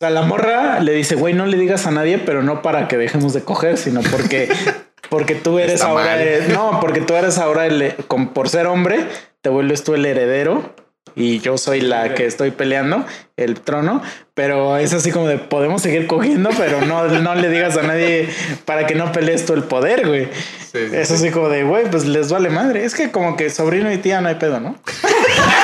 O sea, la morra le dice, güey, no le digas a nadie, pero no para que dejemos de coger, sino porque, porque tú eres Está ahora, el- no, porque tú eres ahora el, con- por ser hombre, te vuelves tú el heredero y yo soy la que estoy peleando el trono, pero es así como de podemos seguir cogiendo, pero no, no le digas a nadie para que no pelees tú el poder, güey. Sí, sí, Es sí. así como de, güey, pues les vale madre. Es que como que sobrino y tía no hay pedo, ¿no?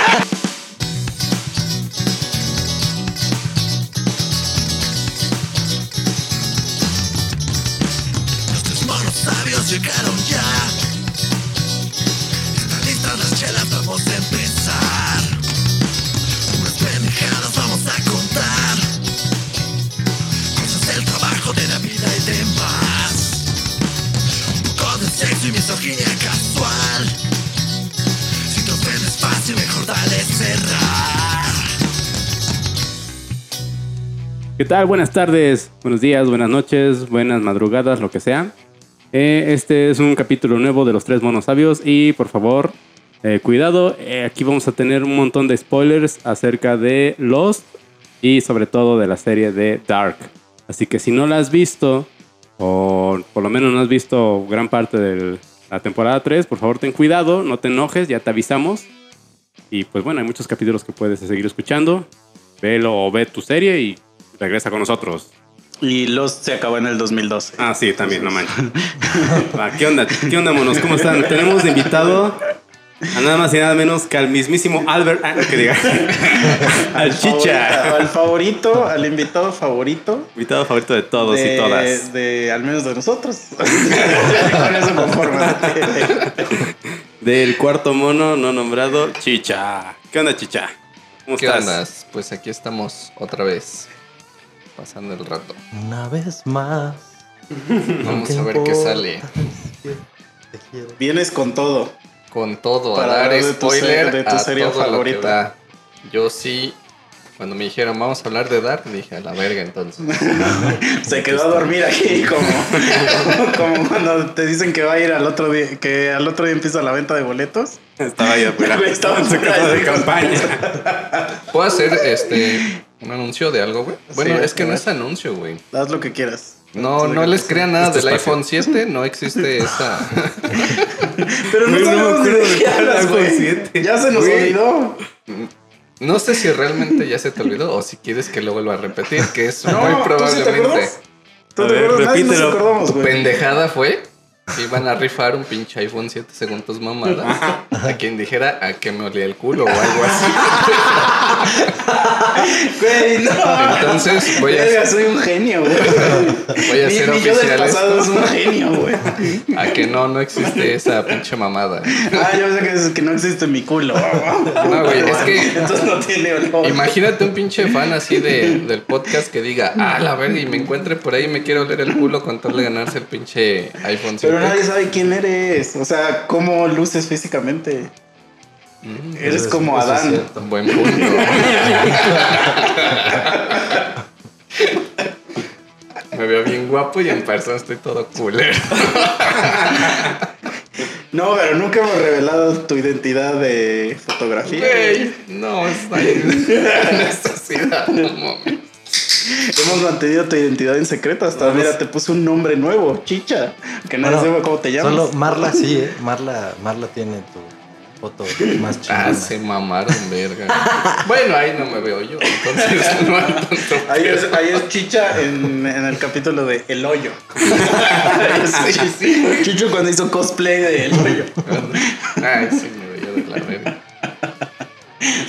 ¿Qué tal? Buenas tardes, buenos días, buenas noches, buenas madrugadas, lo que sea. Eh, este es un capítulo nuevo de los tres monos sabios y por favor, eh, cuidado, eh, aquí vamos a tener un montón de spoilers acerca de Lost y sobre todo de la serie de Dark. Así que si no la has visto o por lo menos no has visto gran parte de la temporada 3, por favor ten cuidado, no te enojes, ya te avisamos. Y pues bueno, hay muchos capítulos que puedes seguir escuchando. Velo o ve tu serie y regresa con nosotros. Y Lost se acabó en el 2012. Ah, sí, también, no manches. Va, ¿Qué onda? ¿Qué onda, monos? ¿Cómo están? Tenemos de invitado a nada más y nada menos que al mismísimo Albert. ah, que diga. al Favorita, Chicha. Al favorito, al invitado favorito. Invitado favorito de todos de, y todas. De, al menos de nosotros. Con eso. Del cuarto mono no nombrado, Chicha. ¿Qué onda, Chicha? ¿Cómo ¿Qué estás? andas? Pues aquí estamos otra vez. Pasando el rato. Una vez más. Vamos ¿Qué a ver qué sale. Te quiero. Vienes con todo. Con todo, Para a dar de tu spoiler de tu a serie todo lo que favorita. Yo sí, cuando me dijeron vamos a hablar de Dark, dije a la verga entonces. Se quedó a dormir aquí como, como cuando te dicen que va a ir al otro día, que al otro día empieza la venta de boletos. Estaba ahí afuera. Güey, estaba en su Secreto de campaña. ¿Puedo hacer este un anuncio de algo, güey? Bueno, Sí, es que no es anuncio, güey. Haz lo que quieras. No, Sí, no les crean nada Este del espacio. iPhone 7, no existe esa. Pero no Güey, no me sabemos acuerdo de qué hablas, iPhone güey. 7. Ya se nos olvidó. No sé si realmente ya se te olvidó o si quieres que lo vuelva a repetir, que es No, muy ¿tú sí te probablemente. acuerdas? ¿Tú A te ver, acuerdas? Nadie nos acordamos, Tu güey. pendejada fue que iban a rifar un pinche iPhone 7 según tus mamadas. A quien dijera a que me olía el culo o algo así. Güey, no. Entonces voy a, Verga, soy un genio, güey. voy a yo del oficial pasado es un genio, güey. A que no, no existe esa pinche mamada. Ah, yo sé que, es que no existe mi culo. No, güey, es que- Entonces no tiene olor. Imagínate un pinche fan así de, del podcast que diga, ah, la verga, y me encuentre por ahí y me quiero oler el culo con tal de ganarse el pinche iPhone 7. Pero nadie sabe quién eres. O sea, cómo luces físicamente. Mm, Eres como es Adán. cierto. Buen punto. Me veo bien guapo y en persona estoy todo culero. No, pero nunca hemos revelado tu identidad de fotografía. Güey, no, está en necesidad. Mames. Hemos mantenido tu identidad en secreto. Hasta, Vamos. mira, te puse un nombre nuevo, Chicha. Que nadie Bueno, sepa cómo te llamas. Solo Marla sí, ¿eh? Marla, Marla tiene tu foto más chingona. Ah, se mamaron, verga. Bueno, ahí no me veo yo, entonces no hay tanto. Ahí es, ahí es Chicha en, en el capítulo de El Hoyo. Sí, Chicho cuando hizo cosplay de El Hoyo. Ay, sí, me veo de la verga.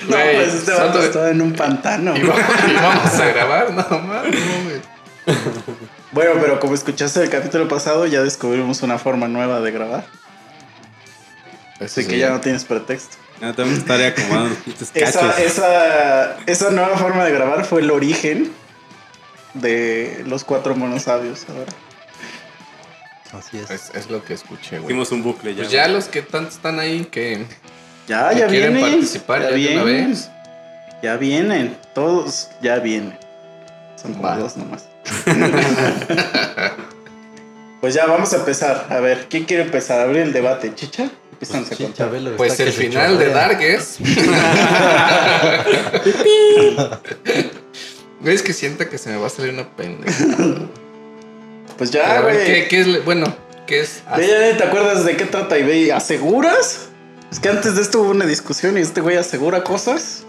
No, Güey, pues este vato estaba en un pantano. Y vamos, y vamos a grabar, no mames, no. Bueno, pero como escuchaste el capítulo pasado, ya descubrimos una forma nueva de grabar. Eso Así sí. que ya no tienes pretexto. Ya tenemos estar ahí acomodando Esa, esa, esa nueva forma de grabar fue el origen de los cuatro monos sabios. Ahora. Así es. Es, es lo que escuché, güey. Hicimos un bucle ya. Pues ya los que tanto están ahí que Ya, ya quieren vienen. participar ya de una vez. Ya vienen. Todos ya vienen. Son como Va. dos nomás. pues ya vamos a empezar. A ver, ¿quién quiere empezar? Abrir el debate. ¿Chicha? Empiezan a Chicha, contar. velo, Pues el final de. Dark es. Que siento que se me va a salir una pendeja. Pues ya, a ver, güey. ¿qué, qué es? Bueno, ¿qué es? Te acuerdas de qué trata y ve, ¿aseguras? Es que antes de esto hubo una discusión y este güey asegura cosas.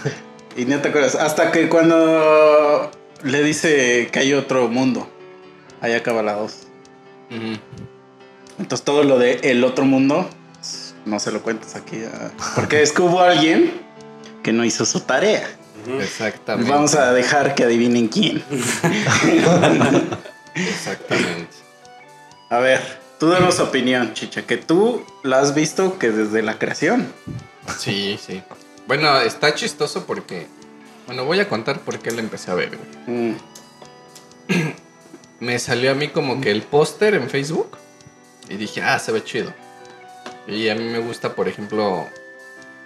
y no te acuerdas. Hasta que cuando le dice que hay otro mundo. Ahí acaba la dos. Ujú. Entonces todo lo de el otro mundo, no se lo cuentes aquí. a- Porque es que hubo alguien que no hizo su tarea. Exactamente. Vamos a dejar que adivinen quién. Exactamente. A ver, tú danos opinión, chicha, que tú la has visto que desde la creación. Sí, sí. Bueno, está chistoso porque. Bueno, voy a contar por qué la empecé a ver, güey. Mm. Me salió a mí como que el póster en Facebook. Y dije, ah, se ve chido. Y a mí me gusta, por ejemplo,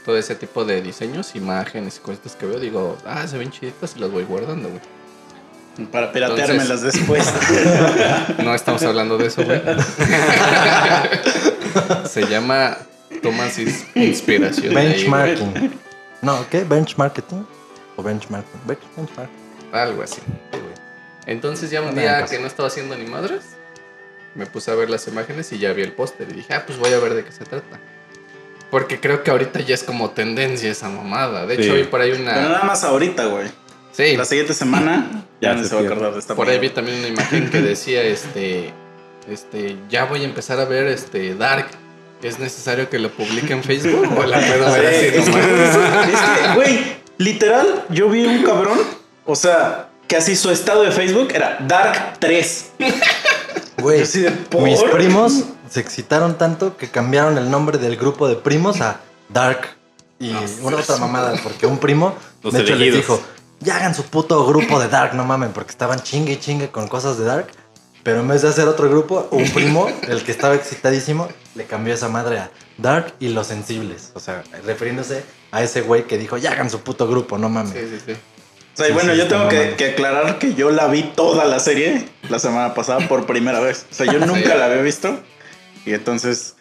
todo ese tipo de diseños, imágenes y cositas que veo. Digo, ah, se ven chiditas y las voy guardando, güey. Para pirateármelas después. No estamos hablando de eso, güey. se llama Tomas Inspiración. ahí. Benchmarking. No, ¿qué? ¿Benchmarketing? ¿O benchmarking? Bench- Benchmarking. Algo así. Entonces ya un día que no estaba haciendo ni madres, me puse a ver las imágenes y ya vi el póster y dije, ah, pues voy a ver de qué se trata. Porque creo que ahorita ya es como tendencia esa mamada. De hecho, Sí. vi por ahí Pero una... nada más ahorita, güey. Sí, La siguiente semana ya, no se se va a acordar de esta por ahí vi también una imagen que decía, este, este, ya voy a empezar a ver este Dark. ¿Es necesario que lo publique en Facebook o la puedo ver Sí, así es, que, es que, güey, literal, yo vi un cabrón, o sea, que así su estado de Facebook era Dark 3. Güey, mis primos se excitaron tanto que cambiaron el nombre del grupo de primos a Dark. Y una otra mamada, porque un primo, Los de hecho, les dijo, ya hagan su puto grupo de Dark, no mamen, porque estaban chingue y chingue con cosas de Dark. Pero en vez de hacer otro grupo, un primo, el que estaba excitadísimo, le cambió esa madre a Dark y los sensibles. O sea, refiriéndose a ese güey que dijo, ya hagan su puto grupo, no mames. Sí, sí, sí. O sea, y bueno, sí, yo tengo que, que aclarar que yo la vi toda la serie la semana pasada por primera vez. O sea, yo nunca la había visto. Y entonces.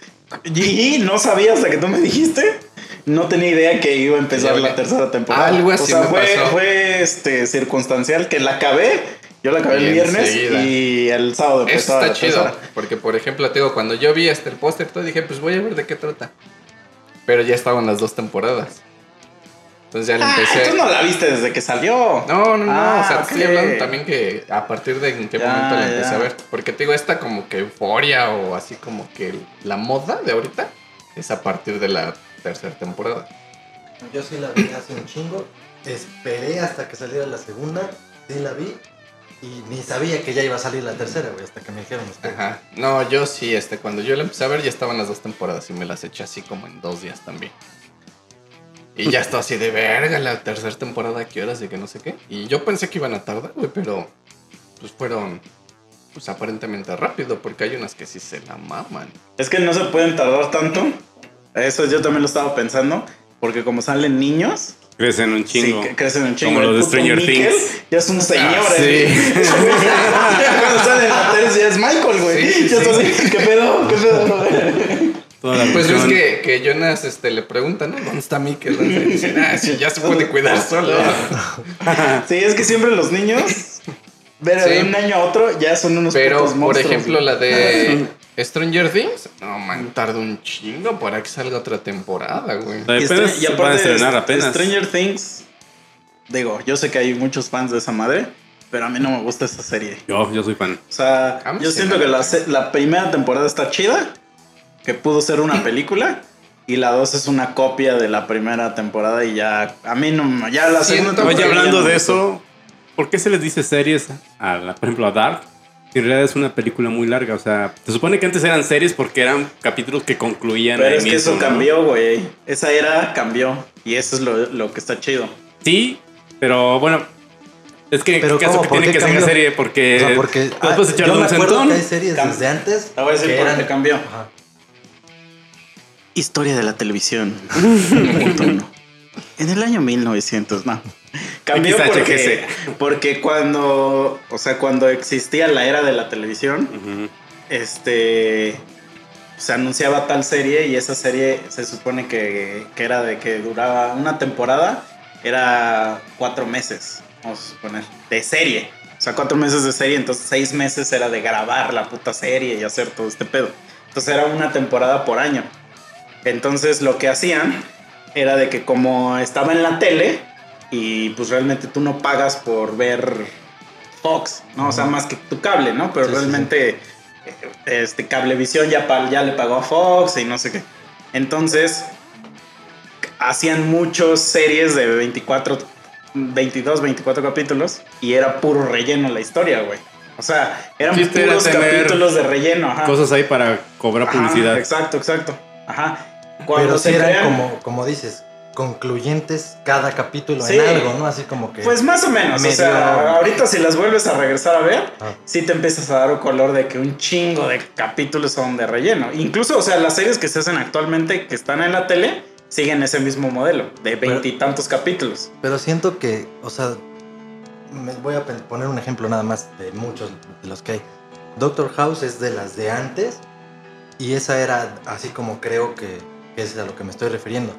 Y no sabía hasta que tú me dijiste. No tenía idea que iba a empezar la tercera temporada. Algo así o sea, me fue, pasó. fue este, circunstancial que la acabé. Yo la acabé el viernes y el sábado Eso empezaba está la chido. tercera. Porque, por ejemplo, te digo, cuando yo vi este el póster, todo dije, pues voy a ver de qué trata. Pero ya estaban las dos temporadas. Entonces ya le Ah, empecé. tú no la viste desde que salió. No, no, no. Ah, o sea, ok. te estoy hablando también que a partir de en qué Ya, momento la empecé ya. a ver. Porque te digo, esta como que euforia o así como que la moda de ahorita es a partir de la tercera temporada. Yo sí la vi hace un chingo. Esperé hasta que saliera la segunda. Sí la vi. Y ni sabía que ya iba a salir la tercera, güey, hasta que me dijeron ustedes. Ajá. No, yo sí, este, cuando yo la empecé a ver ya estaban las dos temporadas y me las eché así como en dos días también. Y ya estaba así de verga la tercera temporada, ¿a qué horas? Y que no sé qué. Y yo pensé que iban a tardar, güey, pero pues fueron, pues aparentemente rápido, porque hay unas que sí se la maman. Es que no se pueden tardar tanto. Eso yo también lo estaba pensando. Porque como salen niños, Crecen un chingo. sí, crecen un chingo. Como los de Stranger Things. Ya es un señor, Ah, eh. Ya Cuando sale en la tele ya es Michael, güey. Sí, sí, ya está sí. así, ¿qué pedo? ¿Qué pedo? Toda la Pues es que, que Jonas este, le preguntan, ¿no? ¿Dónde está Mikel? Y dicen, ah, sí, ya se puede cuidar solo. Sí, es que siempre los niños, ver Sí. de un año a otro, ya son unos Pero, putos por monstruos, ejemplo, la de Stranger Things, no, man, tarda un chingo para que salga otra temporada, güey. Y y van a aparte, estrenar Str- apenas. Stranger Things, digo, yo sé que hay muchos fans de esa madre, pero a mí no me gusta esa serie. Yo, yo soy fan. O sea, yo siento que la, primera temporada está chida, que pudo ser una película, y la dos es una copia de la primera temporada y ya, a mí no, ya la segunda temporada. Oye, hablando no de eso, ¿por qué se les dice series a la, por ejemplo, a Dark? Si en realidad es una película muy larga. O sea, se supone que antes eran series porque eran capítulos que concluían Pero ahí es que eso ¿no? cambió, güey. Esa era cambió, y eso es lo, lo que está chido. Sí, pero bueno. Es que Pero ¿qué caso que ¿Por tiene que ser cambió? serie porque, O sea, porque ah, echarle yo me un acuerdo centón. que hay series Cam- desde antes. Te voy a decir que por qué cambió. Ajá. Historia de la televisión. En el año 1900, no. Cambió porque, porque cuando, o sea, cuando existía la era de la televisión, este, se anunciaba tal serie y esa serie se supone que, que era de que duraba una temporada, era cuatro meses. vamos a suponer, de serie. O sea, cuatro meses de serie, entonces seis meses era de grabar la puta serie y hacer todo este pedo. Entonces era una temporada por año. Entonces lo que hacían era de que como estaba en la tele y pues realmente tú no pagas por ver Fox, ¿no? O sea, más que tu cable, ¿no? Pero Sí, sí, realmente eh, este Cablevisión ya, ya le pagó a Fox y no sé qué. Entonces hacían muchas series de 24, 22, 24 capítulos y era puro relleno la historia, güey. O sea, eran puros capítulos de relleno, ajá. Cosas ahí para cobrar Ajá, publicidad. exacto, exacto. Ajá. Cuando Pero se sí eran crean- como, como dices, concluyentes cada capítulo Sí. en algo, ¿no? Así como que. Pues más o menos, o sea, ahorita si las vuelves a regresar a ver, Ah. sí te empiezas a dar un color de que un chingo de capítulos son de relleno. Incluso, o sea, las series que se hacen actualmente que están en la tele siguen ese mismo modelo de veintitantos capítulos. Pero siento que, o sea, me voy a poner un ejemplo nada más de muchos de los que hay. Doctor House es de las de antes y esa era así como creo que, que es a lo que me estoy refiriendo.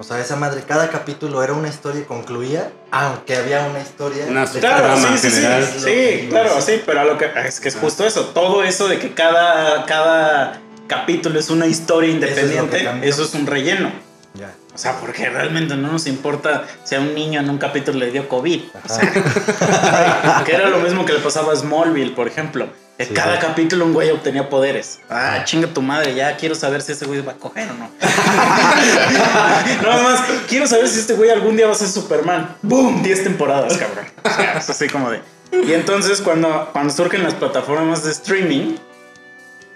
O sea, esa madre, cada capítulo era una historia y concluía, aunque había una historia. Una de Claro, sí, sí, sí, general. sí, claro, sí, pero a lo que es que es justo eso, todo eso de que cada, cada capítulo es una historia Eso es independiente, eso es un relleno. Ya. O sea, porque realmente no nos importa si a un niño en un capítulo le dio COVID. O sea, que era lo mismo que le pasaba a Smallville, por ejemplo. Sí, cada sí. capítulo un güey obtenía poderes. Ah, chinga tu madre, ya quiero saber si ese güey va a coger o no. no más, quiero saber si este güey algún día va a ser Superman. ¡Boom! 10 temporadas, cabrón. O sea, es así como de. Y entonces cuando, cuando surgen las plataformas de streaming,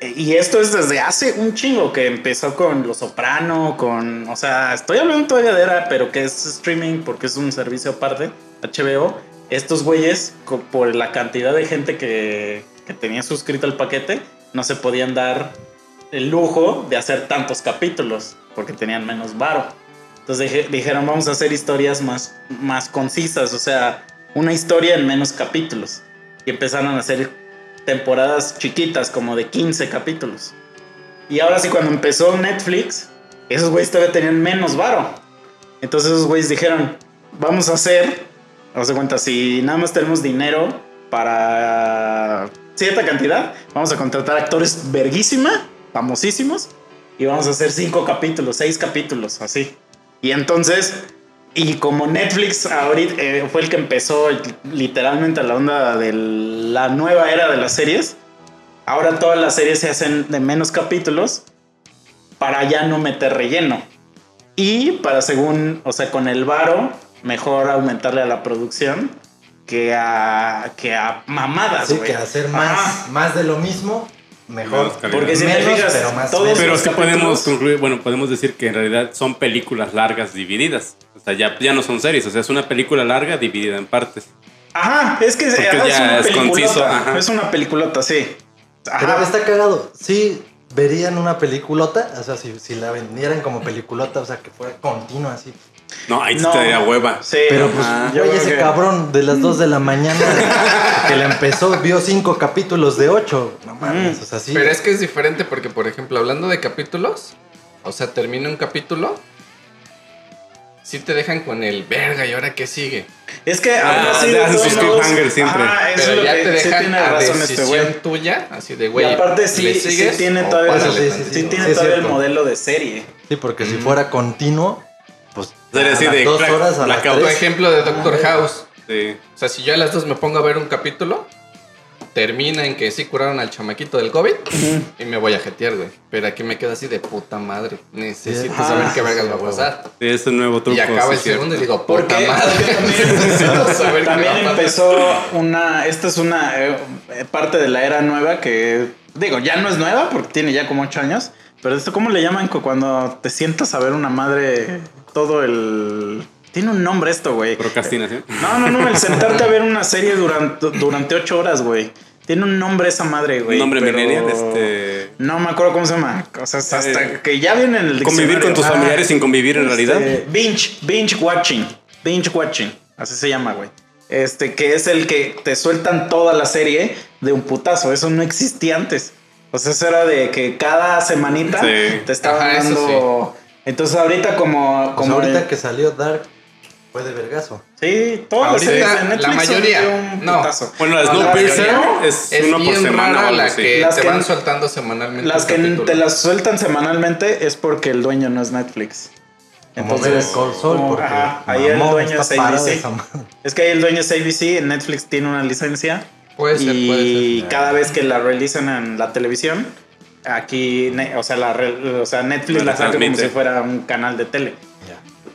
eh, y esto es desde hace un chingo que empezó con Los Soprano, con. O sea, estoy hablando todavía de era, pero que es streaming porque es un servicio aparte, HBO. Estos güeyes, por la cantidad de gente que, que suscrito el paquete, no se podían dar el lujo de hacer tantos capítulos porque tenían menos varo. Entonces dije- dijeron, vamos a hacer historias más, más concisas, o sea, una historia en menos capítulos. Y empezaron a hacer temporadas chiquitas, como de 15 capítulos. Y ahora sí, cuando empezó Netflix, esos güeyes todavía tenían menos varo. Entonces esos güeyes dijeron, vamos a hacer, vamos a cuenta, si nada más tenemos dinero para cierta cantidad, vamos a contratar actores verguísima, famosísimos, y vamos a hacer cinco capítulos, seis capítulos, así. Y entonces, y como Netflix ahorita eh, fue el que empezó literalmente la onda de la nueva era de las series, ahora todas las series se hacen de menos capítulos para ya no meter relleno. Y para según, o sea, con el varo, mejor aumentarle a la producción que a, que a mamadas, güey. que hacer más, más de lo mismo, mejor. Porque si Menos, fijas, pero más todos Pero es que podemos concluir, bueno, podemos decir que en realidad son películas largas divididas. O sea, ya, ya no son series, o sea, es una película larga dividida en partes. Ajá, es que ajá, es ya una es conciso, ajá. Es una peliculota, sí. Pero Ajá. está cagado. Sí, verían una peliculota, o sea, si, si la vendieran como peliculota, o sea, que fuera continua así. No, ahí sí No. te daría hueva. Sí, Pero pues. Yo oye, ese que- cabrón de las 2 de la mañana que le empezó, vio cinco capítulos de 8. No mames, Mm. o sea, sí. Pero es que es diferente porque, por ejemplo, hablando de capítulos, o sea, termina un capítulo, sí te dejan con el verga y ahora qué sigue. Es que Ah, ahora sí, te de hacen sus cliffhangers siempre. Ajá, eso Pero es lo ya que te sí dejan tiene a razón este decisión güey. tuya, así de Y güey. aparte sí, ¿le sí tiene todavía, sí, sí, sí tiene Sí, todavía el modelo de serie. Sí, porque si Mm. fuera continuo, Sería a así de dos crack, horas a las blackout. Por tres. ejemplo, de Doctor House. Sí. O sea, si yo a las dos me pongo a ver un capítulo, termina en que sí curaron al chamaquito del COVID y me voy a jetear, güey. Pero aquí me quedo así de puta madre. Necesito Ajá. saber qué vergas Sí, va a pasar. Sí, es un nuevo truco. Y acaba sí, el cierto. segundo y digo, puta madre. porque Necesito saber también, qué va a también pasar. empezó una. Esta es una eh, parte de la era nueva que. Digo, ya no es nueva porque tiene ya como ocho años. Pero esto, ¿cómo le llaman cu- cuando te sientas a ver una madre todo el. Tiene un nombre esto, güey. Procrastinación. No, no, no, el sentarte a ver una serie durante, durante ocho horas, güey. Tiene un nombre esa madre, güey. Un nombre pero- millennial, este... No me acuerdo cómo se llama. O sea, hasta Eh, que ya viene en el Convivir con tus Ah, familiares sin convivir en realidad. este, binge, binge watching. Binge watching. Así se llama, güey. Este, que es el que te sueltan toda la serie de un putazo. Eso no existía antes. O sea, eso era de que cada semanita Sí. te estaban Ajá, dando. Entonces, ahorita como. Pues ahorita el- que salió Dark, Fue de vergazo. Sí, todas las Ahorita, series de la mayoría, un no. putazo. Bueno, la No, Snowpiercer mayoría es, Es uno por semana. o rara algo la que Las te que- van soltando semanalmente. Las que capítulo. te las sueltan semanalmente es porque el dueño no es Netflix. Como Saul, como- porque ajá, ahí el dueño es ABC. Es que ahí el dueño es ABC, en Netflix tiene una licencia. Puede ser, y puede ser. cada vez que la realizan en la televisión, aquí, o sea, la, o sea Netflix La la saca como si fuera un canal de tele.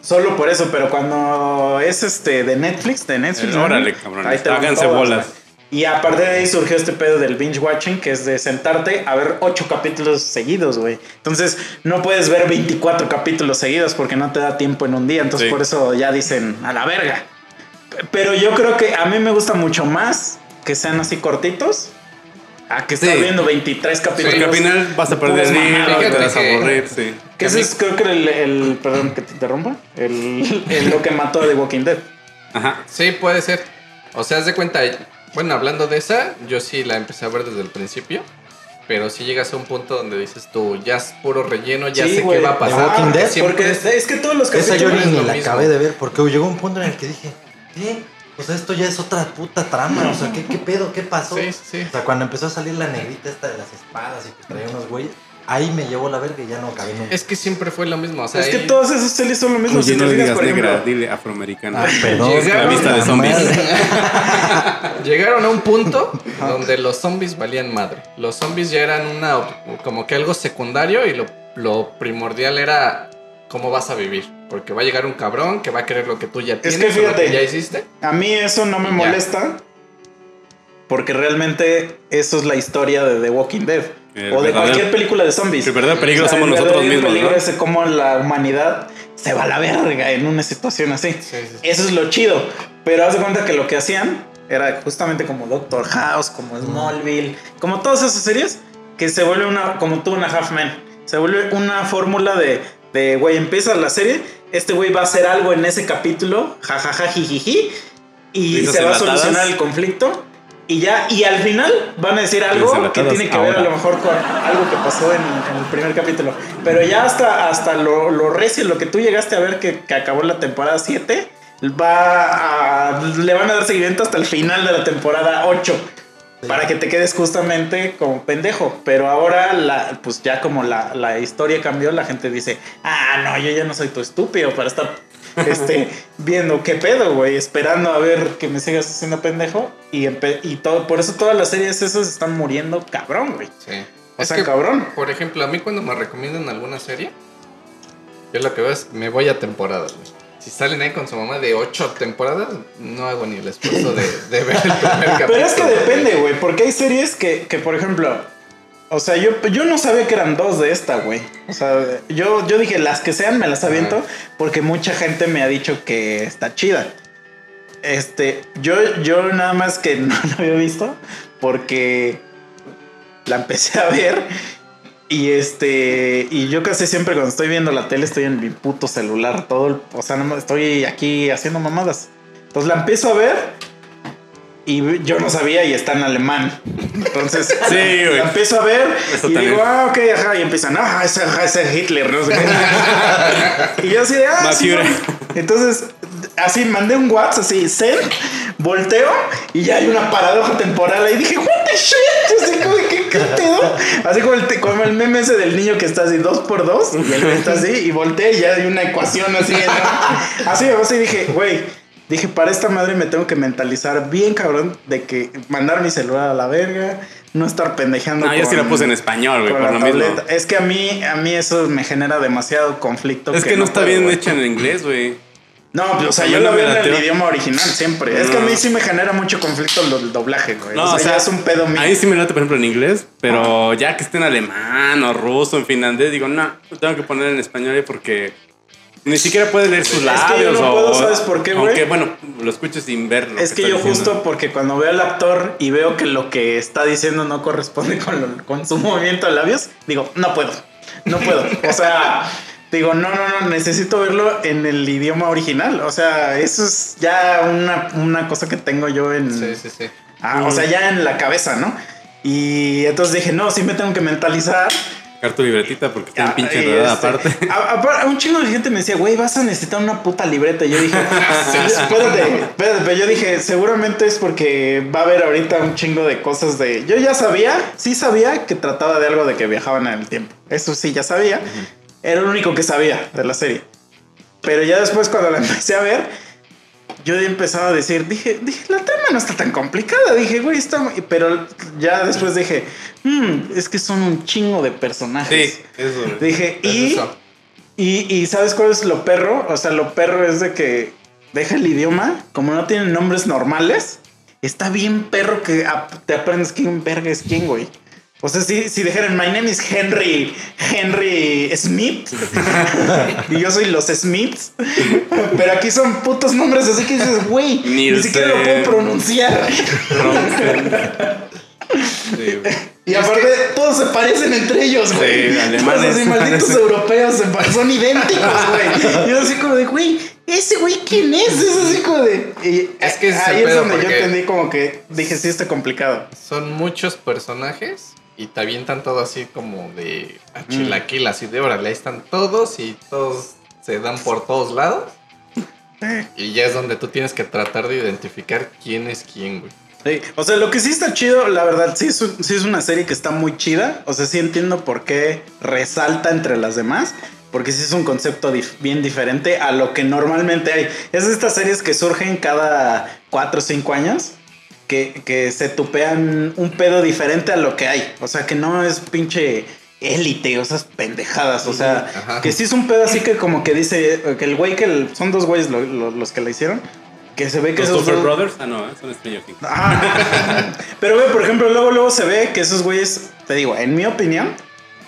Solo por eso, pero cuando es este de Netflix, de Netflix, Eh, ¿no? órale, cabrones, Ahí te van háganse todas, bolas. güey. Y a partir de ahí surgió este pedo del binge watching, que es de sentarte a ver ocho capítulos seguidos, güey. Entonces, no puedes ver 24 capítulos seguidos porque no te da tiempo en un día. Entonces, Sí. por eso ya dicen a la verga. Pero yo creo que a mí me gusta mucho más que sean así cortitos a que estar Sí. viendo 23 capítulos. Porque al final vas a perder el hilo, te vas a aburrir, sí. Que ese es, creo que el, el- Perdón que te interrumpa. El, el- lo que mató a The Walking Dead. Ajá. Sí, puede ser. O sea, haz de cuenta. Bueno, hablando de esa, yo sí la empecé a ver desde el principio. Pero si llegas a un punto donde dices tú, ya es puro relleno, ya Sí, sé güey. qué va a The pasar. Walking Dead, Porque es, es que todos los Esa yo capítulos. ni, la mismo. acabé de ver porque llegó un punto en el que dije, ¿qué? O sea, esto ya es otra puta trama. O sea, ¿qué, qué pedo? ¿Qué pasó? Sí, sí. O sea, cuando empezó a salir la negrita esta de las espadas y que traía unos güeyes, ahí me llevó la verga y ya no acabé nunca. Es que siempre fue lo mismo. O sea, Es que ahí- todas esas series son lo mismo. Oye, si no te le fijas, digas por negra, ejemplo, dile afroamericana. Ah, perdón, Llegaron- La vista de zombies. Llegaron a un punto donde los zombies valían madre. Los zombies ya eran una como que algo secundario y lo, lo primordial era cómo vas a vivir. Porque va a llegar un cabrón que va a querer lo que tú ya tienes que o lo fíjate. ya hiciste. A mí eso no me molesta. Porque realmente eso es la historia de The Walking Dead. El o de cualquier película de zombies. El verdadero peligro O sea, somos el nosotros verdadero mismos, peligro ¿no? es cómo la humanidad se va a la verga en una situación así. Sí, sí, sí. Eso es lo chido. Pero haz de cuenta que lo que hacían era justamente como Doctor House, como Smallville, como todas esas series, que se vuelve una, como tú, una Half Man. Se vuelve una fórmula de, de, güey, empieza la serie, este güey va a hacer algo en ese capítulo, jajaja, jijiji, y se va a solucionar el conflicto. Y ya, y al final van a decir algo que tiene que ver a lo mejor con algo que pasó en, en el primer capítulo. Pero ya hasta, hasta lo, lo recio, lo que tú llegaste a ver que, que acabó la temporada 7, va a, le van a dar seguimiento hasta el final de la temporada 8. Para que te quedes justamente como pendejo. Pero ahora, la, pues ya como la, la historia cambió, la gente dice, ah, no, yo ya no soy tu estúpido para estar este, viendo qué pedo, güey, esperando a ver que me sigas haciendo pendejo. Y, y todo, por eso todas las series esas están muriendo cabrón, güey. Sí. O Es sea, que, cabrón. Por ejemplo, a mí cuando me recomiendan alguna serie, yo lo que veo es me voy a temporadas, güey. Si salen ahí con su mamá de ocho temporadas, no hago ni el esfuerzo de, de ver el primer capítulo. Pero es que depende, güey, porque hay series que, que, por ejemplo, o sea, yo, yo no sabía que eran dos de esta, güey. O sea, yo, yo dije, las que sean me las aviento, porque mucha gente me ha dicho que está chida. Este, yo, yo nada más que no la había visto, porque la empecé a ver. Y este, y yo casi siempre cuando estoy viendo la tele estoy en mi puto celular, todo, el- o sea, estoy aquí haciendo mamadas. Entonces la empiezo a ver y yo no sabía y está en alemán. Entonces Sí, güey. la empiezo a ver Eso y también. digo, ah, ok, ajá, y empiezan, ah, ese, ese Hitler, no sé qué. y yo así de, ah, sí, Mafiura. no". Entonces, así mandé un WhatsApp, así, send, volteo y ya hay una paradoja temporal ahí. Dije, what the shit, así como, ¿qué, qué pedo? Así como el, como el meme ese del niño que está así, dos por dos, y él está así, y volteé y ya hay una ecuación así. ¿no? Así, así dije, güey. Dije, para esta madre me tengo que mentalizar bien cabrón de que mandar mi celular a la verga, no estar pendejeando. No, yo sí con- la puse en español, güey, con por lo mismo. Es que a mí, a mí eso me genera demasiado conflicto. Es que no está puedo, bien hecha en inglés, güey. No, pues, o sea, A mí yo lo veo en el idioma original siempre. Es que a mí sí me genera mucho conflicto del doblaje, güey. No, o, sea, ya es un pedo mío. Ahí sí me late, por ejemplo, en inglés, pero ya que esté en alemán o ruso, en finlandés, digo, no, lo tengo que poner en español porque ni siquiera puede leer sus Es que labios. yo no o, puedo, ¿sabes por qué, güey? Aunque, bueno, lo escucho sin verlo. Es que yo justo porque cuando veo al actor y veo que lo que está diciendo no corresponde con, lo- con su movimiento de labios, digo, no puedo, no puedo. O sea, digo, no, no, no, necesito verlo en el idioma original. O sea, eso es ya una, una cosa que tengo yo en... Sí, sí, sí. Ah, o sea, ya en la cabeza, ¿no? Y entonces dije, no, sí me tengo que mentalizar Sacar tu libretita porque está en Ah, pinche enredada este, aparte. a- un chingo de gente me decía, güey, vas a necesitar una puta libreta. Y yo dije, espérate, espérate, pero yo dije, seguramente es porque va a haber ahorita un chingo de cosas de. Yo ya sabía, sí sabía que trataba de algo de que viajaban en el tiempo. Eso sí, ya sabía. Era lo único que sabía de la serie. Pero ya después, cuando la empecé a ver, yo empezaba a decir, dije, dije, la trama no está tan complicada. Dije, güey, está. muy-". Pero ya después dije, "Hmm, es que son un chingo de personajes. Sí, eso. Dije, Es y, eso. y, y ¿sabes cuál es lo perro? O sea, lo perro es de que deja el idioma, como no tienen nombres normales, está bien perro que te aprendes quién verga es quién, güey. O sea, si, si dijeran, my name is Henry, Henry Smith, y yo soy los Smiths, pero aquí son putos nombres, así que dices, güey, ni Nielsen. siquiera lo puedo pronunciar. Sí. Y aparte, todos se parecen entre ellos, güey. Sí, alemanes. Así, malditos europeos son idénticos, güey. Y yo así como de, güey, ese güey, ¿quién es? Es así como de. y Es que ahí es donde yo entendí como que dije, sí, está complicado. Son muchos personajes y te avientan todo así como de a chilaquil, así de órale, ahí están todos y todos se dan por todos lados. Y ya es donde tú tienes que tratar de identificar quién es quién, güey. Sí, O sea, lo que sí está chido, la verdad, sí es, un- sí es una serie que está muy chida. O sea, sí entiendo por qué resalta entre las demás. Porque sí es un concepto dif- bien diferente a lo que normalmente hay. Es de estas series que surgen cada 4 o 5 años. Que, que se tupean un pedo diferente a lo que hay. O sea, que no es pinche élite o esas pendejadas. O sea, Ajá. que sí es un pedo así que como que dice que el güey que el- son dos güeyes lo- lo- los que la hicieron. Que se ve que ¿Los esos dos- Brothers? Ah, no, eh, son Stranger Things. Ajá. Pero ve, por ejemplo, luego, luego se ve que esos güeyes, te digo, en mi opinión,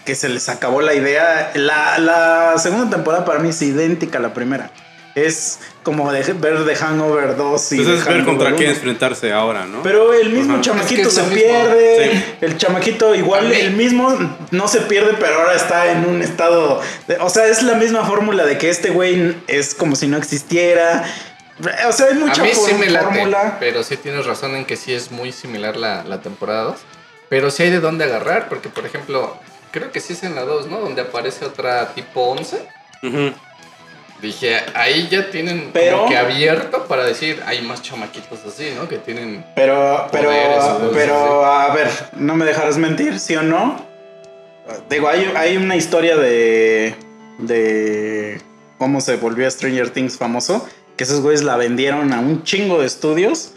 que se les acabó la idea. La, la segunda temporada para mí es idéntica a la primera. Es como de ver The Hangover 2 y Entonces es ver contra 1. quién enfrentarse ahora, ¿no? Pero el mismo Ajá. chamaquito Es que es se mismo. pierde. Sí. El chamaquito igual, el mismo no se pierde, pero ahora está en un estado. de- o sea, es la misma fórmula de que este güey es como si no existiera. O sea, hay mucha a mí sí for- me late, fórmula. pero sí tienes razón en que sí es muy similar la, la temporada 2. Pero sí hay de dónde agarrar, porque por ejemplo, creo que sí es en la 2, ¿no? Donde aparece otra tipo 11. Ujú. Dije, ahí ya tienen Pero- como que abierto para decir, hay más chamaquitos así, ¿no? Que tienen... Pero, pero, pero, a ver, no me dejarás mentir, ¿sí o no? Digo, hay, hay una historia de, de cómo se volvió Stranger Things famoso, que esos güeyes la vendieron a un chingo de estudios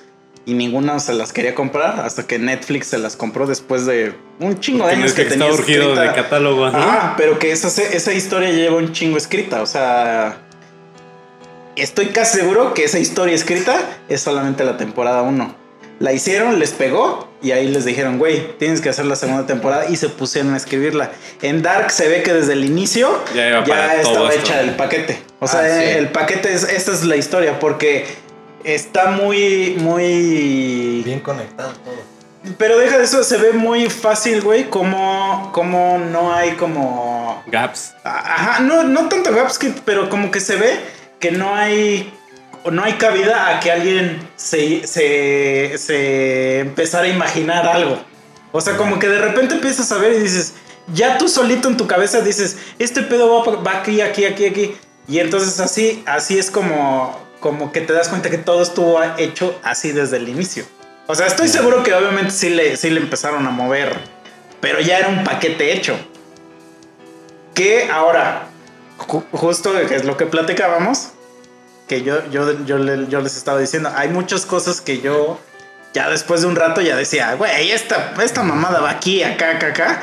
y ninguna se las quería comprar hasta que Netflix se las compró después de un chingo de años que que tenía está urgido escrita. de catálogo, ¿no? Ah, pero que esa, esa historia ya lleva un chingo escrita. O sea, estoy casi seguro que esa historia escrita es solamente la temporada 1. La hicieron, les pegó y ahí les dijeron, güey, tienes que hacer la segunda temporada y se pusieron a escribirla. En Dark se ve que desde el inicio Ya estaba esto. hecha el paquete. O sea, Ah, sí. el paquete es, esta es la historia porque está muy, muy... Bien conectado todo. Pero deja de eso, se ve muy fácil, güey, como, como no hay como... Gaps. Ajá, no, no tanto gaps, que- pero como que se ve que no hay. No hay cabida a que alguien se, se, se empezara a imaginar algo. O sea, como que de repente empiezas a ver y dices, ya tú solito en tu cabeza dices, este pedo va, va aquí, aquí, aquí, aquí. Y entonces así, así es como, como que te das cuenta que todo estuvo hecho así desde el inicio. O sea, estoy seguro que obviamente sí le, sí le empezaron a mover, pero ya era un paquete hecho. Que ahora, ju- justo que es lo que platicábamos, que yo, yo, yo, yo les estaba diciendo, hay muchas cosas que yo ya después de un rato ya decía, güey, esta, esta mamada va aquí, acá, acá, acá.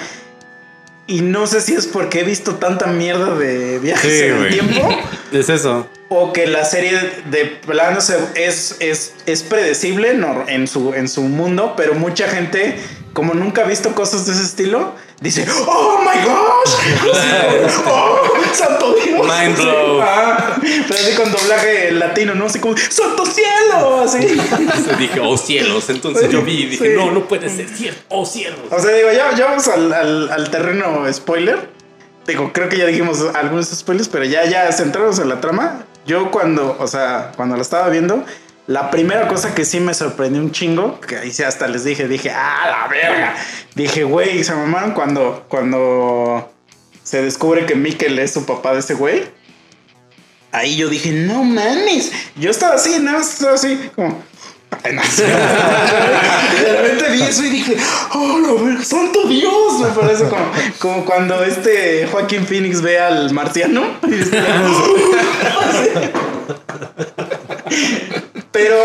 Y no sé si es porque he visto tanta mierda de viajes Sí, en el tiempo. Es eso. O que la serie de plano es, es, es predecible en, su, en su mundo, pero mucha gente, como nunca ha visto cosas de ese estilo, dice, ¡Oh my gosh! ¡Oh, santo Dios! Mind blow. Ah, pero así con doblaje latino, ¿no? Así como, ¡Santo cielo! Así. Entonces dije, oh cielos. Entonces yo vi y dije, Sí. no, no puede ser cierto. Oh cielos. O sea, digo, ya, ya vamos al, al- al terreno spoiler. Digo, creo que ya dijimos algunos spoilers, pero ya, ya centrados en la trama. Yo cuando, o sea, cuando la estaba viendo, la primera cosa que sí me sorprendió un chingo, que ahí sí hasta les dije, dije, ¡ah, la verga! Dije, güey, se mamaron cuando, cuando se descubre que Mikkel es su papá de ese güey. Ahí yo dije, no mames. Yo estaba así, nada más estaba así, como. No de repente vi eso y dije, oh, verga, santo Dios. Me parece como, como cuando este Joaquín Phoenix ve al marciano. Y dice, Pero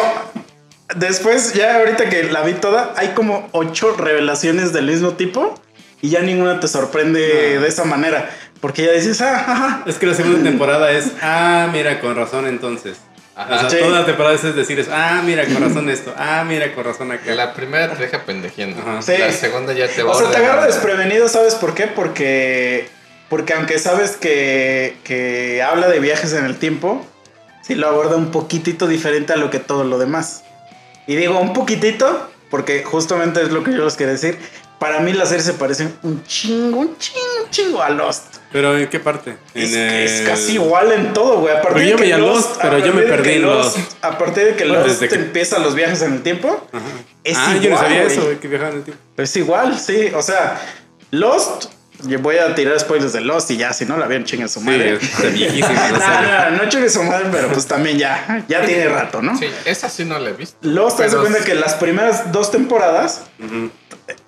después, ya ahorita que la vi toda, hay como ocho revelaciones del mismo tipo y ya ninguna te sorprende de esa manera. Porque ya dices, ah, ajá. Es que la segunda temporada es, ah, mira, con razón entonces. Ajá. o sea, Sí. toda la temporada es decir, es, ah, mira, con razón esto, ah, mira, con razón acá. la primera te deja pendejiendo. Sí. La segunda ya te va O sea, te agarra desprevenido, ¿sabes por qué? Porque, porque aunque sabes que, que habla de viajes en el tiempo, sí lo aborda un poquitito diferente a lo que todo lo demás. Y digo un poquitito, porque justamente es lo que yo les quería decir. Para mí la serie se parece un chingo, un chingo, un chingo a Lost. Pero ¿en qué parte? Es, en que es casi igual en todo, güey. A partir Porque de yo que veía Lost, pero yo me perdí en Lost. Lost. A partir de que Bueno, Lost que- empieza los viajes en el tiempo, Ajá. es ah, yo no igual, sabía eso, güey, que viajaban en el tiempo. Es igual, sí. O sea, Lost. Yo voy a tirar spoilers de Lost y ya, si no la vieron, chingue su madre. Sí, viejísima no, serie. no, no chingue su madre, pero pues también ya, ya tiene rato, ¿no? Sí, esa sí no la he visto. Lost, te das cuenta que las primeras dos temporadas,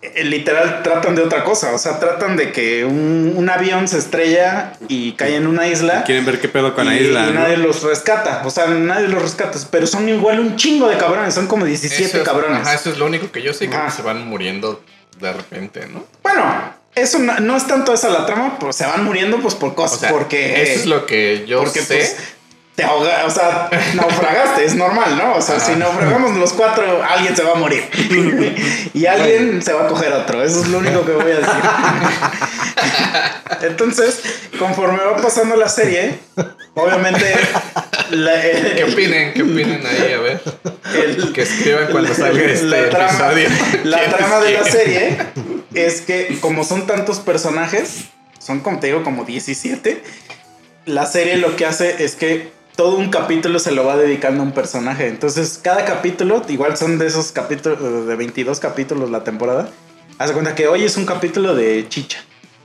eh, literal, tratan de otra cosa. O sea, tratan de que un, un avión se estrella y cae en una isla. Quieren ver qué pedo con la isla, y ¿no? nadie los rescata. O sea, nadie los rescata. Pero son igual un chingo de cabrones. Son como 17 Eso es- cabrones. Ajá, eso es lo único que yo sé, que se van muriendo de repente, ¿no? Bueno, eso no, no es tanto esa la trama, pues se van muriendo pues por O cosas. sea, porque eso es lo que yo porque sé. pues te ahoga, o sea, naufragaste, es normal, ¿no? O sea, si naufragamos los cuatro, alguien se va a morir. y alguien se va a coger otro. Eso es lo único que voy a decir. Entonces, conforme va pasando la serie, obviamente la- el- ¿Qué opinen? ¿Qué opinen ahí? A ver. el- Que escriban cuando salga este la trama, episodio. la ¿Quién trama de la serie es que como son tantos personajes, son como te digo como 17, la serie lo que hace es que todo un capítulo se lo va dedicando a un personaje. Entonces, cada capítulo, igual son de esos capítulos, de 22 capítulos la temporada. Haz cuenta que hoy es un capítulo de Chicha.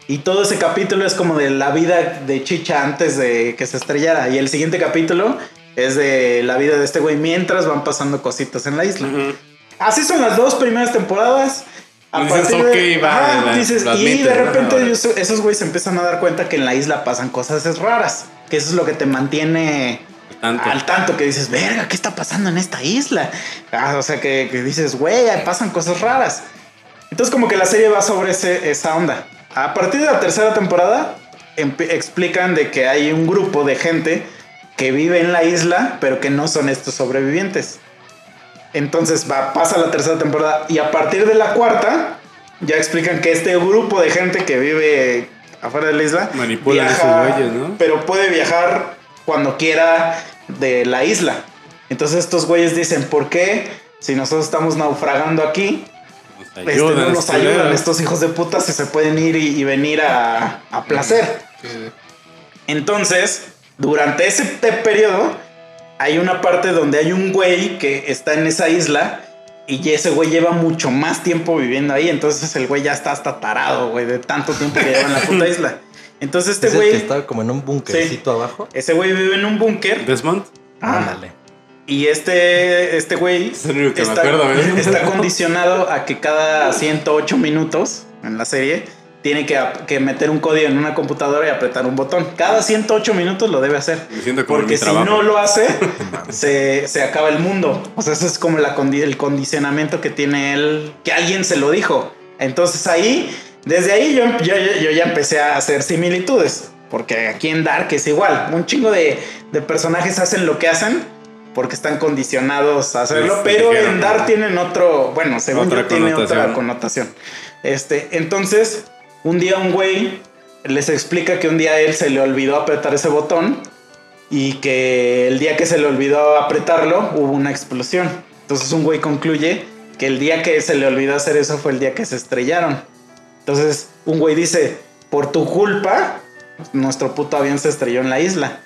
Y todo ese capítulo es como de la vida de Chicha antes de que se estrellara. Y el siguiente capítulo es de la vida de este güey mientras van pasando cositas en la isla. Así son las dos primeras temporadas. A Dices, de- "Ok, va", Ajá, dices, y de repente ellos- esos güeyes empiezan a dar cuenta que en la isla pasan cosas raras. Que eso es lo que te mantiene Tanto. al tanto. Que dices, verga, ¿qué está pasando en esta isla? Ah, o sea, que, que dices, güey, pasan cosas raras. Entonces como que la serie va sobre ese- esa onda. A partir de la tercera temporada explican de que hay un grupo de gente que vive en la isla, pero que no son estos sobrevivientes. Entonces va, pasa la tercera temporada y a partir de la cuarta ya explican que este grupo de gente que vive afuera de la isla Manipulan a esos güeyes, ¿no? pero puede viajar cuando quiera de la isla. Entonces estos güeyes dicen, ¿por qué? Si nosotros estamos naufragando aquí, Nos este, no nos este, ayudan estos hijos de puta si se pueden ir y, y venir a, a placer. Sí. Entonces, durante ese periodo, hay una parte donde hay un güey que está en esa isla y ese güey lleva mucho más tiempo viviendo ahí. Entonces el güey ya está hasta tarado, güey, de tanto tiempo que lleva en la puta isla. Entonces este es güey, estaba como en un bunkercito abajo. ese güey vive en un búnker. Desmond. Ah, Ándale. Y este, este güey Es está, acuerdo, ¿eh? está condicionado a que cada 108 minutos en la serie tiene que, que meter un código en una computadora y apretar un botón. Cada 108 minutos lo debe hacer. Porque si trabajo. no lo hace, se, se acaba el mundo. O sea, eso es como la condi- el condicionamiento que tiene él, que alguien se lo dijo. Entonces ahí, desde ahí yo, yo, yo ya empecé a hacer similitudes. Porque aquí en Dark es igual. Un chingo de, de personajes hacen lo que hacen porque están condicionados a hacerlo. Sí, pero en Dark tienen otro, bueno, según Otra yo tiene otra connotación. Este, entonces, un día un güey les explica que un día él se le olvidó apretar ese botón y que el día que se le olvidó apretarlo hubo una explosión. Entonces un güey concluye que el día que se le olvidó hacer eso fue el día que se estrellaron. Entonces un güey dice, por tu culpa, nuestro puto avión se estrelló en la isla.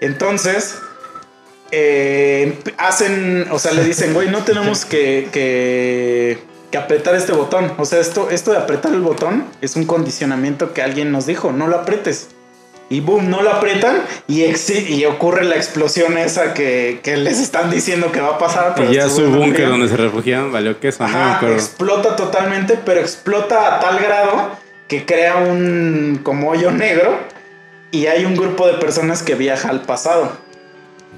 Entonces, eh, hacen, o sea, le dicen, güey, no tenemos que, que, que apretar este botón. O sea, esto, esto de apretar el botón es un condicionamiento que alguien nos dijo, no lo apretes. Y boom, no lo apretan y, y ocurre la explosión esa que, que les están diciendo que va a pasar. pero Y ya su búnker donde se refugiaban valió queso, Ajá, explota totalmente, pero explota a tal grado que crea un como hoyo negro y hay un grupo de personas que viaja al pasado.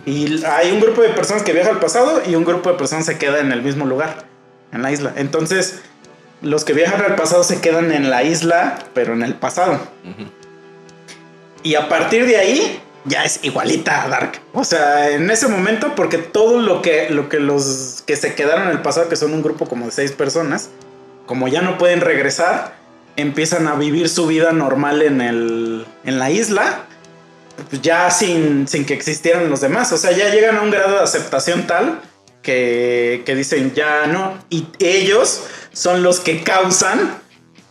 Y hay un grupo de personas que viaja al pasado y un grupo de personas se queda en el mismo lugar, en la isla. Entonces, los que viajan al pasado se quedan en la isla, pero en el pasado. Y a partir de ahí ya es igualita a Dark. O sea, en ese momento, porque todo lo que, lo que los que se quedaron en el pasado, que son un grupo como de seis personas, como ya no pueden regresar, empiezan a vivir su vida normal en, el, en la isla, pues ya sin, sin que existieran los demás. O sea, ya llegan a un grado de aceptación tal que, que dicen ya no. Y ellos son los que causan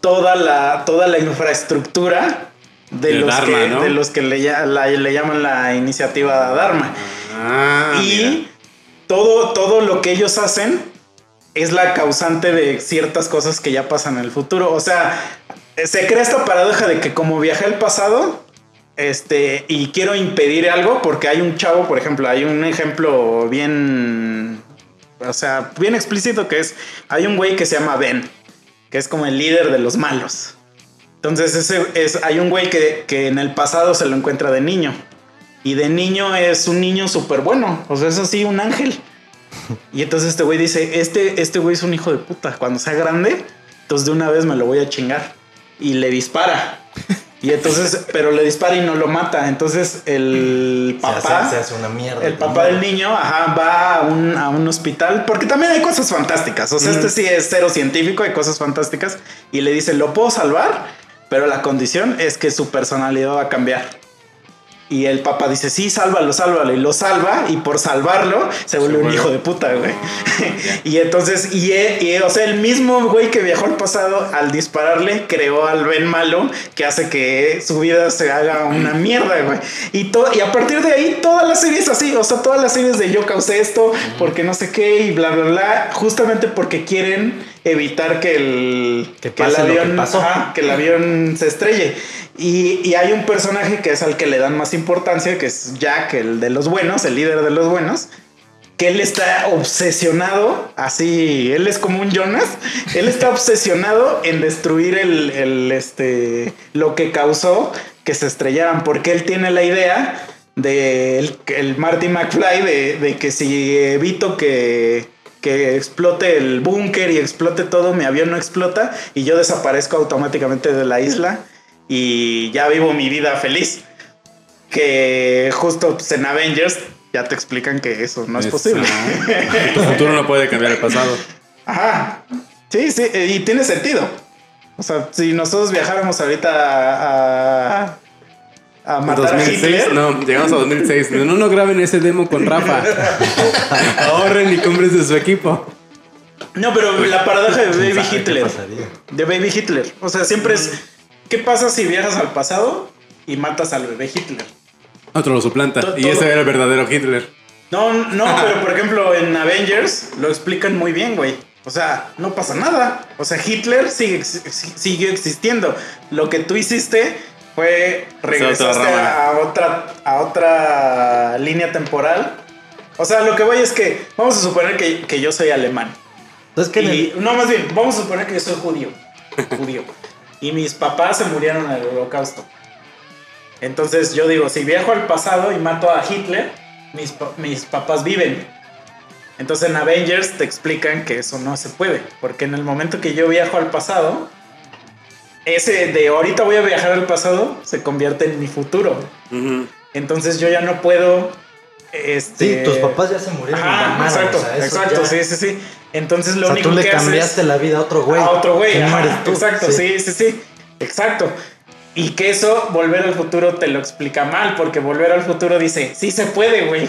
toda la, toda la infraestructura de, los, Dharma, que, ¿no? de los que le, la- le llaman la iniciativa Dharma. Ah, y mira. todo, todo lo que ellos hacen es la causante de ciertas cosas que ya pasan en el futuro. O sea, se crea esta paradoja de que como viajé al pasado, este, y quiero impedir algo, porque hay un chavo, por ejemplo, hay un ejemplo bien, o sea, bien explícito que es, hay un güey que se llama Ben, que es como el líder de los malos. Entonces ese es, hay un güey que, que en el pasado se lo encuentra de niño. Y de niño es un niño súper bueno. O sea, es así, un ángel. Y entonces este güey dice, este, este güey es un hijo de puta. Cuando sea grande, entonces de una vez me lo voy a chingar. Y le dispara. Y entonces, pero le dispara y no lo mata. Entonces el Se papá... hace, se hace una mierda. El papá del niño, ajá, va a un, a un hospital, porque también hay cosas fantásticas. O sea, este sí es cero científico, hay cosas fantásticas. Y le dice, lo puedo salvar, pero la condición es que su personalidad va a cambiar. Y el papá dice, sí, sálvalo, sálvalo. Y lo salva, y por salvarlo se vuelve un hijo de puta, güey. y entonces, y, y, o sea, el mismo güey que viajó al pasado, al dispararle, creó al Ben malo, que hace que su vida se haga una mierda, güey. Y, to- y a partir de ahí, toda la serie es así. O sea, todas las series de yo causé esto, porque no sé qué, y bla, bla, bla. Justamente porque quieren evitar que el, Que el que avión, ajá, que el avión se estrelle. Y, y hay un personaje que es al que le dan más importancia, que es Jack, el de los buenos, el líder de los buenos, que él está obsesionado, así, él es como un Jonas, él está obsesionado en destruir el, el, este, lo que causó que se estrellaran, porque él tiene la idea de el, el Marty McFly de, de que si evito que, que explote el búnker y explote todo, mi avión no explota y yo desaparezco automáticamente de la isla y ya vivo mi vida feliz. Que justo pues, en Avengers ya te explican que eso no es, posible. ajá. Tu futuro no puede cambiar el pasado. Ajá. Sí, sí, y tiene sentido. O sea, si nosotros viajáramos ahorita a, a, a matar a 2006, Hitler. no, llegamos a 2006. No, no graben ese demo con Rafa. Ahorren y compren de su equipo. No, pero la paradoja de Baby ¿Sabe qué Hitler. De Baby Hitler. O sea, siempre es. ¿Qué pasa si viajas al pasado y matas al bebé Hitler? Otro lo suplanta. Y todo- ese era el verdadero Hitler. No, no, pero por ejemplo en Avengers lo explican muy bien, güey. O sea, no pasa nada. O sea, Hitler sigue, siguió existiendo. Lo que tú hiciste fue regresaste a otra, a otra línea temporal. O sea, lo que voy es que vamos a suponer que, que yo soy alemán. Entonces, ¿qué Y, no, más bien, vamos a suponer que yo soy judío. judío. Y mis papás se murieron en el holocausto. Entonces yo digo, si viajo al pasado y mato a Hitler, mis, mis papás viven. Entonces en Avengers te explican que eso no se puede. Porque en el momento que yo viajo al pasado, ese de ahorita voy a viajar al pasado se convierte en mi futuro. Entonces yo ya no puedo... Este, Sí, tus papás ya se murieron. Ajá, mamaron, exacto, o sea, eso exacto, ya- sí, sí, sí. Entonces lo O sea, único tú le que haces- cambiaste la vida a otro güey. a otro güey. no ajá, tú. Exacto, sí. sí, sí, Exacto. Y que eso, volver al futuro, te lo explica mal, porque volver al futuro dice, sí se puede, güey.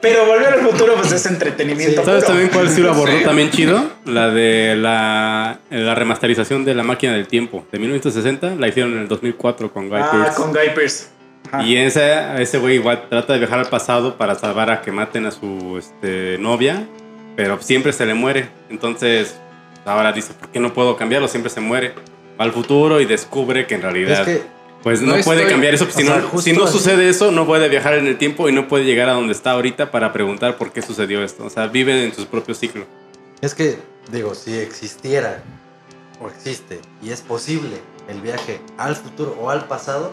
Pero volver al futuro, pues es entretenimiento. Sí. ¿Sabes puro. también cuál sí lo abordó Sí. también chido? La de la, la remasterización de La Máquina del Tiempo de 1960. La hicieron en el 2004 con Guy Ah, Pearce. con Guy Pearce. Ajá. Y ese, ese güey igual trata de viajar al pasado para salvar a que maten a su este, novia, pero siempre se le muere. Entonces ahora dice, ¿por qué no puedo cambiarlo? Siempre se muere. Va al futuro y descubre que en realidad Es que pues no, No puede estoy- cambiar eso. Si, sea, no, si no así. sucede eso, no puede viajar en el tiempo y no puede llegar a donde está ahorita para preguntar por qué sucedió esto. O sea, vive en su propio ciclo. Es que, digo, si existiera o existe y es posible el viaje al futuro o al pasado,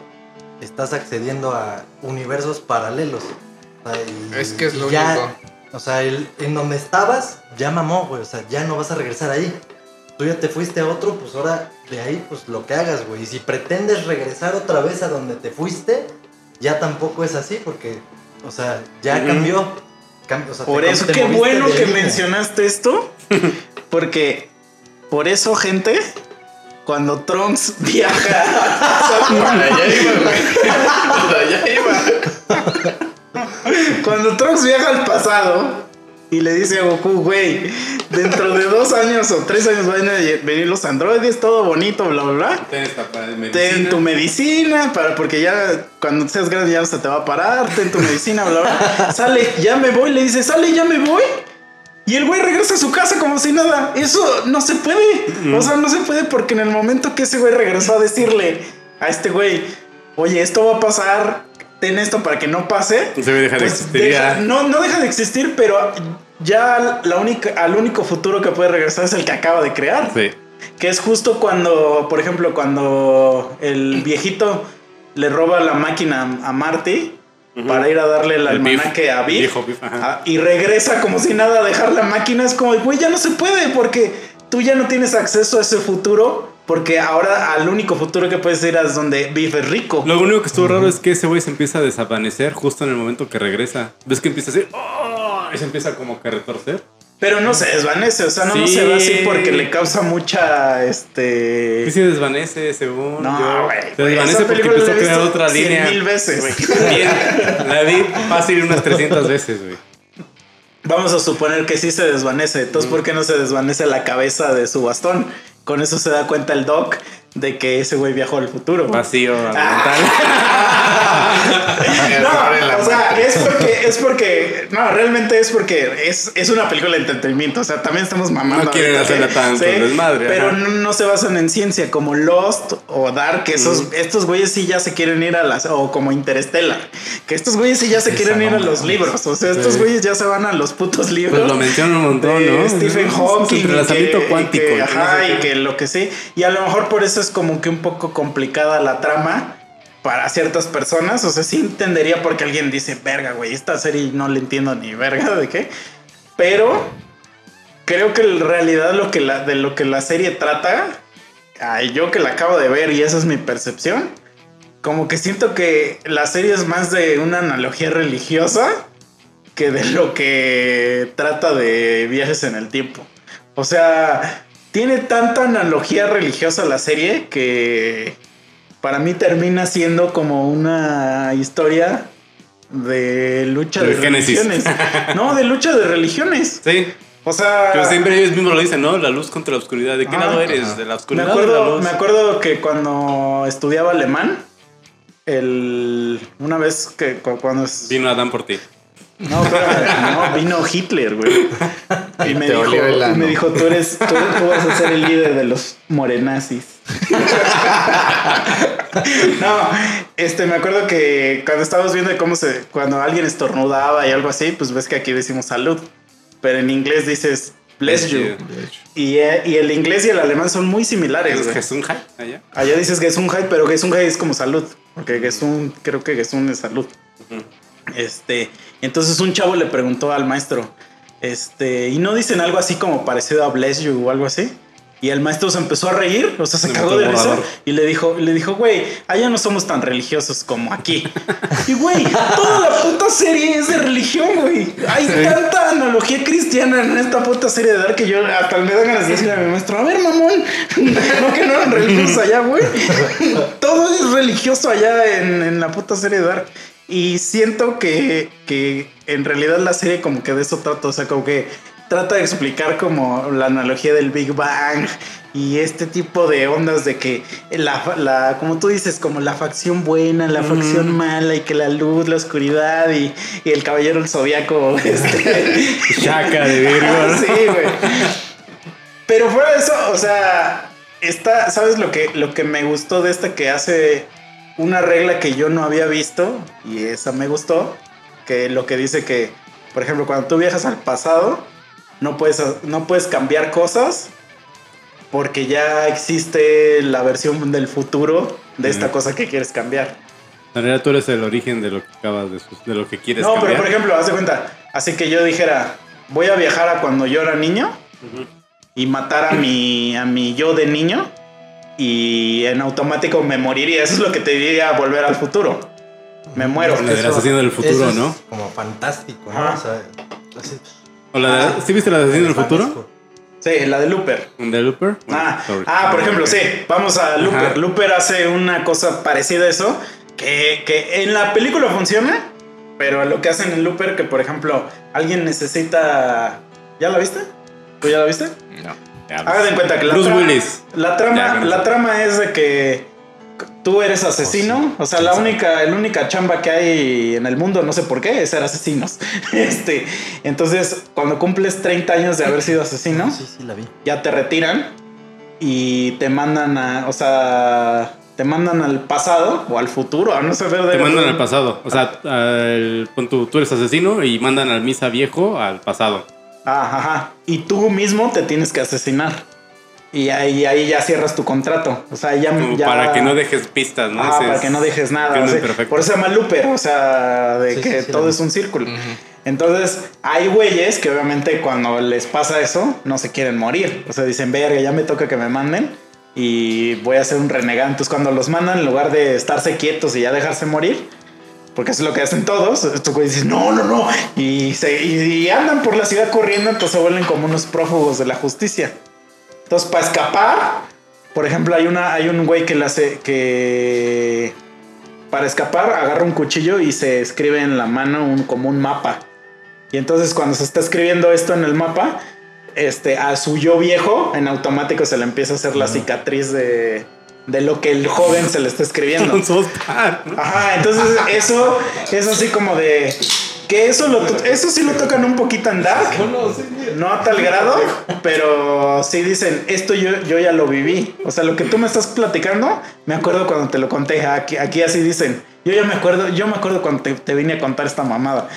estás accediendo a universos paralelos. O sea, y- Es que es lo ya- único. O sea, el- en donde estabas ya mamó, güey. O sea, ya no vas a regresar ahí. Tú ya te fuiste a otro, pues ahora de ahí, pues lo que hagas, güey. Y si pretendes regresar otra vez a donde te fuiste, ya tampoco es así, porque, o sea, ya cambió. Cam- o sea, te Por eso, te qué bueno que línea. mencionaste esto. Porque por eso, gente, cuando Trunks viaja. Para allá iba, güey. Para allá iba. Cuando Trunks viaja al pasado y le dice a Goku, güey, dentro de dos años o tres años van a venir los androides, todo bonito, bla, bla, bla. Ten Ten tu medicina, para, porque ya cuando seas grande ya no se te va a parar, ten tu medicina, bla, bla. Sale, ya me voy, le dice, sale, ya me voy. Y el güey regresa a su casa como si nada. Eso no se puede. O sea, no se puede porque en el momento que ese güey regresó a decirle a este güey, oye, esto va a pasar, ten esto para que no pase. Se deja de pues existir deja- no, no deja de existir, pero ya la única, al único futuro que puede regresar es el que acaba de crear. Sí. Que es justo cuando, por ejemplo, cuando el viejito le roba la máquina a Marty para ir a darle el, El almanaque a Biff, ah, y regresa como si nada a dejar la máquina, es como, güey, ya no se puede porque tú ya no tienes acceso a ese futuro porque ahora al único futuro que puedes ir es donde Biff es rico. Lo único que estuvo raro es que ese güey se empieza a desvanecer justo en el momento que regresa. ¿Ves que empieza a decir ¡Oh! Y se empieza como que a retorcer. Pero no se desvanece, o sea, no, no Sí. se va así porque le causa mucha, este... Y se desvanece, según No, güey. Se desvanece porque empezó a crear otra 100 línea. mil veces, güey. Bien, la vi fácil unas 300 veces, güey. Vamos a suponer que sí se desvanece. Entonces, ¿por qué no se desvanece la cabeza de su bastón? Con eso se da cuenta el doc de que ese güey viajó al futuro. Vacío Ah. la No, o sea, es porque, es porque, no, realmente es porque es, es una película de entretenimiento. O sea, también estamos mamando. No quieren hacerla tanto desmadre, Pero no, no se basan en ciencia como Lost o Dark. que Esos, estos güeyes sí ya se quieren ir a las, o como Interstellar. Que estos güeyes sí ya se Esa quieren ir a los libros. O sea, estos Sí. güeyes ya se van a los putos libros. Pues lo mencionan un montón, ¿no? Stephen Hawking. y que- cuántico. y ajá, y que lo que sí. Y a lo mejor por eso es como que un poco complicada la trama para ciertas personas. O sea, sí entendería porque alguien dice, verga, güey, esta serie no le entiendo ni verga de qué. Pero creo que en realidad lo que la, de lo que la serie trata, ay, yo que la acabo de ver y esa es mi percepción, como que siento que la serie es más de una analogía religiosa que de lo que trata de viajes en el tiempo. O sea, tiene tanta analogía religiosa la serie que para mí termina siendo como una historia de lucha De religiones. No, de lucha de religiones. Sí. O sea, Pero siempre ellos mismos lo dicen, ¿no? La luz contra la oscuridad. ¿De qué lado eres? ¿De la me oscuridad o de la acuerdo, luz? me acuerdo que cuando estudiaba alemán, el, una vez que cu- cuando Vino Adán por ti. No, espérame, no, vino Hitler, güey. Y me dijo, y me dijo, tú eres, tú, tú vas a ser el líder de los morenazis. No, este, me acuerdo que cuando estábamos viendo cómo se, cuando alguien estornudaba y algo así, pues ves que aquí decimos salud, pero en inglés dices bless you. Y, eh, y el inglés y el alemán son muy similares. ¿Es. Gesundheit allá? Allá dices Gesundheit, pero Gesundheit es como salud. Porque Gesund, creo que Gesund es salud. Este, entonces un chavo le preguntó al maestro, este, y no dicen algo así como parecido a Bless You o algo así. Y el maestro se empezó a reír, o sea, se Se cagó de risa y le dijo, le dijo, güey, allá no somos tan religiosos como aquí. Y güey, toda la puta serie es de religión, güey. Hay tanta analogía cristiana en esta puta serie de Dark que yo hasta me da ganas de decirle a mi maestro, a ver, mamón, no que no eran religiosos allá, güey. Todo es religioso allá en, en la puta serie de Dark. Y siento que, que en realidad la serie como que de eso trata, o sea, como que trata de explicar como la analogía del Big Bang y este tipo de ondas de que la, la como tú dices, como la facción buena, la facción mala y que la luz, la oscuridad y, y el caballero del zodiaco, este, Chaca de Virgo. ¿no? sí, güey. Pero fuera de eso, o sea, está, ¿sabes lo que, lo que me gustó de esta que hace una regla que yo no había visto? Y esa me gustó, que lo que dice que, por ejemplo, cuando tú viajas al pasado, no puedes, no puedes cambiar cosas porque ya existe la versión del futuro de esta cosa que quieres cambiar. En realidad tú eres el origen de lo que acabas de, de lo que quieres No, pero cambiar. por ejemplo, haz de cuenta, así que yo dijera, voy a viajar a cuando yo era niño y matar a mi, a mi yo de niño y en automático me moriría. Eso es lo que te diría volver al futuro. Me muero. La del asesino del futuro, eso es ¿no? Como fantástico, ¿no? Ajá. O sea, así- ¿O la de- Ah. ¿Sí viste la de asesino del futuro? fantástico. Sí, la de Looper. ¿De Looper? Ah, ah, por ejemplo, sí, vamos a Looper. Ajá. Looper hace una cosa parecida a eso, que, que en la película funciona, pero lo que hacen en Looper, que por ejemplo, alguien necesita... ¿Ya la viste? ¿Tú ya la viste? No. Hagan en cuenta que la, Bruce tra- Willis. la trama, la trama es de que tú eres asesino, o sea, la única, la única chamba que hay en el mundo, no sé por qué, es ser asesinos. Este, entonces, cuando cumples 30 años de haber sido asesino, Sí, sí, la vi. ya te retiran y te mandan a, o sea, te mandan al pasado o al futuro, a no sé ver de Te mandan al pasado. O sea, al- tú, tú eres asesino y mandan al misa viejo al pasado. Ajá, ajá. Y tú mismo te tienes que asesinar. Y ahí, ahí ya cierras tu contrato. O sea, ya, para que no dejes pistas, ¿no? Ese para es que no dejes nada. o sea, por eso se llama Looper, o sea, de Sí, que sí, sí, todo es un círculo. Entonces, hay güeyes que obviamente cuando les pasa eso, no se quieren morir. O sea, dicen, verga, ya me toca que me manden y voy a ser un renegado. Entonces, cuando los mandan, en lugar de estarse quietos y ya dejarse morir, porque eso es lo que hacen todos, estos güeyes dicen, no, no, no. Y, se, y, y andan por la ciudad corriendo, entonces se vuelven como unos prófugos de la justicia. Entonces, para escapar, por ejemplo, hay, una, hay un güey que le hace que para escapar agarra un cuchillo y se escribe en la mano un, como un mapa. Y entonces cuando se está escribiendo esto en el mapa, este, a su yo viejo, en automático se le empieza a hacer la cicatriz de, de lo que el joven se le está escribiendo. Ajá, entonces eso es así como de que eso lo to- eso sí lo tocan un poquito en Dark. No a tal grado, pero sí dicen, esto yo, yo ya lo viví. O sea, lo que tú me estás platicando, me acuerdo cuando te lo conté. Aquí, aquí así dicen, yo ya me acuerdo, yo me acuerdo cuando te, te vine a contar esta mamada.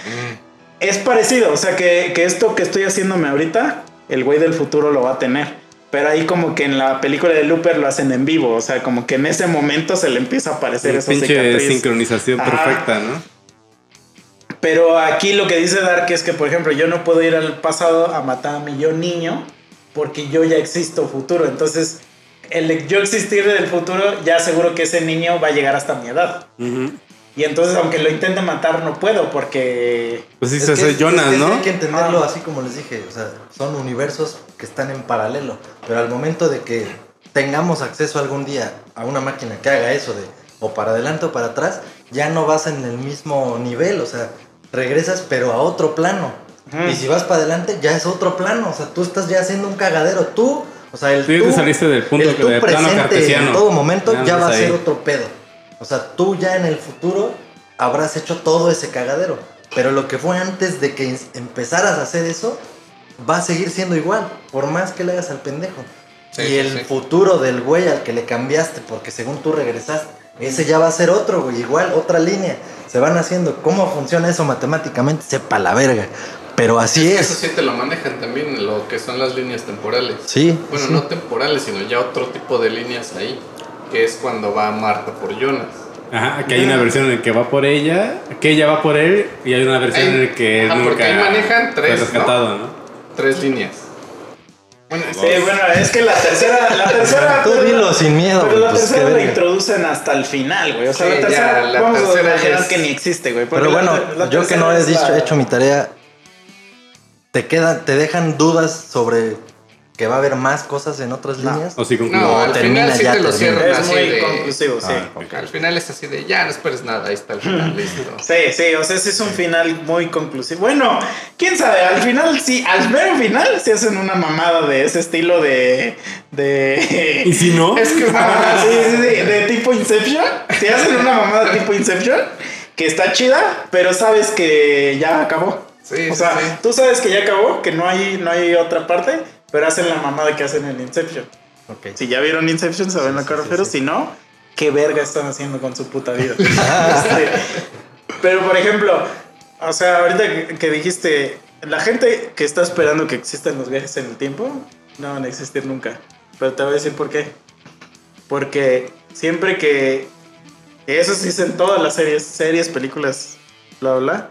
Es parecido, o sea, que, que esto que estoy haciéndome ahorita, el güey del futuro lo va a tener. Pero ahí como que en la película de Looper lo hacen en vivo, o sea, como que en ese momento se le empieza a aparecer esa pinche cicatriz. sincronización Ajá. perfecta, ¿no? Pero aquí lo que dice Dark es que, por ejemplo, yo no puedo ir al pasado a matar a mi yo niño porque yo ya existo futuro. Entonces, el yo existir del futuro, ya seguro que ese niño va a llegar hasta mi edad. Y entonces, aunque lo intente matar, no puedo porque... Pues sí, Es se hace Jonas, es que ¿no? Hay que entenderlo así como les dije. O sea, son universos que están en paralelo. Pero al momento de que tengamos acceso algún día a una máquina que haga eso de o para adelante o para atrás, ya no vas en el mismo nivel. O sea, regresas pero a otro plano. Y si vas para adelante, ya es otro plano. O sea, tú estás ya haciendo un cagadero. Tú, o sea, el Sí, tú, te saliste del punto el que tú de plano presente cartesiano. en todo momento Ya ya va a ser ahí. otro pedo. O sea, tú ya en el futuro habrás hecho todo ese cagadero. Pero lo que fue antes de que empezaras a hacer eso, va a seguir siendo igual, por más que le hagas al pendejo. Sí, y el sí. futuro del güey al que le cambiaste, porque según tú regresaste, ese ya va a ser otro, güey, igual, otra línea. Se van haciendo. ¿Cómo funciona eso matemáticamente? Sepa la verga. Pero así Es que es. Eso sí te lo manejan también, lo que son las líneas temporales. Sí. Bueno, sí. no temporales, sino ya otro tipo de líneas ahí, que es cuando va Marta por Jonas. Ajá, que hay una versión en la que va por ella, que ella va por él, y hay una versión Ahí- en la que ajá, nunca porque ahí manejan tres, rescatado, ¿no? Tres líneas. Bueno, Sí, bueno, es que la tercera... La tercera Tú dilo sin miedo, Pero güey, la pues, tercera la introducen hasta el final, güey. O sea, Sí, la ya, tercera, la vamos tercera a ya imaginar es- que ni existe, güey. Pero la bueno, la yo que no tercera he dicho, la- hecho mi tarea, te quedan, te dejan dudas sobre que va a haber más cosas en otras No. líneas. O sí concluye. no, al termina, final sí ya te lo cierran Es así muy de... conclusivo, sí. Ah. Al final es así de, ya no esperes nada, ahí está el final, listo. Sí, sí, o sea, ese es un final muy conclusivo. Bueno, quién sabe, al final sí, al mero final se hacen una mamada de ese estilo de. de. ¿Y si no? Es que sí, sí, sí, de tipo Inception. Se hacen una mamada tipo Inception que está chida, pero sabes que ya acabó. Sí, o sí, sea, sí. tú sabes que ya acabó, que no hay, no hay otra parte, pero hacen la mamada que hacen en Inception. Ok. Si ya vieron Inception, saben Sí, sí, me refiero. sí, sí. Si no, ¿qué verga están haciendo con su puta vida? Este, pero, por ejemplo, o sea, ahorita que, que dijiste, la gente que está esperando que existan los viajes en el tiempo, no van a existir nunca. Pero te voy a decir por qué. Porque siempre que... Eso se dice en todas las series, series, películas, bla, bla.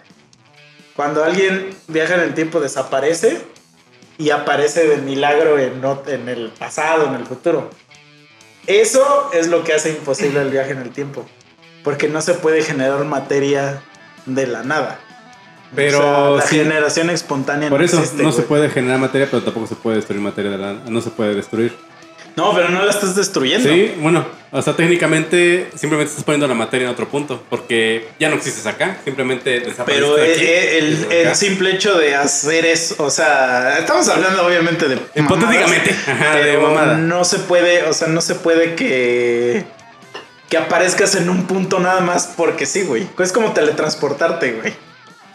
Cuando alguien viaja en el tiempo desaparece y aparece de milagro en, en el pasado, en el futuro. Eso es lo que hace imposible el viaje en el tiempo. Porque no se puede generar materia de la nada. Pero O sea, la sí, generación espontánea por no eso existe, no se puede generar materia, pero tampoco se puede destruir materia de la no se puede destruir. No, pero no la estás destruyendo. Sí, bueno, o sea, técnicamente simplemente estás poniendo la materia en otro punto, porque ya no existes acá, simplemente desapareces Pero de eh, aquí. eh, el, simple hecho de hacer eso, o sea, estamos hablando obviamente de Hipotéticamente, mamadas, ajá, de mamada. no se puede, o sea, no se puede que que aparezcas en un punto nada más porque sí, güey. Es como teletransportarte, güey.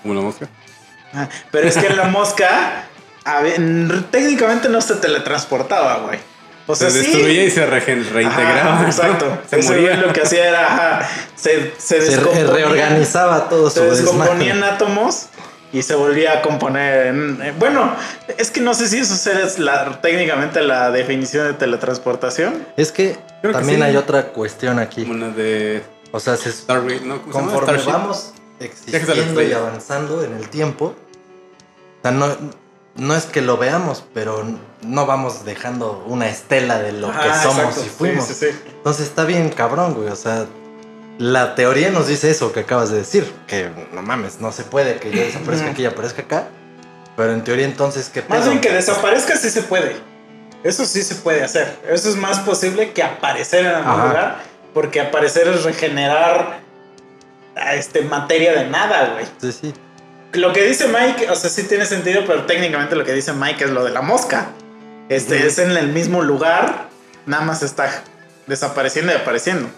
Como la mosca. Ah, Pero es que en la mosca a ver, técnicamente no se teletransportaba, güey. O sea, se sí. destruía y se reintegraba. Ajá, ¿no? exacto. Se Ese moría. lo que hacía era ajá, se, se, Se reorganizaba todo su se descomponía en átomos y se volvía a componer en... eh, Bueno, es que no sé si eso es la, técnicamente la definición de teletransportación. Es que Creo que también sí. hay otra cuestión aquí. Una de O sea, se, Stargate, ¿no? Conforme Starship. vamos existiendo y avanzando en el tiempo, o sea, no, no es que lo veamos, pero no vamos dejando una estela de lo que somos exacto. y fuimos. Sí, sí, sí. Entonces está bien cabrón, güey. O sea, la teoría nos dice eso que acabas de decir. Que no mames, no se puede que yo desaparezca aquí y aparezca acá. Pero en teoría entonces, ¿qué Más pedo? bien que desaparezca sí se puede. Eso sí se puede hacer. Eso es más posible que aparecer en algún Ajá. lugar. Porque aparecer es regenerar a este, materia de nada, güey. Sí, sí. Lo que dice Mike, o sea, sí tiene sentido, pero técnicamente lo que dice Mike es lo de la mosca. Este es en el mismo lugar, nada más está desapareciendo y apareciendo.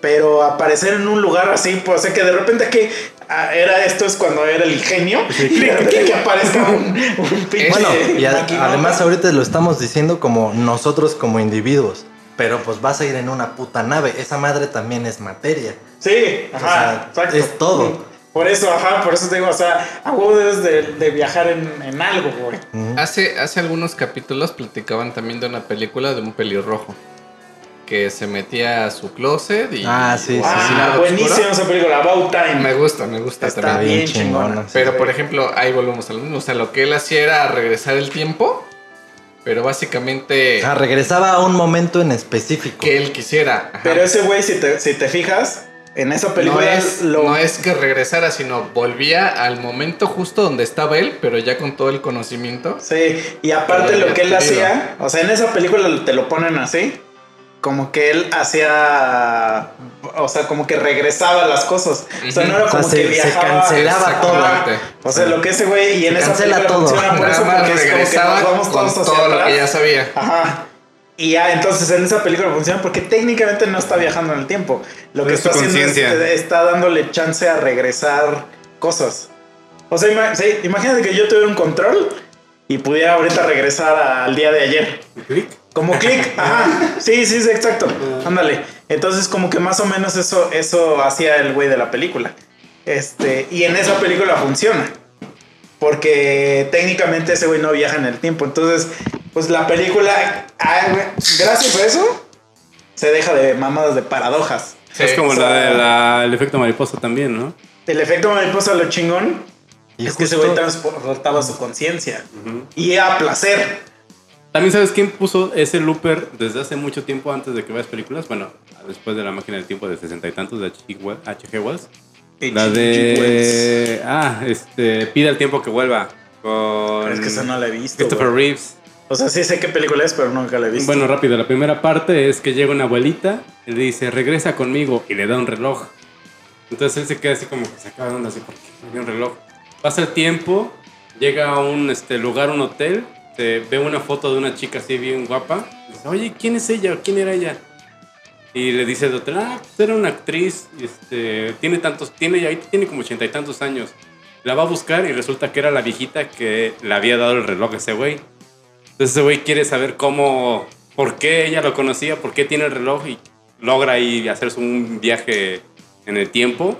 Pero aparecer en un lugar así, pues, o sea, que de repente que ah, era esto es cuando era el genio, y de repente que aparezca un, un pinche Bueno, y a- además ahorita lo estamos diciendo como nosotros como individuos. Pero pues vas a ir en una puta nave. Esa madre también es materia. Sí, O ajá, sea, exacto. es todo. Por eso, ajá, por eso te digo, o sea, a huevo debes de, de viajar en, en algo, güey. Hace, hace algunos capítulos platicaban también de una película de un pelirrojo. Que se metía a su closet y. Ah, sí, sí, sí. Buenísima esa película, About Time. Me gusta, me gusta Está también. bien bien chingona. chingona, sí. Pero por ejemplo, ahí volvemos al mismo. O sea, lo que él hacía era regresar el tiempo. Pero básicamente Ah, regresaba a un momento en específico. que él quisiera. Ajá. Pero ese güey, si te, si te fijas, en esa no película es, lo... no es que regresara, sino volvía al momento justo donde estaba él, pero ya con todo el conocimiento. Sí, y aparte lo que él ya te digo. hacía, o sea, en esa película te lo ponen así, como que él hacía, o sea, como que regresaba las cosas. O sea, no era O sea, como se- que se viajaba. cancelaba todo. O sea, lo que ese güey, y en Se esa película todo. funciona por Nada eso, porque es como que regresaba nos vamos con todos hacia todo lo atrás. que ya sabía. Ajá. Y ya, entonces en esa película funciona porque técnicamente no está viajando en el tiempo. Lo que está haciendo es, está dándole chance a regresar cosas. O sea, ima- sí, imagínate que yo tuviera un control y pudiera ahorita regresar al día de ayer. Clic. Como clic, ajá. Sí, sí, sí, exacto. Ándale. Entonces, como que más o menos eso, eso hacía el güey de la película. Este, y en esa película funciona. Porque técnicamente ese güey no viaja en el tiempo. Entonces, pues la película, gracias a eso, se deja de mamadas de paradojas. Sí. es como o sea- la del efecto mariposa también, ¿no? El efecto mariposa lo chingón Y es que ese güey transportaba su conciencia. Y a placer. También sabes quién puso ese looper desde hace mucho tiempo antes de que veas películas. Bueno, después de la máquina del tiempo de sesenta y tantos de H.G. Wells. La de. Ah, este. Pide el tiempo que vuelva. Con. Es que esa no la he visto. Christopher. Reeves. O sea, sí sé qué película es, pero nunca la he visto. Bueno, rápido. La primera parte es que llega una abuelita le dice, regresa conmigo. Y le da un reloj. Entonces él se queda así como que se acaba de onda así porque dio un reloj. Pasa el tiempo, llega a un este, lugar, un hotel, se ve una foto de una chica así bien guapa. Dice, oye, ¿quién es ella? ¿Quién era ella? Y le dice el hotel, ah, pues era una actriz, este, tiene tantos, tiene ya tiene como ochenta y tantos años. La va a buscar y resulta que era la viejita que le había dado el reloj a ese güey. Entonces ese güey quiere saber cómo, por qué ella lo conocía, por qué tiene el reloj y logra ahí hacerse un viaje en el tiempo,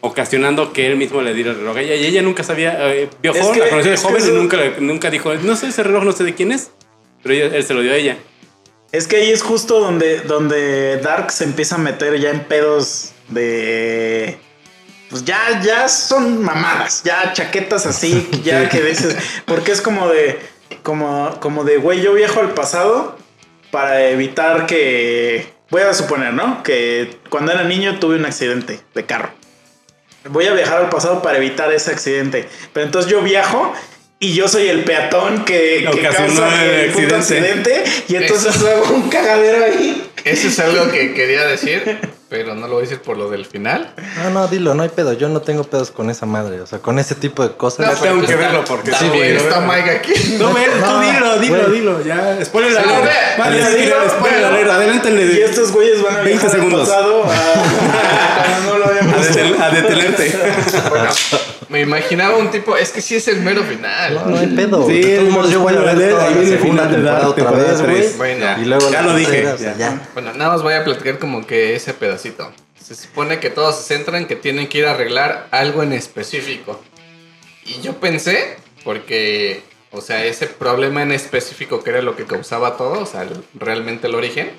ocasionando que él mismo le diera el reloj a ella. Y ella nunca sabía, eh, Es que- la conoció de joven y nunca, le- nunca dijo, no sé ese reloj, no sé de quién es, pero ella- él se lo dio a ella. Es que ahí es justo donde, donde Dark se empieza a meter ya en pedos de. Pues ya, ya son mamadas, ya chaquetas así, ya que dices. Porque es como de. Como, como de, güey, yo viajo al pasado para evitar que. Voy a suponer, ¿no? Que cuando era niño tuve un accidente de carro. Voy a viajar al pasado para evitar ese accidente. Pero entonces yo viajo y yo soy el peatón que, que causa el el puto accidente. accidente. Y entonces hago un cagadero ahí. Eso es algo que quería decir, pero no lo voy a decir por lo del final. No, no, dilo, no hay pedo. Yo no tengo pedos con esa madre. O sea, con ese tipo de cosas. No, tengo que verlo porque sí, También güey. está Mike aquí. No, ve, tú No, dilo, dilo, güey. dilo, ya. Spoiler Sí, alert. ve, Vale, ya sí, dilo, spoiler alert. Adelántenle Y estos güeyes van a 20 viajar al segundos. pasado a, a- no lo habíamos a, detel- a detenerte. Bueno, me imaginaba un tipo, es que sí es el mero final. No, no hay pedo. Sí, De todos modos, yo voy a ver toda ahí la segunda temporada otra vez, güey. Bueno, Y luego Ya lo dije, ya. ya. Bueno, nada más voy a platicar como que ese Se supone que todos se centran que tienen que ir a arreglar algo en específico. Y yo pensé, porque, o sea, ese problema en específico que era lo que causaba todo, o sea, realmente el origen,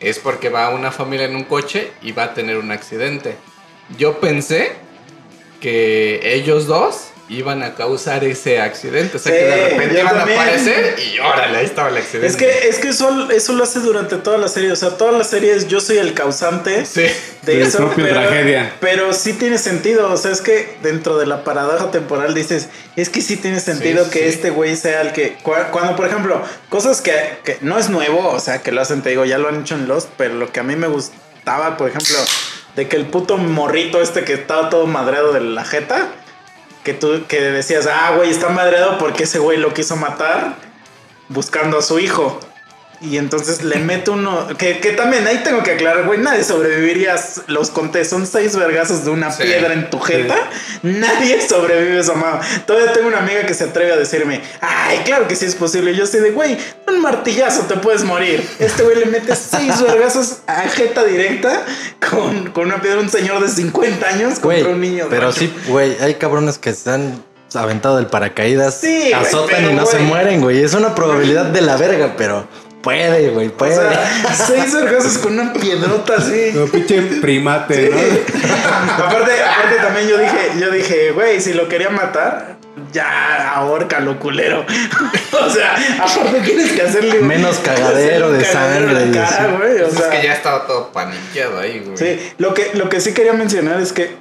es porque va una familia en un coche y va a tener un accidente. Yo pensé que ellos dos iban a causar ese accidente, o sea, Sí, que de repente iban también. a aparecer y órale, ahí estaba el accidente. Es que, es que eso, eso lo hace durante toda la serie. O sea, toda la serie es yo soy el causante Sí. de De eso. propia pero, tragedia. pero sí tiene sentido. O sea, es que dentro de la paradoja temporal dices, es que sí tiene sentido Sí, que sí. este güey sea el que. cua- Cuando, por ejemplo, cosas que, que no es nuevo, o sea, que lo hacen, te digo, ya lo han hecho en Lost, pero lo que a mí me gustaba, por ejemplo, de que el puto morrito este que estaba todo madreado de la jeta. Que tú que decías, ah, güey, está madreado porque ese güey lo quiso matar buscando a su hijo. Y entonces le mete uno. Que, que también ahí tengo que aclarar, güey. Nadie sobreviviría. Los conté, son seis vergazos de una Sí. piedra en tu jeta. Nadie sobrevive eso, mamá. Todavía tengo una amiga que se atreve a decirme, ay, claro que sí es posible. Y yo así de, güey, un martillazo te puedes morir. Este güey le mete seis vergazos a jeta directa con, con una piedra. Un señor de 50 años Güey, contra un niño. de pero sí, güey, hay cabrones que se han aventado del paracaídas, Sí, güey, azotan pero, y no se güey. mueren, güey. Es una probabilidad de la verga, pero puede, güey, O puede. sea, seis vergazos con una piedrota así. Como pinche primate, ¿no? aparte, aparte también yo dije, yo dije, güey, si lo quería matar, ya ahórcalo, culero. o sea, aparte tienes que hacerle un- Menos cagadero de sangre cara, güey. O Pues sea, es que ya estaba todo paniqueado ahí, güey. sí, lo que, lo que sí quería mencionar es que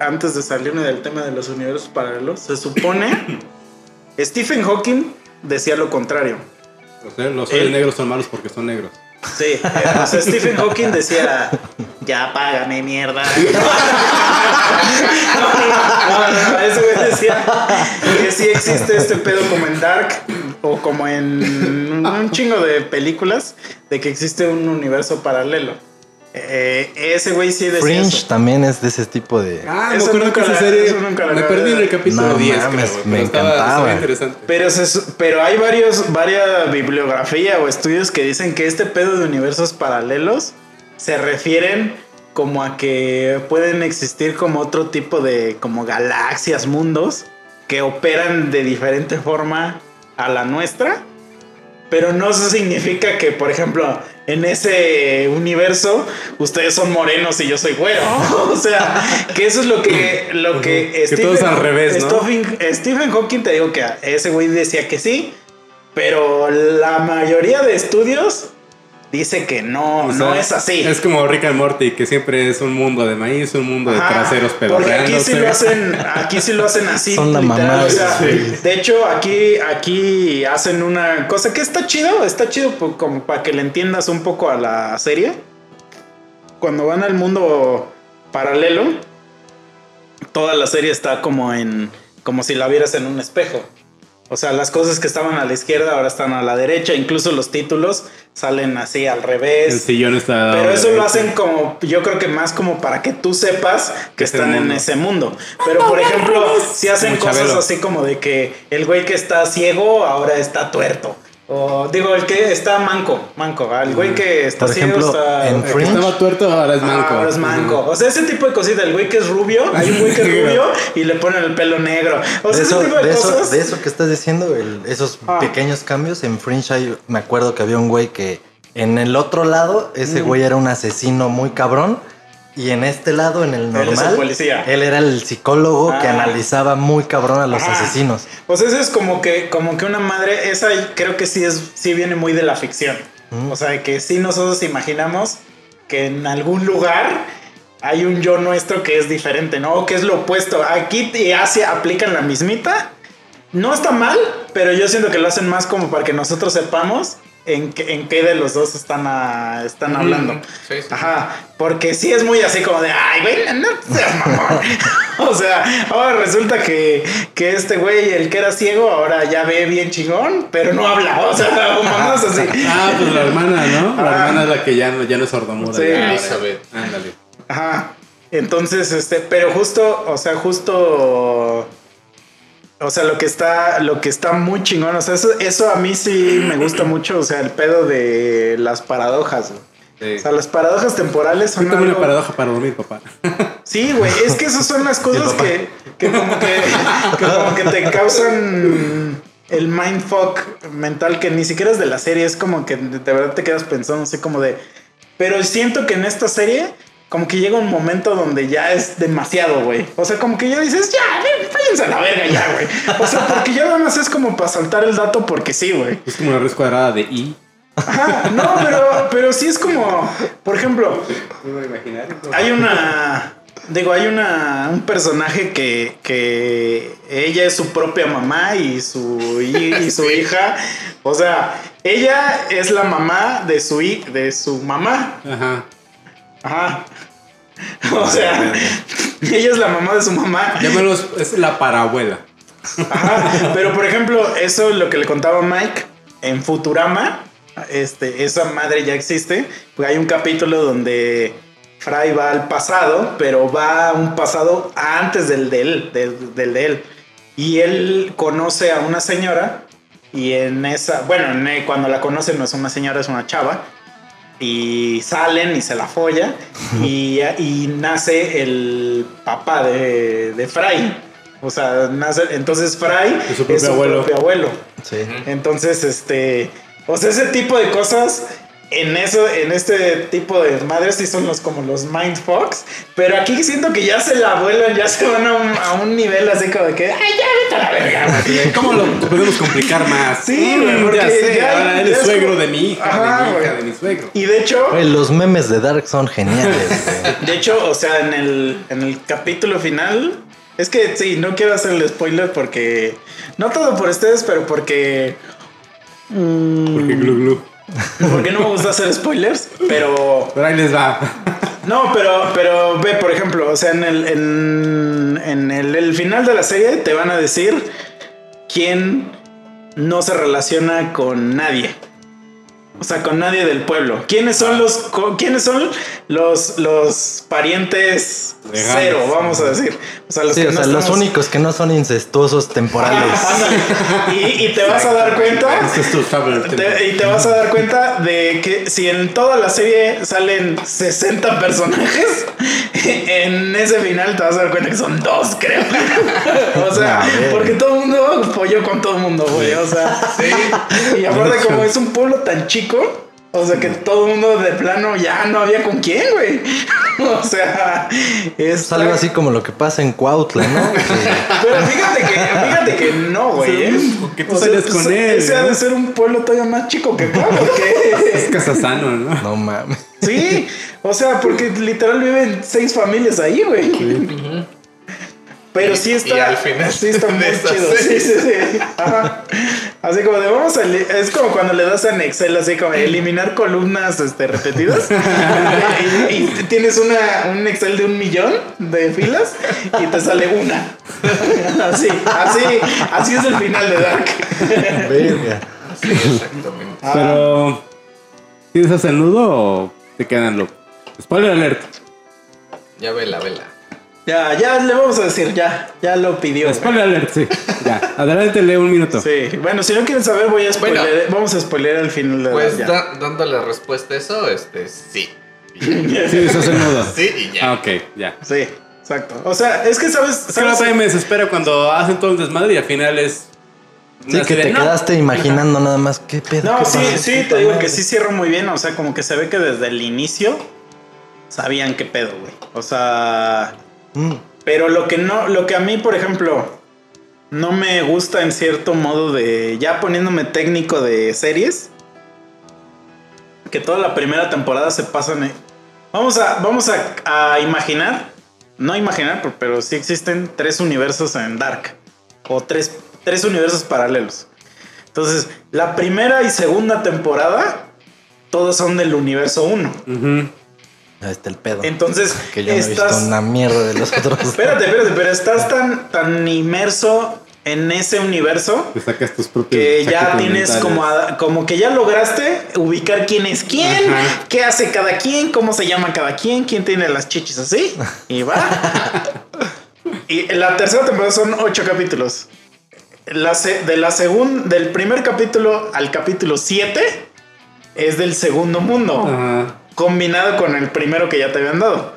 antes de salirme del tema de los universos paralelos, se supone Stephen Hawking decía lo contrario. O sea, los hoyos Él- negros son malos porque son negros. Sí, eh, o sea, Stephen Hawking decía, ya págame, mierda. No, no, ese güey decía que sí existe este pedo como en Dark o como en un chingo de películas de que existe un universo paralelo. Eh, ese güey sí decía Fringe eso. también es de ese tipo de. Ah, me Eso acuerdo nunca que esa la- serie. eso nunca la me perdí en el capítulo No 10, mames, creo, güey, me pero estaba- encantaba. estaba interesante. Pero, se- pero hay varios, varias bibliografía o estudios que dicen que este pedo de universos paralelos se refieren como a que pueden existir como otro tipo de como galaxias, mundos que operan de diferente forma a la nuestra. Pero no eso significa que, por ejemplo, en ese universo ustedes son morenos y yo soy güero. o sea, que eso es lo que, lo que, Que todo es al revés, ¿no? Stephen, Stephen Hawking te digo que ese güey decía que sí, pero la mayoría de estudios dice que no, O sea, no es así. Es como Rick and Morty, que siempre es un mundo de maíz, un mundo de Ajá, traseros Porque aquí sí lo hacen, aquí sí lo hacen así. Son la literal, mamá, o sea, sí. De hecho, aquí, aquí hacen una cosa que está chido, está chido pues, como para que le entiendas un poco a la serie. Cuando van al mundo paralelo, toda la serie está como en, como si la vieras en un espejo. O sea, las cosas que estaban a la izquierda ahora están a la derecha. Incluso los títulos salen así al revés. El sillón está. Pero eso lo hacen como, yo creo que más como para que tú sepas que Es están en ese mundo. Pero por ejemplo, si hacen cosas así como de que el güey que está ciego ahora está tuerto. O digo, el que está manco, manco. Al güey que está Por ciego ejemplo, está... en El Fringe. estaba tuerto ahora es Ah, manco. ahora es manco. O sea, ese tipo de cositas. El güey que es rubio, hay un güey que es rubio y le ponen el pelo negro. O sea, de, eso, ese tipo de, de, eso, cosas. de eso que estás diciendo, el- esos Ah. pequeños cambios, en Fringe hay- me acuerdo que había un güey que en el otro lado, Mm. ese güey era un asesino muy cabrón. Y en este lado, en el Él es el normal, policía. él era el psicólogo que Ah. analizaba muy cabrón a los Ajá. asesinos. Sea, eso es como que, como que una madre, esa creo que sí es, sí viene muy de la ficción. Mm. O sea, que sí nosotros imaginamos que en algún lugar hay un yo nuestro que es diferente, ¿no? O que es lo opuesto. Aquí y Asia aplican la mismita. No está mal, pero yo siento que lo hacen más como para que nosotros sepamos en qué, en qué de los dos están, a- están hablando. Sí, sí. Ajá, porque sí es muy así como de, ay, güey, no seas mamón. o sea, ahora resulta que, que este güey, el que era ciego, ahora ya ve bien chingón, pero no habla. O sea, mamás así. Ah, pues la hermana, ¿no? La Ah. hermana es la que ya no, ya no es sordomuda. Sí. Elizabeth. Ándale. Ajá. Entonces, este, pero justo, o sea, justo. O sea, lo que está, lo que está muy chingón. O sea, eso, eso a mí sí me gusta mucho. O sea, el pedo de las paradojas. Sí. O sea, las paradojas temporales son Cuéntame una paradoja para dormir, papá. Sí, güey, es que esas son las cosas que, que como que, que como que te causan el mindfuck mental que ni siquiera es de la serie, es como que de verdad te quedas pensando así como de... Pero siento que en esta serie como que llega un momento donde ya es demasiado, güey. O sea, como que ya dices, ya, váyanse a la verga ya, güey. O sea, porque ya nada más es como para saltar el dato porque sí, güey. Es como la raíz cuadrada de I. Ajá, no, pero, pero sí es como, por ejemplo, hay una. Digo, hay una, un personaje que, que ella es su propia mamá y su, y su hija. O sea, ella es la mamá de su, de su mamá. Ajá. Ajá. O sea, ella es la mamá de su mamá. Es la parabuela. Ajá. Pero por ejemplo, eso lo que le contaba Mike en Futurama, este, esa madre ya existe. Porque hay un capítulo donde Fry va al pasado, pero va a un pasado antes del de él, del, del de él. Y él conoce a una señora. Y en esa, bueno, en- e, cuando la conoce no es una señora, es una chava. Y salen y se la folla. y, y nace el papá de, de Fry. O sea, nace, entonces Fry Es su propio abuelo. propio abuelo. Sí. Entonces, este, o sea, ese tipo de cosas en eso, en este tipo de madres sí son los como los mindfucks, pero aquí siento que ya se la vuelan, ya se van a un, a un nivel así como de que, ay, ya vete a la verga. güey". ¿Cómo lo podemos complicar más? Sí, güey, porque ya sé, ya- ahora él ya es es suegro como- de mi hija, Ajá, de mi hija, de mi suegro. Y de hecho, Güey, los memes de Dark son geniales. güey. de hecho, o sea, en el, en el capítulo final, es que sí, no quiero hacer el spoiler porque, no todo por ustedes, pero porque... mm, Porque glu glu. Porque no me gusta hacer spoilers, pero Pero ahí les va. No, pero, pero ve, por ejemplo, o sea, en el, en, en el, el final de la serie te van a decir quién no se relaciona con nadie. O sea, con nadie del pueblo. ¿Quiénes son los, co- quiénes son los, los parientes Legales. cero, vamos a decir? O sea, los Sí, o no sea, los únicos que no son incestuosos temporales. Y, y te vas a dar cuenta te- y te vas a dar cuenta de que si en toda la serie salen 60 personajes, en ese final te vas a dar cuenta que son dos, creo. o sea, porque todo el mundo folló con todo el mundo, güey. O sea, y aparte, como es un pueblo tan chico. O sea que todo el mundo de plano ya no había con quién, güey. O sea, es algo así como lo que pasa en Cuautla, ¿no? Pero fíjate que, fíjate que no, güey. ¿eh? Que tú sales con él, Ese ha ¿no? de ser un pueblo todavía más chico que acá, porque. Es Casasano, ¿no? no mames. Sí, o sea, porque literal viven seis familias ahí, güey. Pero sí está. Y al final Sí está muy chido. Sí, sí, sí. Ajá. Así como de vamos a. Es como cuando le das en Excel, así como eliminar columnas este, repetidas. y, y tienes una, un Excel de un millón de filas y te sale una. así, así, así es el final de Dark. Verga. Sí, exactamente. Ah. Pero, ¿tienes hacen nudo o te quedan loco? Spoiler alert. Ya vela, vela. Ya, ya le vamos a decir, ya, ya lo pidió. Spoiler alert, sí. Ya, adelante, lee un minuto. Sí, bueno, si no quieren saber, voy a spoiler. Bueno. vamos a spoiler al final de Pues da- dándole respuesta a eso, este, sí. Sí, eso es el modo. Sí y ya. Ah, ok, ya. Sí, exacto. O sea, es que sabes. Es que sabes- otra vez me desespera cuando hacen todo el desmadre y al final es. Sí, que te quedaste imaginando nada más. ¿Qué pedo? No, ¿Qué sí, sí, te digo madre. que sí cierro muy bien. O sea, como que se ve que desde el inicio sabían qué pedo, güey. O sea. Mm. Pero lo que no, lo que a mí, por ejemplo, no me gusta en cierto modo de. Ya poniéndome técnico de series. Que toda la primera temporada se pasan. en- Vamos a. Vamos a, a imaginar. No imaginar, pero- pero sí existen tres universos en Dark. O tres, tres universos paralelos. Entonces, la primera y segunda temporada. Todos son del universo 1. Ujú. Ahí está el pedo. Entonces, que yo no he estás. visto una mierda de los otros. Espérate, espérate, pero estás tan, tan inmerso en ese universo Te sacas tus propios. que ya tienes como, a- como que ya lograste ubicar quién es quién, Ajá. qué hace cada quien, cómo se llama cada quien, quién tiene las chichis así, y va. y la tercera temporada son ocho capítulos. La se- de la segun- del primer capítulo al capítulo 7 es del segundo mundo Ajá. Combinado con el primero que ya te habían dado.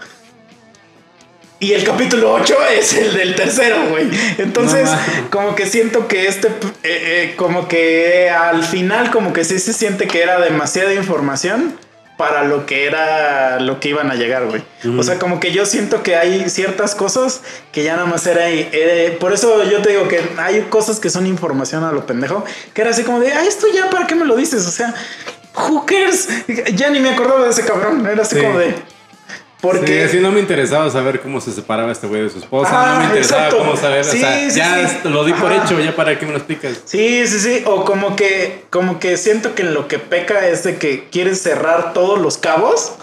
Y el capítulo 8 es el del tercero, güey. Entonces, No como que siento que este, eh, eh, como que al final, como que sí se siente que era demasiada información para lo que era lo que iban a llegar, güey. O sea, como que yo siento que hay ciertas cosas que ya nada más era ahí. eh, por eso yo te digo que hay cosas que son información a lo pendejo, que era así como de, ah, esto ya, ¿para qué me lo dices? O sea, cares? Ya ni me acordaba de ese cabrón. Era así Sí. como de. Porque. Sí, sí, no me interesaba saber cómo se separaba este güey de su esposa. Ah, no me interesaba exacto. cómo saber. Sí, o sea, sí, ya sí. lo di por Ajá. hecho, ya para qué me lo explicas. Sí, sí, sí. O como que, como que siento que lo que peca es de que quieres cerrar todos los cabos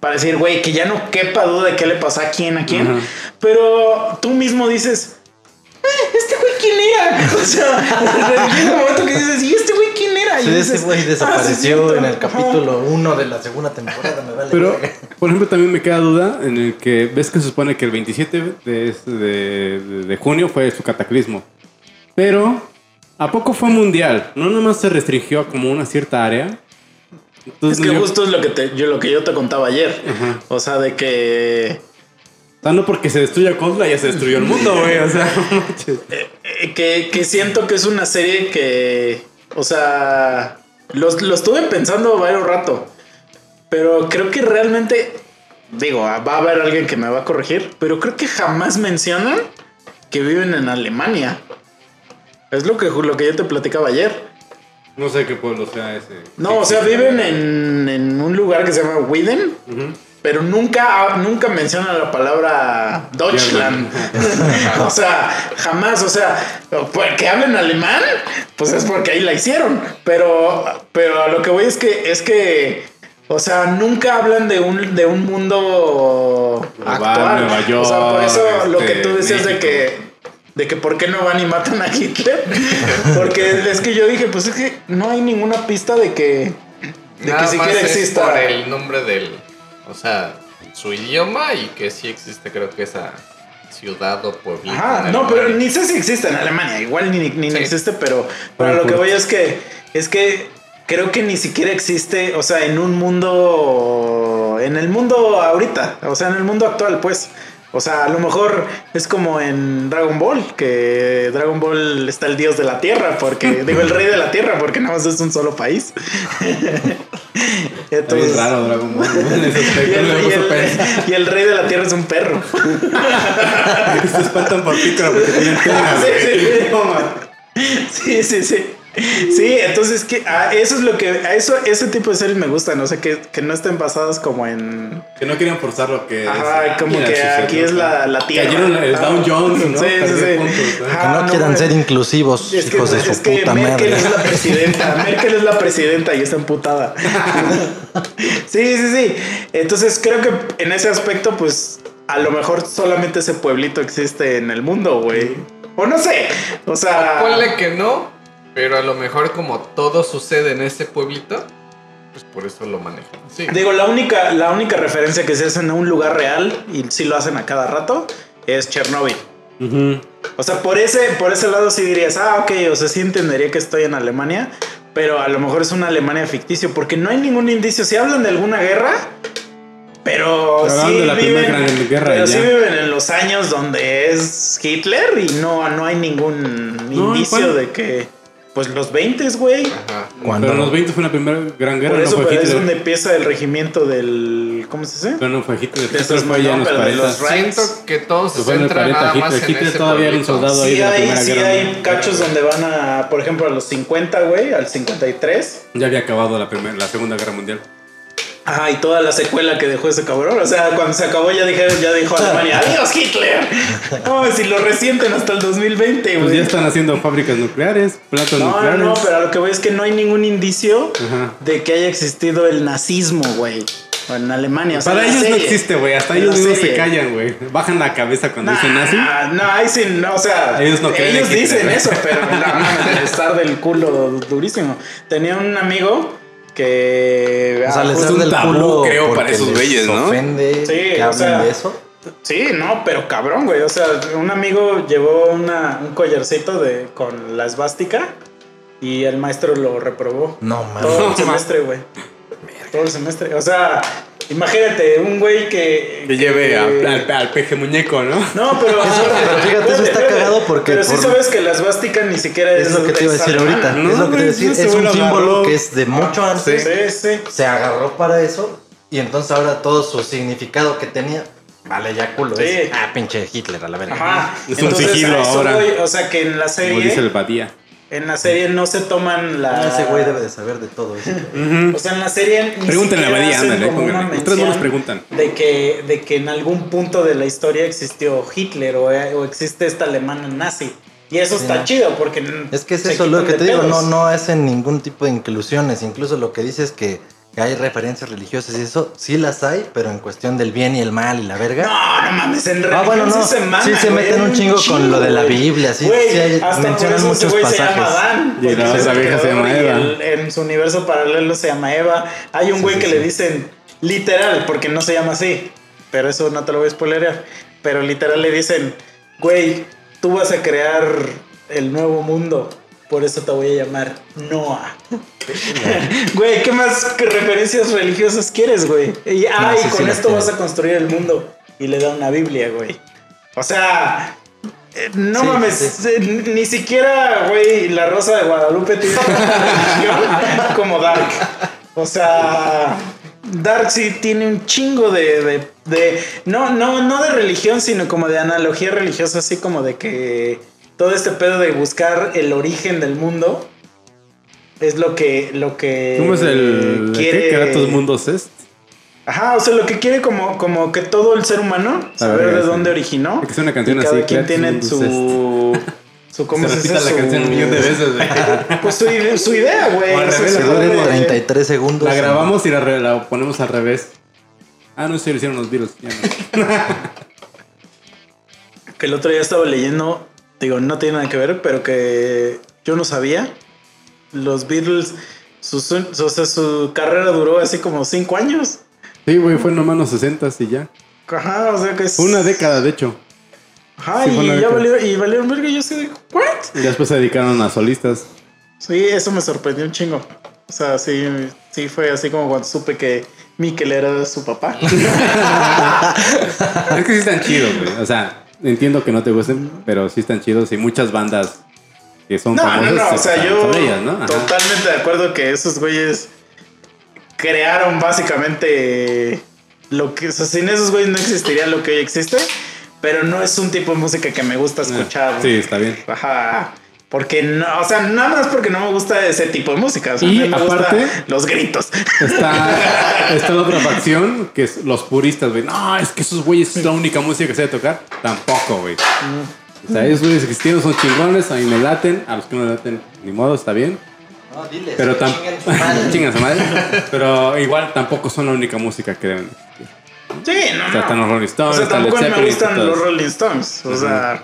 para decir, güey, que ya no quepa duda de qué le pasó a quién, a quién. Ajá. Pero tú mismo dices, "Eh, ¿este güey quién era? O sea, llega un momento que dices, ¿y este güey quién era? Y Sí, dices, ese güey "Ah, sí, desapareció cierto". en el capítulo 1 de la segunda temporada. Me vale Pero, por ejemplo, también me queda duda en el que ves que se supone que el 27 de, este- de, de- de junio fue su cataclismo. Pero, ¿a poco fue mundial? ¿No nomás se restringió a como una cierta área? Es que yo- justo es lo que, te, yo, lo que yo te contaba ayer. O sea, de que sea, no porque se destruya Cosla ya se destruyó el mundo, güey. O sea, manches. Eh, que, que siento que es una serie que, o sea, lo, lo estuve pensando varios rato, pero creo que realmente, digo, va a haber alguien que me va a corregir, pero creo que jamás mencionan que viven en Alemania. Es lo que, lo que yo te platicaba ayer. No sé qué pueblo sea ese. No, o sea, viven en, en un lugar que se llama Widen, Ujú. Pero nunca, nunca mencionan la palabra Deutschland. o sea, jamás, o sea, pues, que hablen alemán, pues es porque ahí la hicieron. Pero, pero a lo que voy es que, es que, o sea, nunca hablan de un, de un mundo Global, actual. Nueva o sea, por eso lo que este, tú decías de que de que por qué no van y matan a Hitler. Porque es que yo dije, pues es que no hay ninguna pista de que, de Nada que siquiera más es exista. por el nombre del, o sea, su idioma y que sí existe, creo que esa ciudad o pueblito. Ajá, no, pero ni sé si existe en Alemania, igual ni, ni Sí. existe, pero para lo que voy es que es que creo que ni siquiera existe, o sea, en un mundo, en el mundo ahorita, o sea, en el mundo actual, pues. O sea, a lo mejor es como en Dragon Ball, que Dragon Ball está el dios de la tierra, porque digo el rey de la tierra, porque nada más es un solo país. Está bien raro Dragon Ball. ¿no? En ese y, el, y y rey de la tierra es un perro. Se espantan por pícara porque tienen. Sí, sí. Sí, sí, sí. Entonces que a eso es lo que a eso ese tipo de series me gustan, o sea que, que no estén basadas como en Que no querían forzar lo que. ajá, como Mira, que aquí es la, la tierra. Cayeron el Ah, Down Jones, ¿no? Sí, sí, sí. puntos, ¿no? Que Ah, no, quieran ser inclusivos, Es que, hijos de es su que puta Merkel madre. es la presidenta. Merkel es la presidenta y está emputada. sí, sí, sí. Entonces creo que en ese aspecto, pues a lo mejor solamente ese pueblito existe en el mundo, güey. O no sé. O sea. Ponle que no, pero a lo mejor como todo sucede en ese pueblito, pues por eso lo manejan. Sí. Digo, la única, la única referencia que se hace en un lugar real, y sí lo hacen a cada rato, es Chernobyl. O sea, por ese, por ese lado sí dirías, ah, ok, o sea, sí entendería que estoy en Alemania, pero a lo mejor es una Alemania ficticio, porque no hay ningún indicio. Si hablan de alguna guerra, pero sí de la viven, primera gran guerra pero y sí ya. viven en los años donde es Hitler y no, no hay ningún No, indicio ¿cuál? de que, pues los 20, güey. Ajá. Cuando Pero los 20 fue la primera gran guerra, Por eso no fue pero es donde empieza el regimiento del, ¿cómo se dice? Pero no fue Hitler. De Hitler esos fue ya en no, los pero de 40. los. Siento que todos se centran 40 nada más Hitler. en Hitler ese todavía era un soldado ahí Sí de la hay, Primera sí Guerra hay cachos donde van a, por ejemplo, a los 50, güey, al 53. Ya había acabado la, primera, la Segunda Guerra Mundial. Ah, y toda la secuela que dejó ese cabrón. O sea, cuando se acabó ya dijeron, ya dijo Alemania, adiós Hitler. No, si lo resienten hasta el 2020, Pues güey. ya están haciendo fábricas nucleares, plantas no, no, nucleares. no, pero a lo que voy es que no hay ningún indicio Ajá. de que haya existido el nazismo, güey. O en Alemania. O sea, Para ellos no existe, güey. Hasta ellos mismos se callan, güey. Bajan la cabeza cuando Nah, dicen nazi. No, ahí sí, no, o sea, Ellos no en dicen Hitler. eso, pero la estar del culo durísimo. Tenía un amigo que. O sea, ah, les un arde el tabú, culo creo, para esos güeyes, ¿no? ofende Sí, que o hablen sea, de eso. Sí, no, pero cabrón, güey. O sea, un amigo llevó una, un collarcito de, con la esvástica y el maestro lo reprobó. No Todo el mames. semestre, güey. Todo el semestre. O sea, imagínate, un güey que. Que lleve a- que- al, al peje muñeco, ¿no? No, pero. pero fíjate, eso está cagado porque Pero sí por- sabes que la esvástica ni siquiera es. Es lo que te iba a decir ahorita. No, es lo que te iba a decir. Es un lo símbolo agarró. que es de mucho antes. Sí, sí. Se agarró para eso. Y entonces ahora todo su significado que tenía. Vale, ya culo. Sí. Es, ah, pinche Hitler a la verga. Ajá. Es un sigilo ahora. voy, o sea que en la Como dice el serie. Badía. En la serie no se toman la. Ah, Ese güey debe de saber de todo eso. O sea, en la serie. ni Pregúntenle a hacen ándale, como una pónganle. Ustedes no nos mención preguntan. De que, de que en algún punto de la historia existió Hitler o, o existe esta alemana nazi. Y eso está chido porque. Es que es eso, lo que te digo, no, no hacen ningún tipo de inclusiones. Incluso lo que dices que, que hay referencias religiosas y eso, sí las hay, pero en cuestión del bien y el mal y la verga. No, no mames, en Ah, religión bueno, no. sí se mama, Sí se güey, meten un chingo con lo de la. Biblia, sí, Güey, sí hay- hasta por mencionan eso ese muchos güey se llama pasajes. Adán. Y la porque es otra el vieja se llama Eva. el- en su universo paralelo se llama Eva. Hay un güey sí, que sí. le dicen literal, porque no se llama así. Pero eso no te lo voy a spoilerear. Pero literal le dicen, güey, tú vas a crear el nuevo mundo. Por eso te voy a llamar Noah. Güey, ¿qué más referencias religiosas quieres, güey? Y, No, y sí, con sí esto vas a construir el mundo. Y le da una Biblia, güey. O sea, eh, no Sí, mames, sí. eh, ni siquiera, güey, la Rosa de Guadalupe tiene una religión como Dark. O sea, Dark sí tiene un chingo de, de, de- no, no, no de religión, sino como de analogía religiosa, así como de que todo este pedo de buscar el origen del mundo es lo que, lo que ¿Cómo es el. quiere. ¿Qué? Creatos mundos es? Ajá, o sea, lo que quiere como, como que todo el ser humano saber de sí. dónde originó. Es que es una canción y cada así, quien tiene su. Su, ¿Cómo Se se, repita dice? la Su- canción un millón de veces, güey. Pues su, ide- su idea, güey. Que dure de- 33 segundos. La grabamos y la, re- la ponemos al revés. Ah, no, sí, lo hicieron los virus. Ya no. Que el otro día estaba leyendo, digo, no tiene nada que ver, pero que yo no sabía. Los Beatles, su, su, o sea, su carrera duró así como cinco años. Sí, güey, fue nomás los 60 y ya. Ajá, o sea que es. Una década, de hecho. Ajá, sí, y ya valió, y valieron verga. Yo así de, ¿what? Y después se dedicaron a solistas. Sí, eso me sorprendió un chingo. O sea, sí, sí fue así como cuando supe que Mikel era su papá. Es que sí están chidos, güey. O sea, entiendo que no te gusten, pero sí están chidos. Y muchas bandas que son No, no, famosas no, o sea, yo ellas, ¿no? Totalmente de acuerdo que esos güeyes crearon básicamente lo que, o sea, sin esos güeyes no existiría lo que hoy existe, pero no es un tipo de música que me gusta escuchar. Ah, Sí, está bien. Ajá. Porque no, o sea, nada más porque no me gusta ese tipo de música. O sea, Y a mí me aparte- gustan los gritos. Está, está la otra facción, que es los puristas, güey. No, es que esos güeyes es la única música que se debe tocar. Tampoco, güey. O sea, esos güeyes existieron, son chingones, a mí me laten, a los que no me laten, ni modo, está bien. No, diles. Pero madre. Chingan su madre. Pero igual tampoco son la única música que deben. Sí, no, O sea, están los. Rolling O Stones, sea, están Led tampoco me gustan los Rolling Stones. O sea,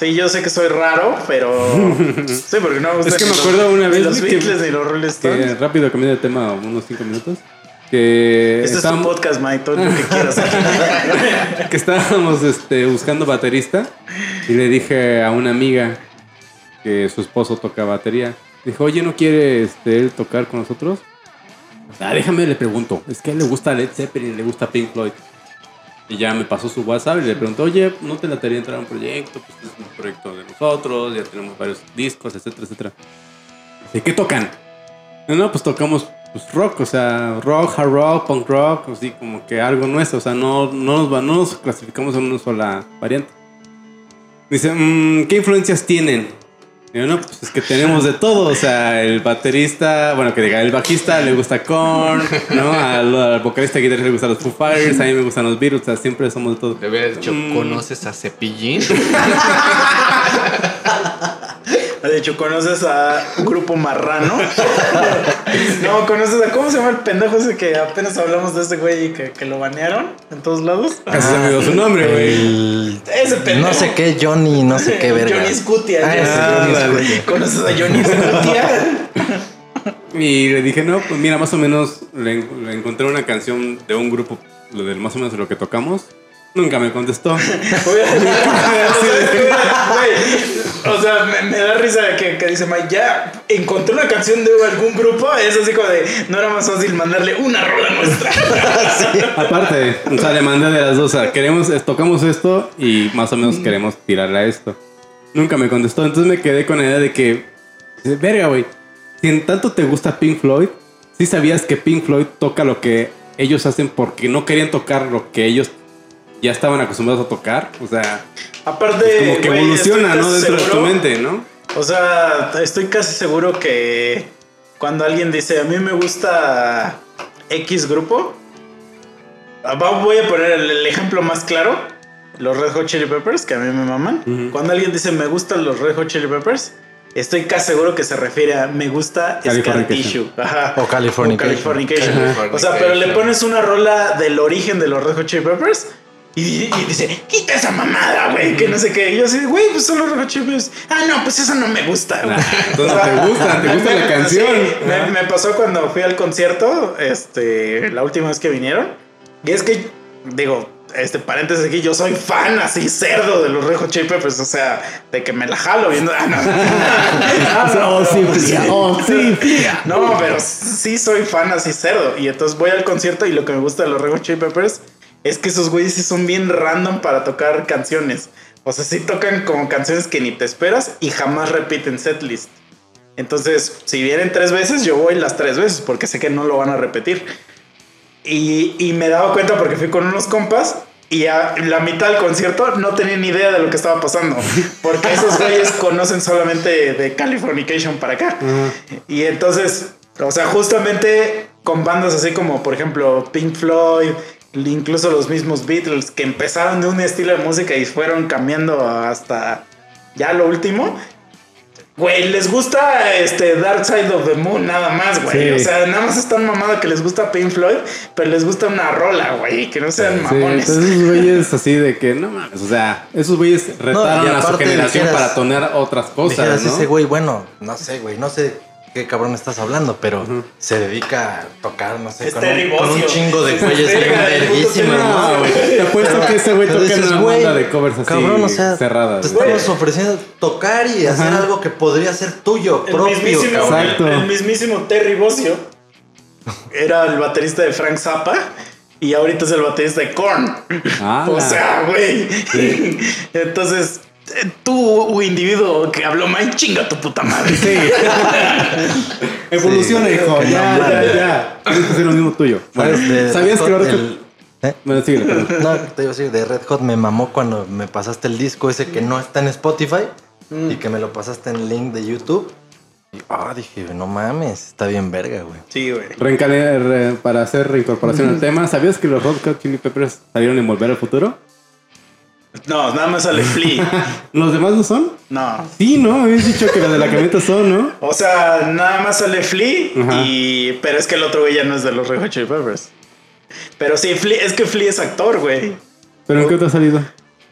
sí, yo sé que soy raro, pero. Sí, porque no me gustan Es que ni me los- acuerdo una ni vez los que- Beatles ni los Rolling Que Stones. rápido cambié de tema unos 5 minutos. que, Este es tu podcast, Mike, todo lo que quieras. que estábamos este, buscando baterista y le dije a una amiga que su esposo toca batería. Dijo, oye, ¿no quiere este, él tocar con nosotros? Ah, déjame, le pregunto. Es que a él le gusta Led Zeppelin, le gusta Pink Floyd. Y ya me pasó su WhatsApp y le preguntó, oye, ¿no te la entrar a un proyecto? Pues es un proyecto de nosotros, ya tenemos varios discos, etcétera, etcétera. ¿De qué tocan? No, no, pues tocamos pues, rock, o sea, rock, hard rock, punk rock, así como que algo nuestro, o sea, no, no, nos, no nos clasificamos en una sola variante. Dice, "Mm, ¿qué influencias tienen? Y yo, no, pues es que tenemos de todo, o sea, el baterista, bueno, que diga, el bajista le gusta Korn, ¿no? Al, al vocalista y guitarrista le gustan los Foo Fighters, a mí me gustan los Beatles, o sea, siempre somos de todo. Hubiera dicho, Mm. ¿conoces a Cepillín? De hecho, ¿conoces a un grupo marrano? no, ¿conoces a cómo se llama el pendejo ese que apenas hablamos de ese güey y que, que lo banearon en todos lados? Casi se me su nombre, güey. El- Ese pendejo. no sé qué, Johnny, no sé qué verga. Johnny Scutia. Ah, ese Ah, Johnny. Scutia. ¿Conoces a Johnny Scutia? Y le dije, no, pues mira, más o menos le, en- le encontré una canción de un grupo, lo del más o menos de lo que tocamos. Nunca me contestó. O sea, me, me da risa que, que dice Mike, ya encontré una canción de algún grupo. Es así como de, no era más fácil mandarle una rola nuestra. Aparte, o sea, le mandé de las dos. O sea, queremos, tocamos esto y más o menos queremos tirarle a esto. Nunca me contestó. Entonces me quedé con la idea de que, verga, güey. Si en tanto te gusta Pink Floyd, sí sabías que Pink Floyd toca lo que ellos hacen porque no querían tocar lo que ellos ya estaban acostumbrados a tocar. O sea, Aparte, como que evoluciona, ¿no? Dentro de tu mente, ¿no? O sea, estoy casi seguro que cuando alguien dice, a mí me gusta X grupo, ah, voy a poner el, ejemplo más claro, los Red Hot Chili Peppers, que a mí me maman. Cuando alguien dice, me gustan los Red Hot Chili Peppers, estoy casi seguro que se refiere a, me gusta Scar. Tissue. Ajá. O Californication. O Californication. O sea, pero le pones una rola del origen de los Red Hot Chili Peppers. Y, y dice, quita esa mamada, güey, que no sé qué. Y yo así, güey, pues son los Red Hot Chili Peppers. Ah, no, pues eso no me gusta. güey. Ah, entonces te gusta, te gusta la canción. sí, me, me pasó cuando fui al concierto, este, la última vez que vinieron. Y es que, digo, este paréntesis aquí, yo soy fan así cerdo de los Red Hot Chili Peppers, o sea, de que me la jalo viendo. Ah, no. Ah, no, Oh, sí, no, fría, oh, sí, fría. No, pero sí soy fan así cerdo. Y entonces voy al concierto y lo que me gusta de los Red Hot Chili Peppers es que esos güeyes son bien random para tocar canciones. O sea, sí tocan como canciones que ni te esperas y jamás repiten setlist. Entonces, si vienen tres veces, yo voy las tres veces porque sé que no lo van a repetir. Y, y me he dado cuenta porque fui con unos compas y a la mitad del concierto no tenía ni idea de lo que estaba pasando. Porque esos güeyes conocen solamente de Californication para acá. Y entonces, o sea, justamente con bandas así como, por ejemplo, Pink Floyd, incluso los mismos Beatles, que empezaron de un estilo de música y fueron cambiando hasta ya lo último. Güey, les gusta este Dark Side of the Moon nada más, güey. Sí. O sea, nada más están mamados que les gusta Pink Floyd, pero les gusta una rola, güey, que no sean Sí, mamones. entonces esos güeyes así de que no mames, o sea, esos güeyes retaron a su generación dijeras- para tonar otras cosas, Dijeras, ¿no? ese güey, bueno, no sé, güey, no sé qué cabrón estás hablando, pero se dedica a tocar, no sé, con Terry un, con un chingo de Es güeyes bien te apuesto que ese güey toca en dices, una güey, banda de covers así Cabrón, o sea, cerradas. te güey. estamos ofreciendo tocar y hacer Ajá. algo que podría ser tuyo, El propio, mismísimo. Exacto. el, el mismísimo Terry Bozzio era el baterista de Frank Zappa y ahorita es el baterista de Korn. Ah, o sea, güey. Entonces, tú, individuo que habló mal, chinga tu puta madre. Evoluciona, Sí, hijo, que ya, no ya, ya. Tienes que hacer lo mismo tuyo. Bueno, ¿Sabes? De ¿Sabías que ahora el- ¿Eh? Bueno, perdón. No, te iba a decir, de Red Hot me mamó cuando me pasaste el disco ese que no está en Spotify y que me lo pasaste en link de YouTube. Y ah, dije, no mames, está bien verga, güey. Sí, güey. Reencale- re- para hacer reincorporación al tema, ¿sabías que los Red Hot Chili Peppers salieron en Volver al Futuro? No, nada más sale Flea. ¿Los demás no son? No. Sí, ¿no? Habías dicho que los de la camioneta son, ¿no? O sea, nada más sale Flea Ajá. y... Pero es que el otro güey ya no es de los Red Hot Chili Peppers. Pero sí, Flea, es que Flea es actor, güey. ¿Pero en qué te ha salido?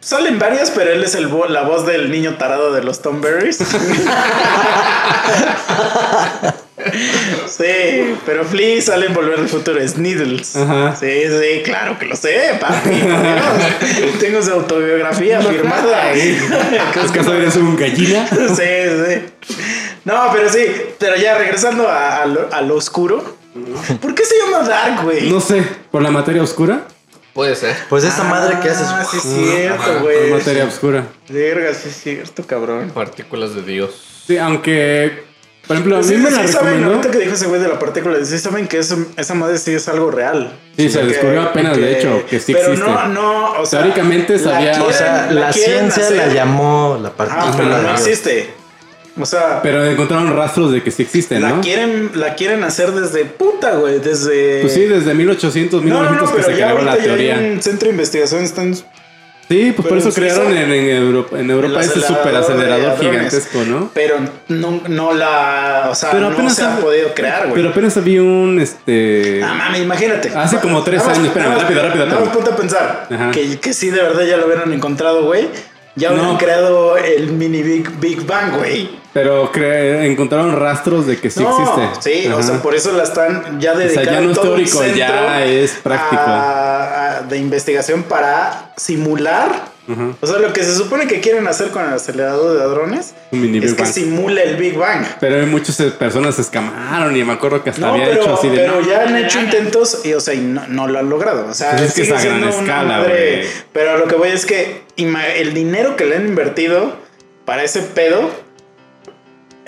Salen varias, pero él es el vo- la voz del niño tarado de los Tom Berries. Sí, pero Flea sale en Volver al Futuro, es Needles. Ajá. Sí, sí, claro que lo sé, papi. Dios. Tengo su autobiografía firmada. ¿Es que eres un gallina? Sí, sí. No, pero sí, pero ya regresando a, a lo, a lo oscuro. ¿Por qué se llama Dark, güey? No sé, ¿por la materia oscura? Puede ser. Pues esa madre que haces. Ah, sí, es cierto, güey. materia oscura. Verga, sí, es cierto, cabrón. Partículas de Dios. Sí, aunque, por ejemplo, a mí Sí, me la sí saben, recomendó. ahorita que dijo ese güey de la partícula, sí saben que eso- esa madre sí es algo real. Sí, se descubrió apenas, de hecho, que sí pero existe. no, no, o sea. Teóricamente la sabía- quieren- O sea, la, ciencia hacer- la llamó la Ah, partícula pero de no Dios. existe. O sea, Pero encontraron rastros de que sí existen, la ¿no? quieren, la quieren hacer desde puta, güey, desde. Pues sí, desde 1800, no, no, 1900 no, que pero se ya creó la ya teoría. hay un centro de investigación, están Sí, pues por eso crearon en, en Europa, en Europa ese super acelerador gigantesco, ¿no? pero no, no la, o sea, Pero no apenas se ha podido crear, güey. Pero apenas había un, este... Ah, mami, imagínate. Hace como tres años, espérame, rápido, rápido, más rápido. ponte a pensar Ajá. que, que sí, de verdad ya lo hubieran encontrado, güey. Ya No. creado el mini Big, Big Bang, güey. Pero encontraron rastros de que sí no, existe. sí, o sea, por eso la están ya sea, dedicando ya no es teórico, ya es práctico. a- a- de investigación para simular. O sea, lo que se supone que quieren hacer con el acelerador de mini es que Bang. simule el Big Bang. Pero hay muchas eh, personas se escamaron y me acuerdo que hasta No, había pero, hecho así de... pero "No, ya han hecho no". intentos y, o sea, y no, no lo han logrado. O sea, Pues es que es a gran escala, madre-. Pero lo que voy es que el dinero que le han invertido para ese pedo,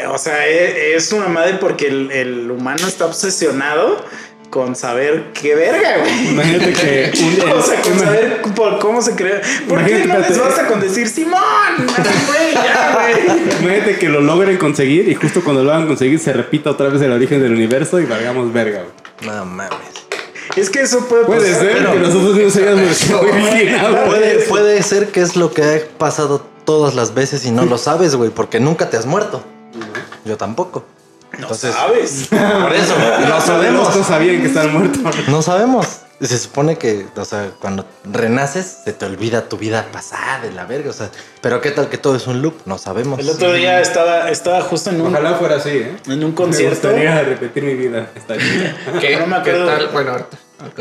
o sea, e- es, una madre porque el, el humano está obsesionado con saber qué verga, güey. Imagínate que un- o sea, con saber por cómo se crea. ¿Por qué no les basta con decir Simón? Güey, ya, güey. Imagínate que lo logren conseguir y justo cuando lo hagan conseguir se repita otra vez el origen del universo y valgamos verga. güey. No mames. Es que eso puede Puede pasar, ser pero- que nosotros no seamos original. güey. Puede, puede ser que es lo que ha pasado todas las veces y no lo sabes, güey, porque nunca te has muerto. Yo tampoco. No Entonces, sabes. por eso, no sabemos. no sabían que estaban muertos. No sabemos. Se supone que, o sea, cuando renaces, se te olvida tu vida pasada de la verga. O sea, pero qué tal que todo es un loop, no sabemos. El otro día estaba, estaba justo en un, Ojalá fuera así, ¿eh? en un Me concierto. gustaría repetir mi vida. ¿Qué, No me ¿qué acuerdo. tal? Bueno,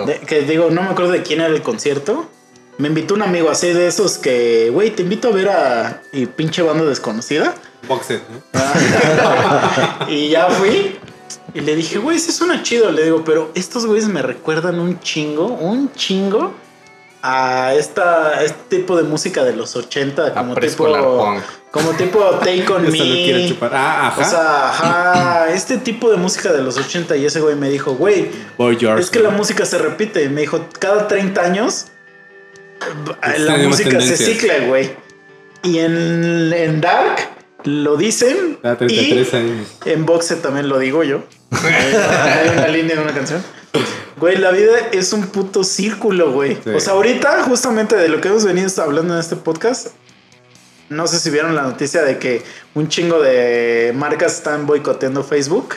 de- que digo, no me acuerdo de quién era el concierto. Me invitó un amigo así de esos que, güey, te invito a ver a y pinche banda desconocida. Box set, ¿eh? y ya fui. Y le dije, güey, sí suena chido. Le digo, pero estos güeyes me recuerdan un chingo, un chingo a esta, este tipo de música de los 80, como tipo, punk. como tipo Take On Me. chupar. Ah, ajá. O sea, ajá, este tipo de música de los 80 y ese güey me dijo, güey, Boy George. es que la música se repite. Y me dijo, cada 30 años Pues la música se tendencias. cicla, güey. Y en, en Dark lo dicen. Ah, 33 y años. en Boxe también lo digo yo. Hay una línea de una canción. Güey, la vida es un puto círculo, güey. Sí. O sea, ahorita, justamente de lo que hemos venido hablando en este podcast, no sé si vieron la noticia de que un chingo de marcas están boicoteando Facebook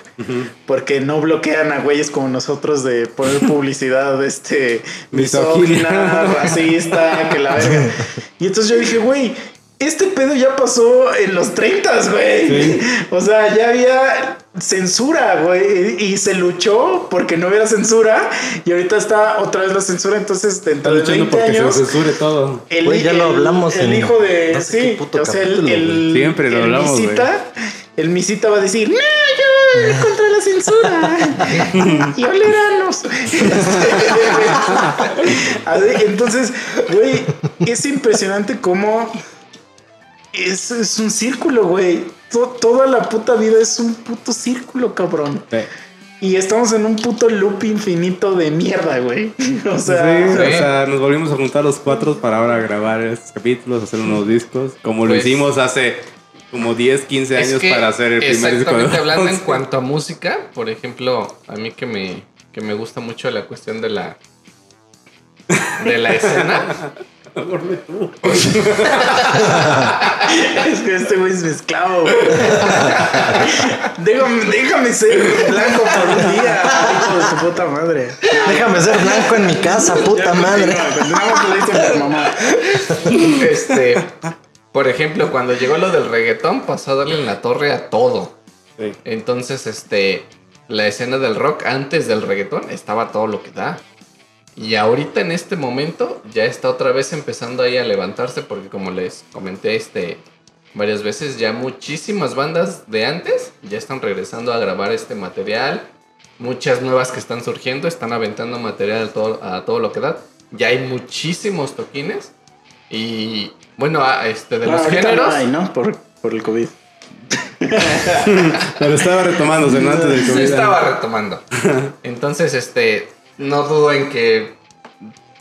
porque no bloquean a güeyes como nosotros de poner publicidad este misógina, racista, que la verga. Y entonces yo dije, güey, este pedo ya pasó en los 30, güey. Sí. O sea, ya había censura, güey, y se luchó porque no hubiera censura y ahorita está otra vez la censura, entonces Está dentro de luchando 20 porque años se censure todo. el, Güey, ya lo hablamos El en hijo de. no sé qué sí, puto o sea, el, capítulo, el. Siempre lo el hablamos, misita, el misita va a decir: No, yo contra la censura. y oleranos. Entonces, güey, es impresionante cómo. Es, es un círculo, güey. To- toda la puta vida es un puto círculo, cabrón. Sí. Y estamos en un puto loop infinito de mierda, güey. O Sí, sea, o sea, nos volvimos a juntar los cuatro para ahora grabar estos capítulos, hacer unos discos, como lo Pues- hicimos hace como 10, 15 Es años que para hacer el primer disco. Exactamente hablando en cuanto a música, por ejemplo, a mí que me, que me gusta mucho la cuestión de la de la escena. Ponme tú. Es que este güey es mi esclavo. déjame, déjame ser blanco por un día, hijo de tu puta madre. Déjame ser blanco en mi casa, puta Ya, madre. Continuamos con. Este, por ejemplo, cuando llegó lo del reggaetón, pasó a darle en la torre a todo. Sí. Entonces, este, la escena del rock antes del reggaetón estaba todo lo que da. Y ahorita en este momento ya está otra vez empezando ahí a levantarse porque como les comenté este varias veces ya muchísimas bandas de antes ya están regresando a grabar este material. Muchas nuevas que están surgiendo están aventando material a todo, a todo lo que da. Ya hay muchísimos toquines y bueno, a- este de Bueno, los géneros no hay, ¿no? Por, por el COVID. Pero estaba retomándose, ¿no? Antes del se COVID. estaba retomando. Entonces, este, no dudo en que,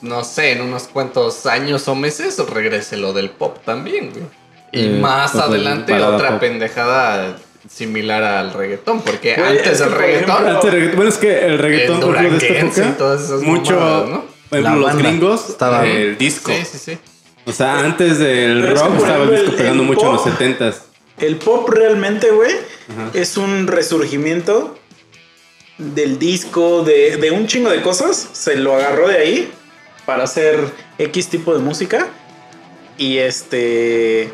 no sé, en unos cuantos años o meses regrese lo del pop también, güey. Y Eh, más pues, adelante otra pop. pendejada similar al reggaetón, porque antes es que, del reggaetón, ejemplo, Antes del reggaetón- bueno, es que el reggaetón, El por ejemplo, de esta época, todas esas mucho, mamadas, ¿no? por ejemplo, los gringos, estaba- el disco. sí, sí, sí. O sea, antes del Pero es que, rock estaba el disco el- pegando el mucho en los pop- 70s. El pop realmente, güey, es un resurgimiento del disco, de, de un chingo de cosas. Se lo agarró de ahí para hacer X tipo de música. Y este.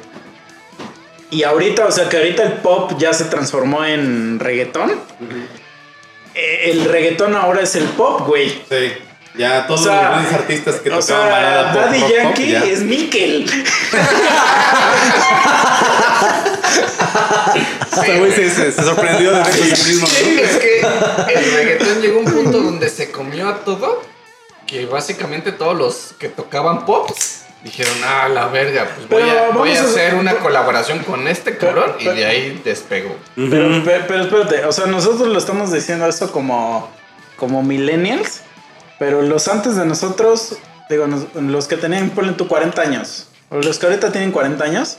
Y ahorita, o sea que ahorita el pop ya se transformó en reggaetón. Eh, El reggaetón ahora es el pop, güey. Sí. Ya todos O sea, los grandes artistas que tocaban sea, balada pop, Daddy rock, pop, Yankee ya. es Mikkel. Hasta güey se, se- se sorprendió de sí mismo, Sí, ¿no? es que el reggaetón llegó a un punto donde se comió a todo. Que básicamente todos los que tocaban pop dijeron, ah, la verga, pues voy, a, voy vamos a a- hacer una colaboración con este cabrón. Y de ahí despegó. Pero, pe- pero espérate, o sea, nosotros lo estamos diciendo esto como, como millennials, pero los antes de nosotros, digo, nos- los que tenían, ponle tú 40 años, o los que ahorita tienen 40 años,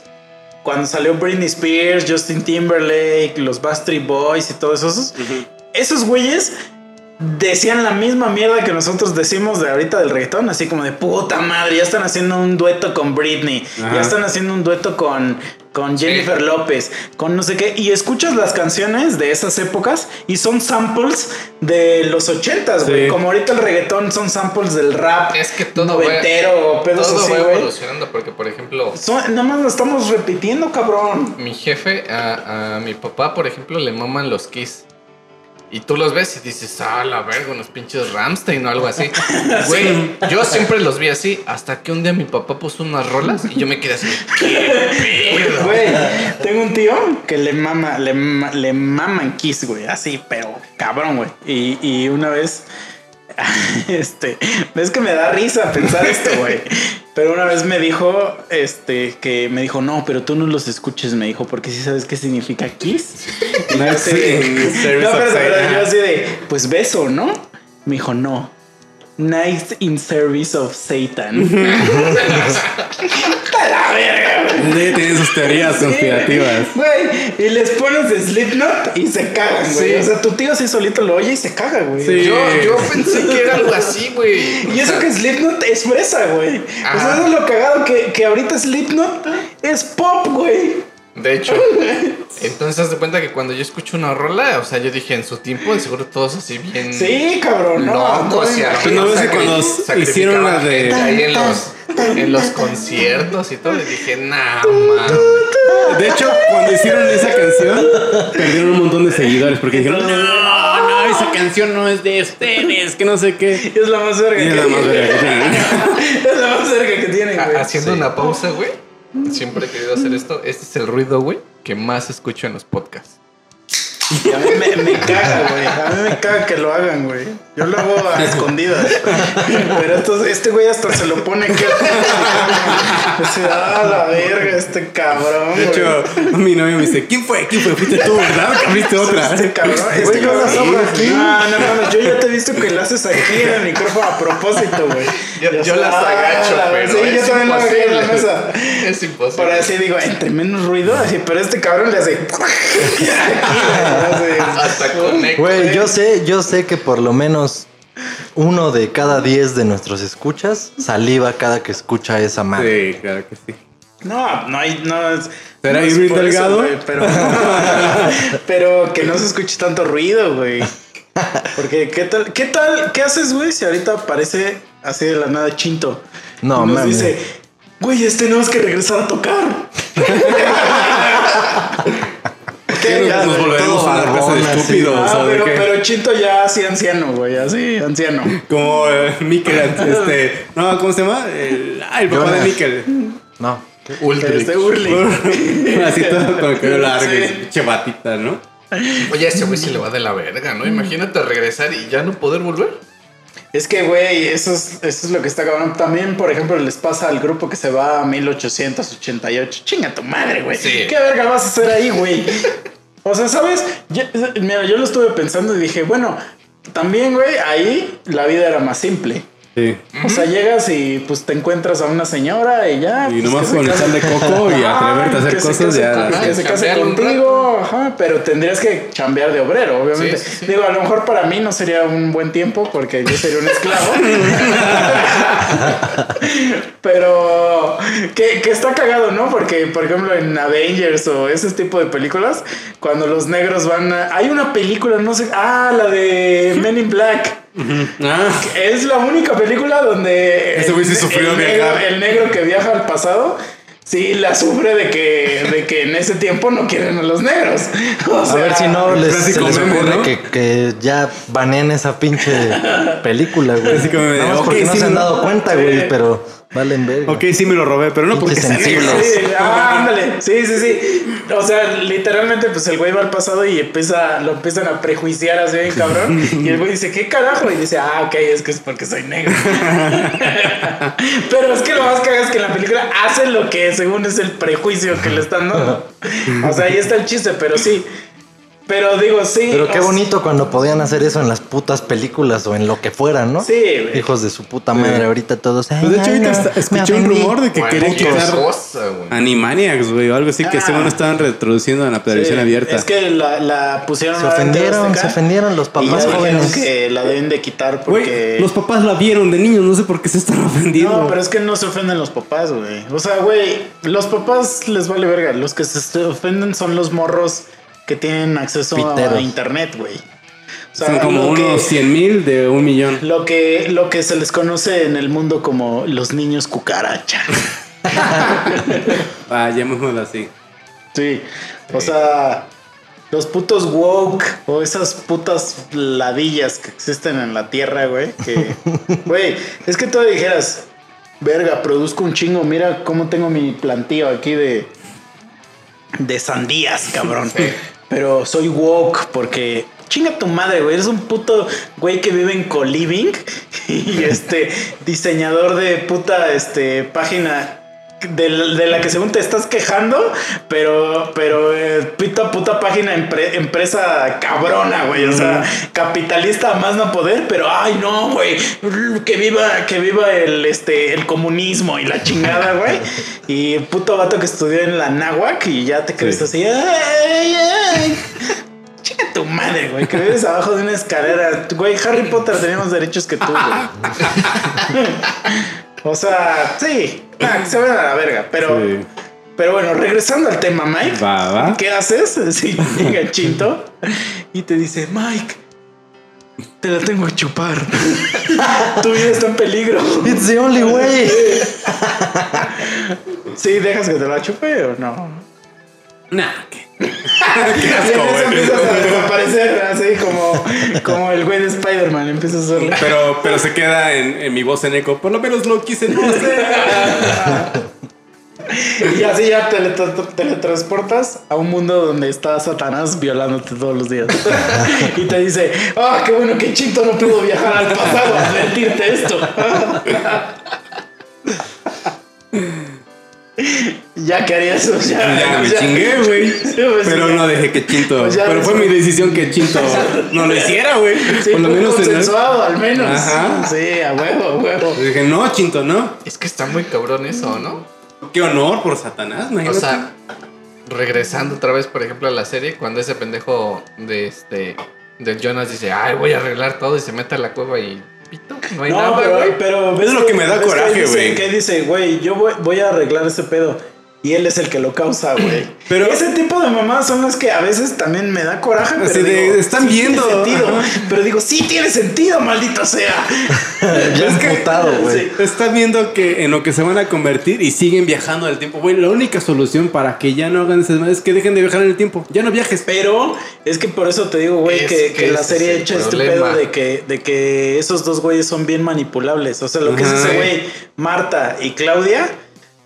cuando salió Britney Spears, Justin Timberlake, los Backstreet Boys y todos esos, esos güeyes decían la misma mierda que nosotros decimos de ahorita del reggaetón, así como de puta madre, ya están haciendo un dueto con Britney, Ajá. ya están haciendo un dueto con, con Jennifer López, con no sé qué, y escuchas las canciones de esas épocas y son samples de los ochentas, güey, Sí. como ahorita el reggaetón son samples del rap Es que todo noventero, pedos todo así, va evolucionando. Porque, por ejemplo, Son- Nada más lo estamos repitiendo, cabrón. mi jefe, a, a mi papá, por ejemplo, le maman los Kiss. Y tú los ves y dices, ah, la verga, unos pinches Ramstein o algo así. Güey, yo siempre los vi así, hasta que un día mi papá puso unas rolas y yo me quedé así. Güey, tengo un tío que le mama, le, le maman Kiss, güey, así, pero cabrón, güey. Y, y una vez, este, ves que me da risa pensar esto, güey. Pero una vez me dijo, este, que me dijo, no, pero tú no los escuches, me dijo, porque sí sabes qué significa Kiss. In service no, pero, pero yo así de, pues beso, ¿no? Me dijo, no. Nice in service of Satan. ¡A la verga, güey! Sí, tienen sus teorías conspirativas. Güey, y les pones de Slipknot y se cagan, güey. Sí. O sea, tu tío sí solito lo oye y se caga, güey. Sí. Yo, yo pensé que era algo así, güey. Y eso sea, que Slipknot es fresa, güey. O sea, Ajá. eso es lo cagado que, que ahorita Slipknot es pop, güey. De hecho, entonces haz de cuenta que cuando yo escucho una rola, o sea, yo dije en su tiempo, de seguro todos así bien. Sí, cabrón, no. locos no, y Pues no ves que sacri- cuando hicieron la de- ahí en los, en los conciertos y todo, y dije, nah, man. De hecho, cuando hicieron esa canción, perdieron un montón de seguidores porque dijeron, no, no, esa canción no es de ustedes, que no sé qué. Es la más verga Y es que la más tienen. verga que tienen. Es la más verga que tienen, güey. Haciendo una pausa, güey. Siempre he querido hacer esto. Este es el ruido, güey, que más escucho en los podcasts. Y a mí me, me caga, güey. A mí me caga que lo hagan, güey. Yo lo hago a escondidas. Pero estos- este güey hasta se lo pone aquí. Dice, ah, la verga, este cabrón. De hecho, mi novio me dice, ¿quién fue? ¿Quién fue? Fuiste tú, ¿verdad? Que abriste otra. Este cabrón, este Güey, yo las abro aquí. No, no mames, yo ya te he visto que lo haces aquí en el micrófono a propósito, güey. Yo, las agacho, la pero Sí, yo también hago aquí en la mesa. Es imposible. Para así digo, entre menos ruido, así, pero este cabrón le hace. Aquí, Hasta. Güey, yo sé, yo sé que por lo menos uno de cada diez de nuestros escuchas saliva cada que escucha esa madre. Sí, claro que sí. No, no hay, no es. ¿Será no es eso, Delgado? pero, pero que no se escuche tanto ruido, güey. Porque, ¿qué tal, qué tal, qué haces, güey? Si ahorita aparece así de la nada Chinto. No, y nos mames. dice, güey, este tenemos que regresar a tocar. ¿Qué Ya, nos, volveremos una clase de estúpidos? Ah, o pero, pero Chinto ya así anciano, güey, así anciano. Como eh, Mikkel, este. No, ¿cómo se llama? El, ah, el papá Jonas. de Mikkel. No. Ultrix. Este Urli. Así todo con el cabello largo Sí. y batita, ¿no? Oye, ese güey se le va de la verga, ¿no? Imagínate regresar y ya no poder volver. Es que, güey, eso es, eso es lo que está cabrón. También, por ejemplo, les pasa al grupo que se va a 1888. Chinga tu madre, güey. Sí. ¿Qué verga vas a hacer ahí, güey? O sea, ¿sabes? Yo- mira, yo lo estuve pensando y dije, bueno, también, güey, ahí la vida era más simple. Sí. O sea, llegas y pues te encuentras a una señora y ya. Y pues, nomás con el sal de coco y atreverte a hacer que se cosas case ya. que se case contigo, ajá, pero tendrías que chambear de obrero, obviamente. Sí, sí, sí. Digo, a lo mejor para mí no sería un buen tiempo porque yo sería un esclavo. pero que, que está cagado, ¿no? Porque, por ejemplo, en Avengers o ese tipo de películas, cuando los negros van a... Hay una película, no sé... Ah, la de Men in Black. Ah, Es la única película donde Ese güey sí el- sufrió el negro, viajar. el negro que viaja al pasado sí la sufre de que, de que en ese tiempo no quieren a los negros. O A sea, ver si no les, se les ocurre ¿no? que, que ya baneen esa pinche película, güey. Nada más ok, porque no se han dado cuenta, Sí. güey, pero valen verga. ok, sí me lo robé, pero no porque sensibles. Sí, ah, ándale. Sí, sí, sí. O sea, literalmente, pues el güey va al pasado y empieza, lo empiezan a prejuiciar así bien cabrón. Y el güey dice, ¿qué carajo? Y dice, ah, ok, es que es porque soy negro. Pero es que lo más cagado es que en la película hace lo que según es el prejuicio que le están dando. O sea, ahí está el chiste, pero sí. Pero digo, sí. Pero qué bonito cuando podían hacer eso en las putas películas o en lo que fuera, ¿no? Sí, güey. Hijos de su puta madre, ahorita todos. Pues de hecho, "Ay, ahorita no, escuché un ofendí". rumor de que querían quitar cosa, güey. Animaniacs, güey, o algo así que Ah. según estaban retroduciendo en la Sí, televisión abierta. Es que la, la pusieron Se ofendieron, se ofendieron los Y papás dijeron jóvenes. que la deben de quitar Güey, porque. los papás la vieron de niños, no sé por qué se están ofendiendo. No, pero es que no se ofenden los papás, güey. O sea, güey, los papás les vale verga. Los que se ofenden son los morros que tienen acceso a internet, güey. O sea, Son como lo que- unos 100 mil de un millón. Lo que, lo que se les conoce en el mundo como los niños cucaracha. Ah, llamémoslo así. Sí. O sea, los putos woke o esas putas ladillas que existen en la tierra, güey. Que, güey, es que tú dijeras, verga, produzco un chingo. Mira cómo tengo mi plantío aquí de, de sandías, cabrón. Pero soy woke porque. Chinga tu madre, güey. Eres un puto güey que vive en co-living y este diseñador de puta este página de, la- de la que según te estás quejando, pero, pero eh, puta, puta página empre- empresa cabrona, güey. O sea, capitalista a más no poder, pero ay no, güey. Que viva, que viva el este el comunismo y la chingada, güey. Y puto vato que estudió en la náhuac y ya te crees Sí. así. Ay, ay. Chinga tu madre, güey, que vives abajo de una escalera. Güey, Harry Potter tenía más derechos que tú, güey. o sea, sí, ah, se vayan a la verga, pero, Sí. pero bueno, regresando al tema, Mike. Va, va. ¿Qué haces? Si llega Chinto y te dice, Mike, te la tengo que chupar. tu vida está en peligro. It's the only way. Sí, dejas que te la chupe o no. Nah, ¿qué? Y en eso empiezas a desaparecer, así como, como el güey de Spider-Man, empiezas a hacerle. Pero, pero se queda en, en mi voz en eco. Por lo menos lo quise no hacer. Y así ya te teletransportas a un mundo donde está Satanás violándote todos los días. y te dice, ah, qué bueno que Chito no pudo viajar al pasado a advertirte esto. ya que harías eso, ya. Ya me chingué, güey. pues, Pero sí. no dejé que Chinto. Pues pero fue mi decisión que Chinto no lo hiciera, güey. Sí, Por lo menos el- consensuado, al menos. Ajá. Sí, a huevo, a huevo. Y Dije, no, Chinto, no. Es que está muy cabrón eso, ¿no? Qué honor por Satanás, O imagínate. sea, regresando otra vez, por ejemplo, a la serie, cuando ese pendejo de este del Jonas dice, ay, voy a arreglar todo y se mete a la cueva y pito, no hay No, nada, pero, pero Es lo que me da ves coraje, güey. Que dice, güey, yo voy, voy a arreglar ese pedo. Y él es el que lo causa, güey. Pero- ese tipo de mamás son las que a veces también me da coraje, pero de, digo, están sí viendo. tiene sentido. Pero digo, sí tiene sentido, maldito sea. Ya emputado, güey. Sí. Está viendo que en lo que se van a convertir y siguen viajando al tiempo. Güey, la única solución para que ya no hagan desmadre es que dejen de viajar en el tiempo. Ya no viajes. Pero es que por eso te digo, güey, Es que, que que la serie es el echa este pedo de que, de que esos dos güeyes son bien manipulables. O sea, lo que es ese güey, Marta y Claudia,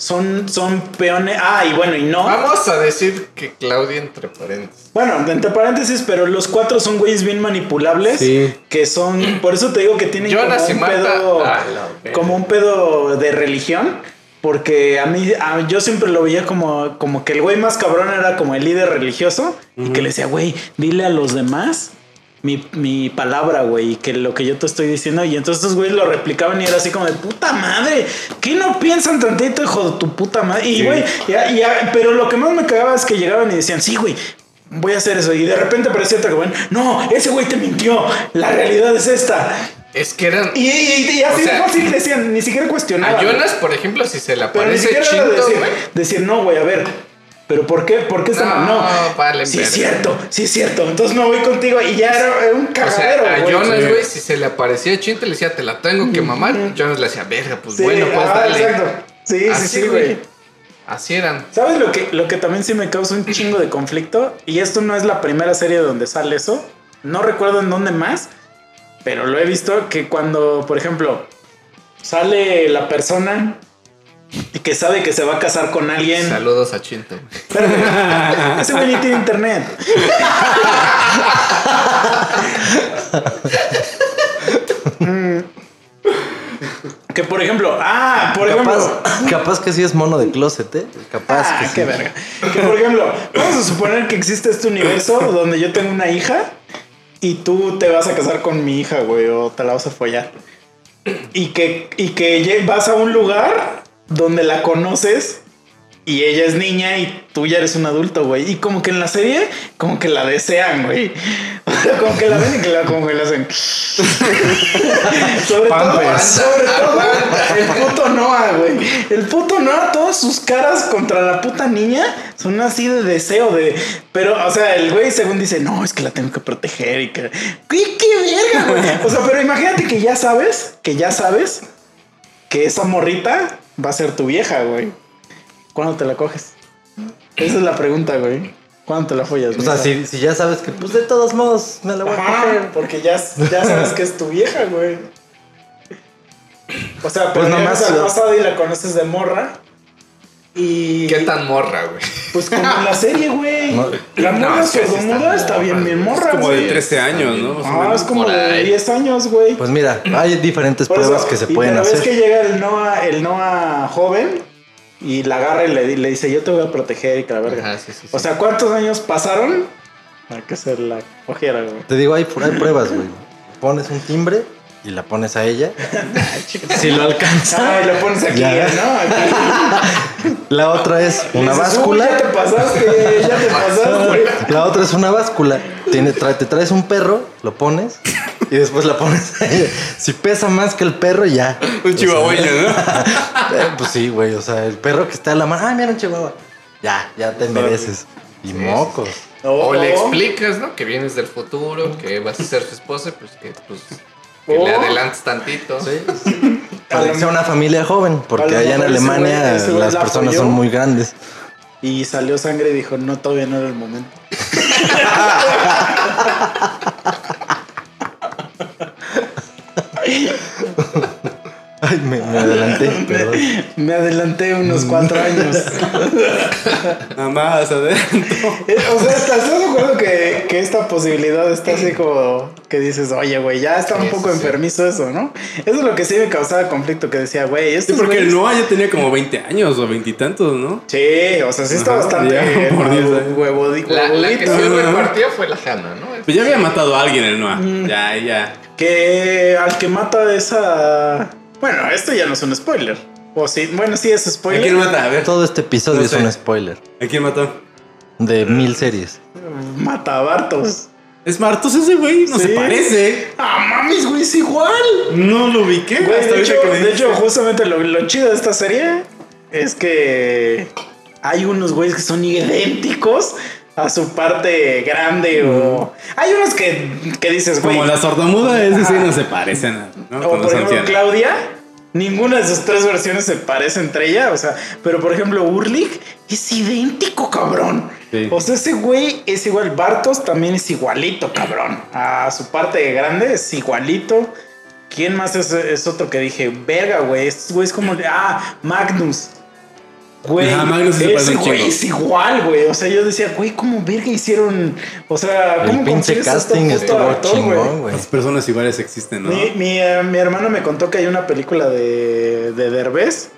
son, son peones. Ah, y bueno, y no. Vamos a decir que Claudia entre paréntesis. Bueno, entre paréntesis, pero los cuatro son güeyes bien manipulables. Sí. Que son. Por eso te digo que tienen Jonas como un Marta, pedo. a la verga. como un pedo de religión. Porque a mí, a- yo siempre lo veía como, como que el güey más cabrón era como el líder religioso. Y que le decía, güey, dile a los demás mi, mi palabra, güey, que lo que yo te estoy diciendo. Y entonces estos güeyes lo replicaban y era así como de puta madre. ¿Qué no piensan tantito, hijo de tu puta madre? Y, Sí. güey, ya- ya- pero lo que más me cagaba es que llegaban y decían, sí, güey. Voy a hacer eso. Y de repente aparecía otro güey. No, ese güey te mintió. La realidad es esta. Es que eran. Y, y- y así sea, fácil decían, ni siquiera cuestionaban. A Jonas, por ejemplo, si se le Pero ni aparece siquiera era Chinto, decir, decir, no, güey, a ver. ¿Pero por qué? ¿Por qué está No, mal? No, vale, sí es cierto, sí es cierto. Entonces me voy contigo y ya era, era un O cagadero, sea, a güey. Jonas, Sí. güey, si se le aparecía Chinto, le decía, te la tengo que mamar. Jonas le decía, verga, pues Sí, bueno, pues ah, dale. exacto. Sí, sí, Así, sí, güey. güey. Así eran. ¿Sabes lo que, lo que también sí me causa un chingo de conflicto? Y esto no es la primera serie donde sale eso. No recuerdo en dónde más, pero lo he visto que cuando, por ejemplo, sale la persona y que sabe que se va a casar con alguien. Saludos a Chinto. Ese güey ni tiene internet. Que por ejemplo, ah, por ejemplo. Capaz, que sí es mono de closet, ¿eh? Capaz Ah, que sí. qué verga. Que por ejemplo, vamos a suponer que existe este universo donde yo tengo una hija y tú te vas a casar con mi hija, güey, o te la vas a follar. Y que, y que vas a un lugar donde la conoces y ella es niña y tú ya eres un adulto, güey. Y como que en la serie, como que la desean, güey. Como que la ven y que la, como que la hacen. sobre todo, sobre todo, el puto Noah, güey. El puto Noah, todas sus caras contra la puta niña son así de deseo de. Pero, o sea, el güey según dice, no, es que la tengo que proteger y que. ¿Qué, qué verga, güey? O sea, pero imagínate que ya sabes, que ya sabes que esa morrita va a ser tu vieja, güey. ¿Cuándo te la coges? Esa es la pregunta, güey. ¿Cuándo te la follas? O sea, si, si ya sabes que, pues de todos modos me la voy a coger. porque ya, ya sabes que es tu vieja, güey. O sea, pero Pues nomás- vas al pasado y la conoces de morra. Y. ¿Qué tan morra, güey? Pues como en la serie, güey. No. La morra No, es sordomuda está está bien, morra, bien güey. morra, Como de güey. 13 años, ¿no? Ah, es como de ahí. 10 años, güey. Pues mira, hay diferentes Por pruebas eso, que se y pueden pero hacer. ves que llega el Noah, el Noah joven y la agarra y le, le dice, yo te voy a proteger y que la verga. Ajá, sí, sí, sí. O sea, ¿cuántos años pasaron? Para que se la cogiera, güey. Te digo, hay, hay pruebas, güey. Pones un timbre y la pones a ella. si lo alcanza. Ay, lo pones aquí, Ya. ¿no? Aquí. La otra es una Dices, "Uy, báscula. ya te pasaste, ya te pasaste. La otra es una báscula. Tiene, te traes un perro, lo pones y después la pones a ella. Si pesa más que el perro, ya. Un chihuahueño, ¿no? Eh, pues sí, güey. O sea, el perro que está a la mano. Ay, mira un chihuahua. Ya, ya te mereces. Y mocos. O le explicas, ¿no? Que vienes del futuro, que vas a ser su esposa, pues que, pues, que le Oh. adelantes tantito. Sí, sí. Para que sea una familia joven, A porque allá en ese Alemania güey- ese güey las la personas apoyó. son muy grandes. Y salió sangre y dijo, no, todavía no era el momento. Ay, me, me adelanté, perdón. Me adelanté unos cuatro años. Nada más, adelante. Eh, o sea, ¿estás de acuerdo que, que esta posibilidad está así como que dices, oye, güey, ya está un Sí, poco sí, sí. enfermizo eso, ¿no? Eso es lo que sí me causaba conflicto, que decía, güey, Sí, esto porque el Noah ya tenía como 20 años o veintitantos, ¿no? Sí, o sea, sí está Ajá, bastante ya, eh, por huevo- años. huevodi- La, la que sí repartió fue la Hanna, ¿no? Pues ya había matado a alguien el Noah. Ya, ya. Que al que mata esa... Bueno, esto ya no es un spoiler. O sí, bueno, sí es ¿A spoiler. quién mata? A ver. Todo este episodio No sé. es un spoiler ¿A quién mató? de mil series. Mata a Bartos. Es Martos ese güey, no Sí. se parece. Ah, mames, güey, es igual. No lo ubiqué. Güey, hasta de, hecho, que de hecho, justamente lo, lo chido de esta serie es que hay unos güeyes que son idénticos a su parte grande o... Hay unos que, que dices, güey... Como la sordomuda, ese sí no se parecen. ¿no? O Cuando por ejemplo. Claudia, ninguna de sus tres versiones se parece entre ella. O sea, pero por ejemplo, Urlich es idéntico, cabrón. Sí. O sea, ese güey es igual. Bartos también es igualito, cabrón. A su parte grande es igualito. ¿Quién más es, es otro que dije? Verga, güey. Este güey es como. Ah, Magnus. Güey, ese güey es igual, güey. O sea, yo decía, güey, ¿cómo verga hicieron? O sea, ¿cómo pinche consigues casting estuvo güey? chingón, güey. Las personas iguales existen, ¿no? Mi, mi, eh, mi hermano me contó que hay una película de, de Derbez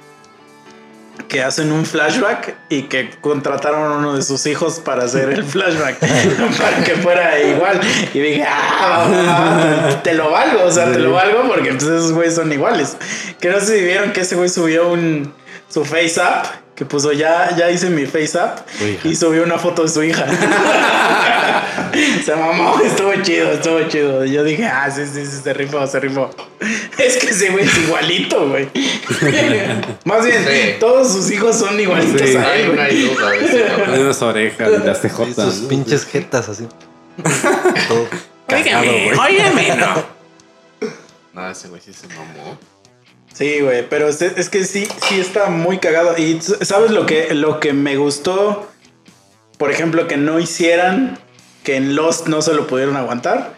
que hacen un flashback y que contrataron a uno de sus hijos para hacer el flashback para que fuera igual. Y dije, ah, te lo valgo, o sea, te lo valgo porque pues, esos güeyes son iguales. Que no sé si vieron que ese güey subió un su face up que puso ya, ya hice mi face hija. y subió una foto de su hija. se mamó, estuvo chido, estuvo chido. Yo dije, ah, sí, sí, sí, se rifó, se rifó. Es que ese güey es igualito, güey. Más bien, Sí. todos sus hijos son igualitos Sí. a Ay, él, hay duda unas orejas, y las Y tejotas. sus ¿no? pinches jetas así. Todo güey. óigame, no. No, ese güey sí se mamó. Sí, güey, pero es, es que sí, sí está muy cagado. Y sabes lo que, lo que me gustó, por ejemplo, que no hicieran, que en Lost no se lo pudieron aguantar.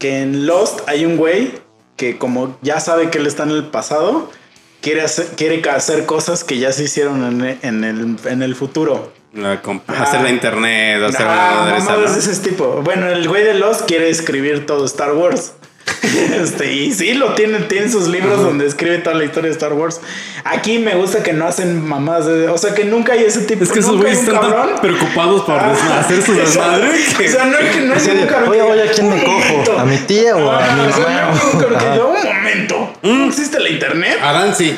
Que en Lost hay un güey que como ya sabe que él está en el pasado, quiere hacer, quiere hacer cosas que ya se hicieron en, en el, en el futuro. La hacer la internet, hacer Ah, una madre esa, ¿no? de ese tipo. Bueno, el güey de Lost quiere escribir todo Star Wars. Este, y sí, lo tiene, tiene sus libros donde escribe toda la historia de Star Wars. Aquí me gusta que no hacen de- o sea, que nunca hay ese tipo Es que esos güeyes están tan preocupados por Ah, hacer su desmadre que... O sea, no es que no es un de, cabrón. oye, que- oye, ¿a quién me cojo? ¿A mi tía o a Ah, mi o sea, mamá? no que yo, un momento. Mm. ¿No existe la internet? Adán sí.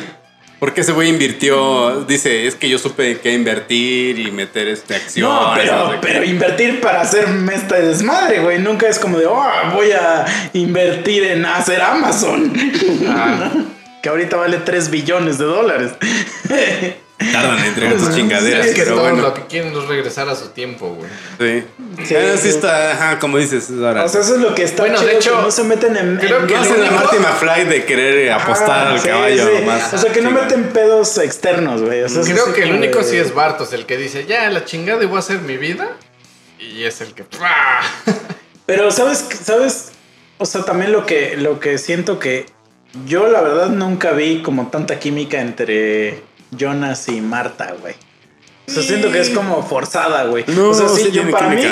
Porque ese güey invirtió, dice, es que yo supe que invertir y meter este acción. No, pero, pero invertir para hacer esta desmadre, güey. Nunca es como de, oh, voy a invertir en hacer Amazon. Ah. que ahorita vale 3 billones de dólares. Tardan en entregar sus chingaderas, Es que pero todo bueno. lo que quieren es regresar a su tiempo, güey. Sí. Sí, Pero sí está, ajá, como dices, ahora. o sea, eso es lo que está Bueno, de hecho, que no se meten en... creo en- que no hacen la Marty McFly de querer apostar Ah, al sí, caballo sí. más. O sea, que no meten pedos externos, güey. O sea, es Creo que el único de- sí es Bartos, el que dice, ya, la chingada y voy a hacer mi vida. Y es el que... Pero sabes, sabes, o sea, también lo que, lo que siento que yo la verdad nunca vi como tanta química entre Jonas y Marta, güey. O sea, siento que es como forzada, güey. No, o sea, sí, sí yo para mí,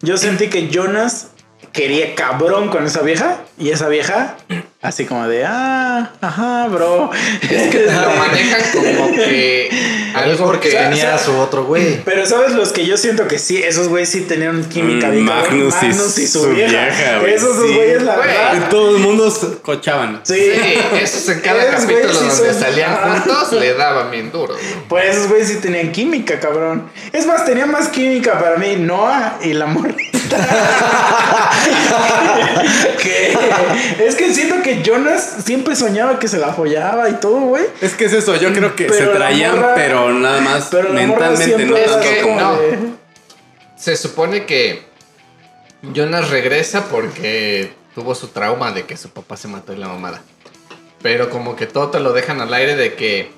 yo sentí que Jonas quería cabrón con esa vieja y esa vieja así como de, ah, ajá, bro. Es que lo manejan como que algo Porque tenía o sea, a su otro güey. Pero sabes los que yo siento que sí, esos güeyes sí tenían química Mm. Magnus y Magnus y su, su vieja. vieja, güey, Esos dos güeyes, la Güey. verdad. Todo el mundo cochaban. Sí. Sí, esos en cada Esos capítulo sí donde son- salían juntos le daban bien duro. Pues esos güeyes sí tenían química, cabrón. Es más, tenía más química para mí Noah y la morrita. que es que siento que Jonas siempre soñaba que se la follaba y todo, güey. Es que es eso, yo creo que Pero se traían, morra- pero nada más Pero mentalmente, no Es que como no. de- Se supone que Jonas regresa porque tuvo su trauma de que su papá se mató en la mamada. Pero como que todo te lo dejan al aire de que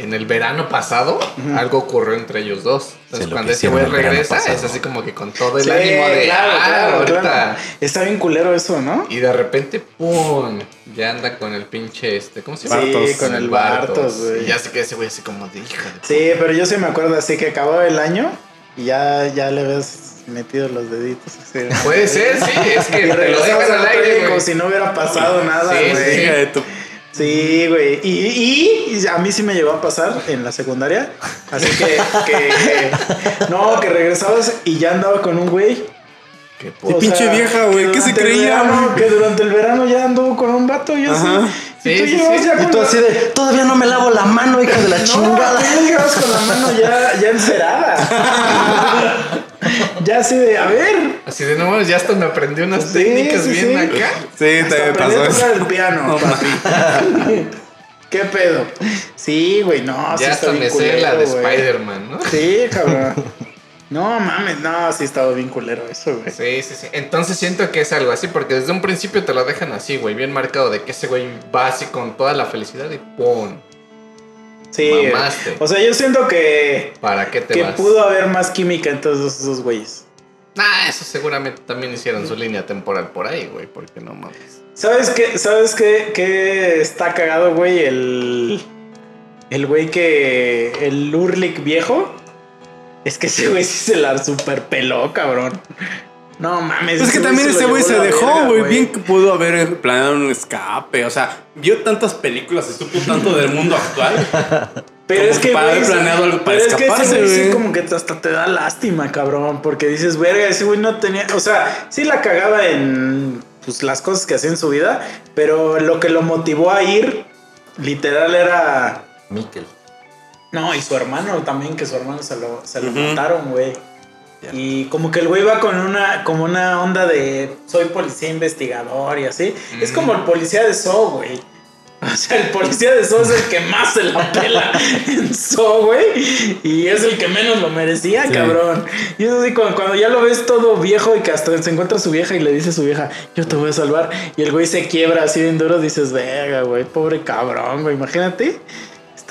en el verano pasado algo ocurrió entre ellos dos. Entonces cuando ese güey regresa es así como que con todo el Sí, ánimo de claro, "Ah, claro, ahorita". claro. Está bien culero eso, ¿no? Y de repente, ¡pum! Ya anda con el pinche este. ¿Cómo se llama? Sí, Bartos. con el Bartos, güey. Y ya se queda ese güey así como de hija de Sí, pero yo sí me acuerdo así que acababa el año y ya, ya le ves metido los deditos. así. Puede ser, sí, es que Y te lo dejan al aire como si no hubiera pasado nada, Sí, güey. sí. Hija de tu- Sí, güey. Y, y- y a mí sí me llegó a pasar en la secundaria. Así que, que- que- no, que regresabas y ya andaba con un güey. Qué O pinche sea, vieja, güey, que ¿qué se creía, verano-? Que durante el verano ya anduvo con un vato y así. Sí, y tú sí, llevas sí. ya Y tú así de, todavía no me lavo la mano, hija de la No, chingada. ya llegabas con la mano ya, ya encerada. ya así de, a ver. Así de nuevo, ya hasta me aprendí unas Sí, técnicas sí, bien sí. acá. Sí, Hasta te pasó a tocar eso. el piano, No, papi. ¿Qué pedo? Sí, güey, no, sí ya hasta me sé la de. Spider-Man, ¿no? Sí, cabrón. No mames, no, sí estaba bien culero eso, güey. Sí, sí, sí. Entonces siento que es algo así, porque desde un principio te lo dejan así, güey, bien marcado de que ese güey va así con toda la felicidad y ¡pum! Sí. Mamaste. O sea, yo siento que, ¿Para qué te que vas? pudo haber más química entre todos esos güeyes. Nah, eso seguramente también hicieron su línea temporal por ahí, güey, porque no mames. ¿Sabes qué? ¿Sabes qué, qué está cagado, güey? El. El güey que. El Urlik viejo. Es que ese güey sí se la super peló, cabrón. No mames. Es que también ese güey se dejó, güey. Bien que pudo haber planeado un escape. O sea, vio tantas películas y supo tanto del mundo actual. Pero Como es que para haber planeado algo para pero es que ese escaparse, güey sí como que hasta te da lástima, cabrón. Porque dices, verga, ese güey no tenía. O sea, sí la cagaba en. Pues las cosas que hacía en su vida. Pero lo que lo motivó a ir. Literal era. Mikel. No, y su hermano también, que su hermano se lo, se lo mataron, güey. Y como que el güey va con una, como una onda de soy policía investigador y así. Es como el policía de So, güey. O sea, el policía de So es el que más se la pela en So, güey. Y es el que menos lo merecía, Sí. cabrón. Y eso sí, cuando, cuando ya lo ves todo viejo y que hasta se encuentra su vieja y le dice a su vieja, yo te voy a salvar. Y el güey se quiebra así bien duro, dices, verga, güey, pobre cabrón, güey. Imagínate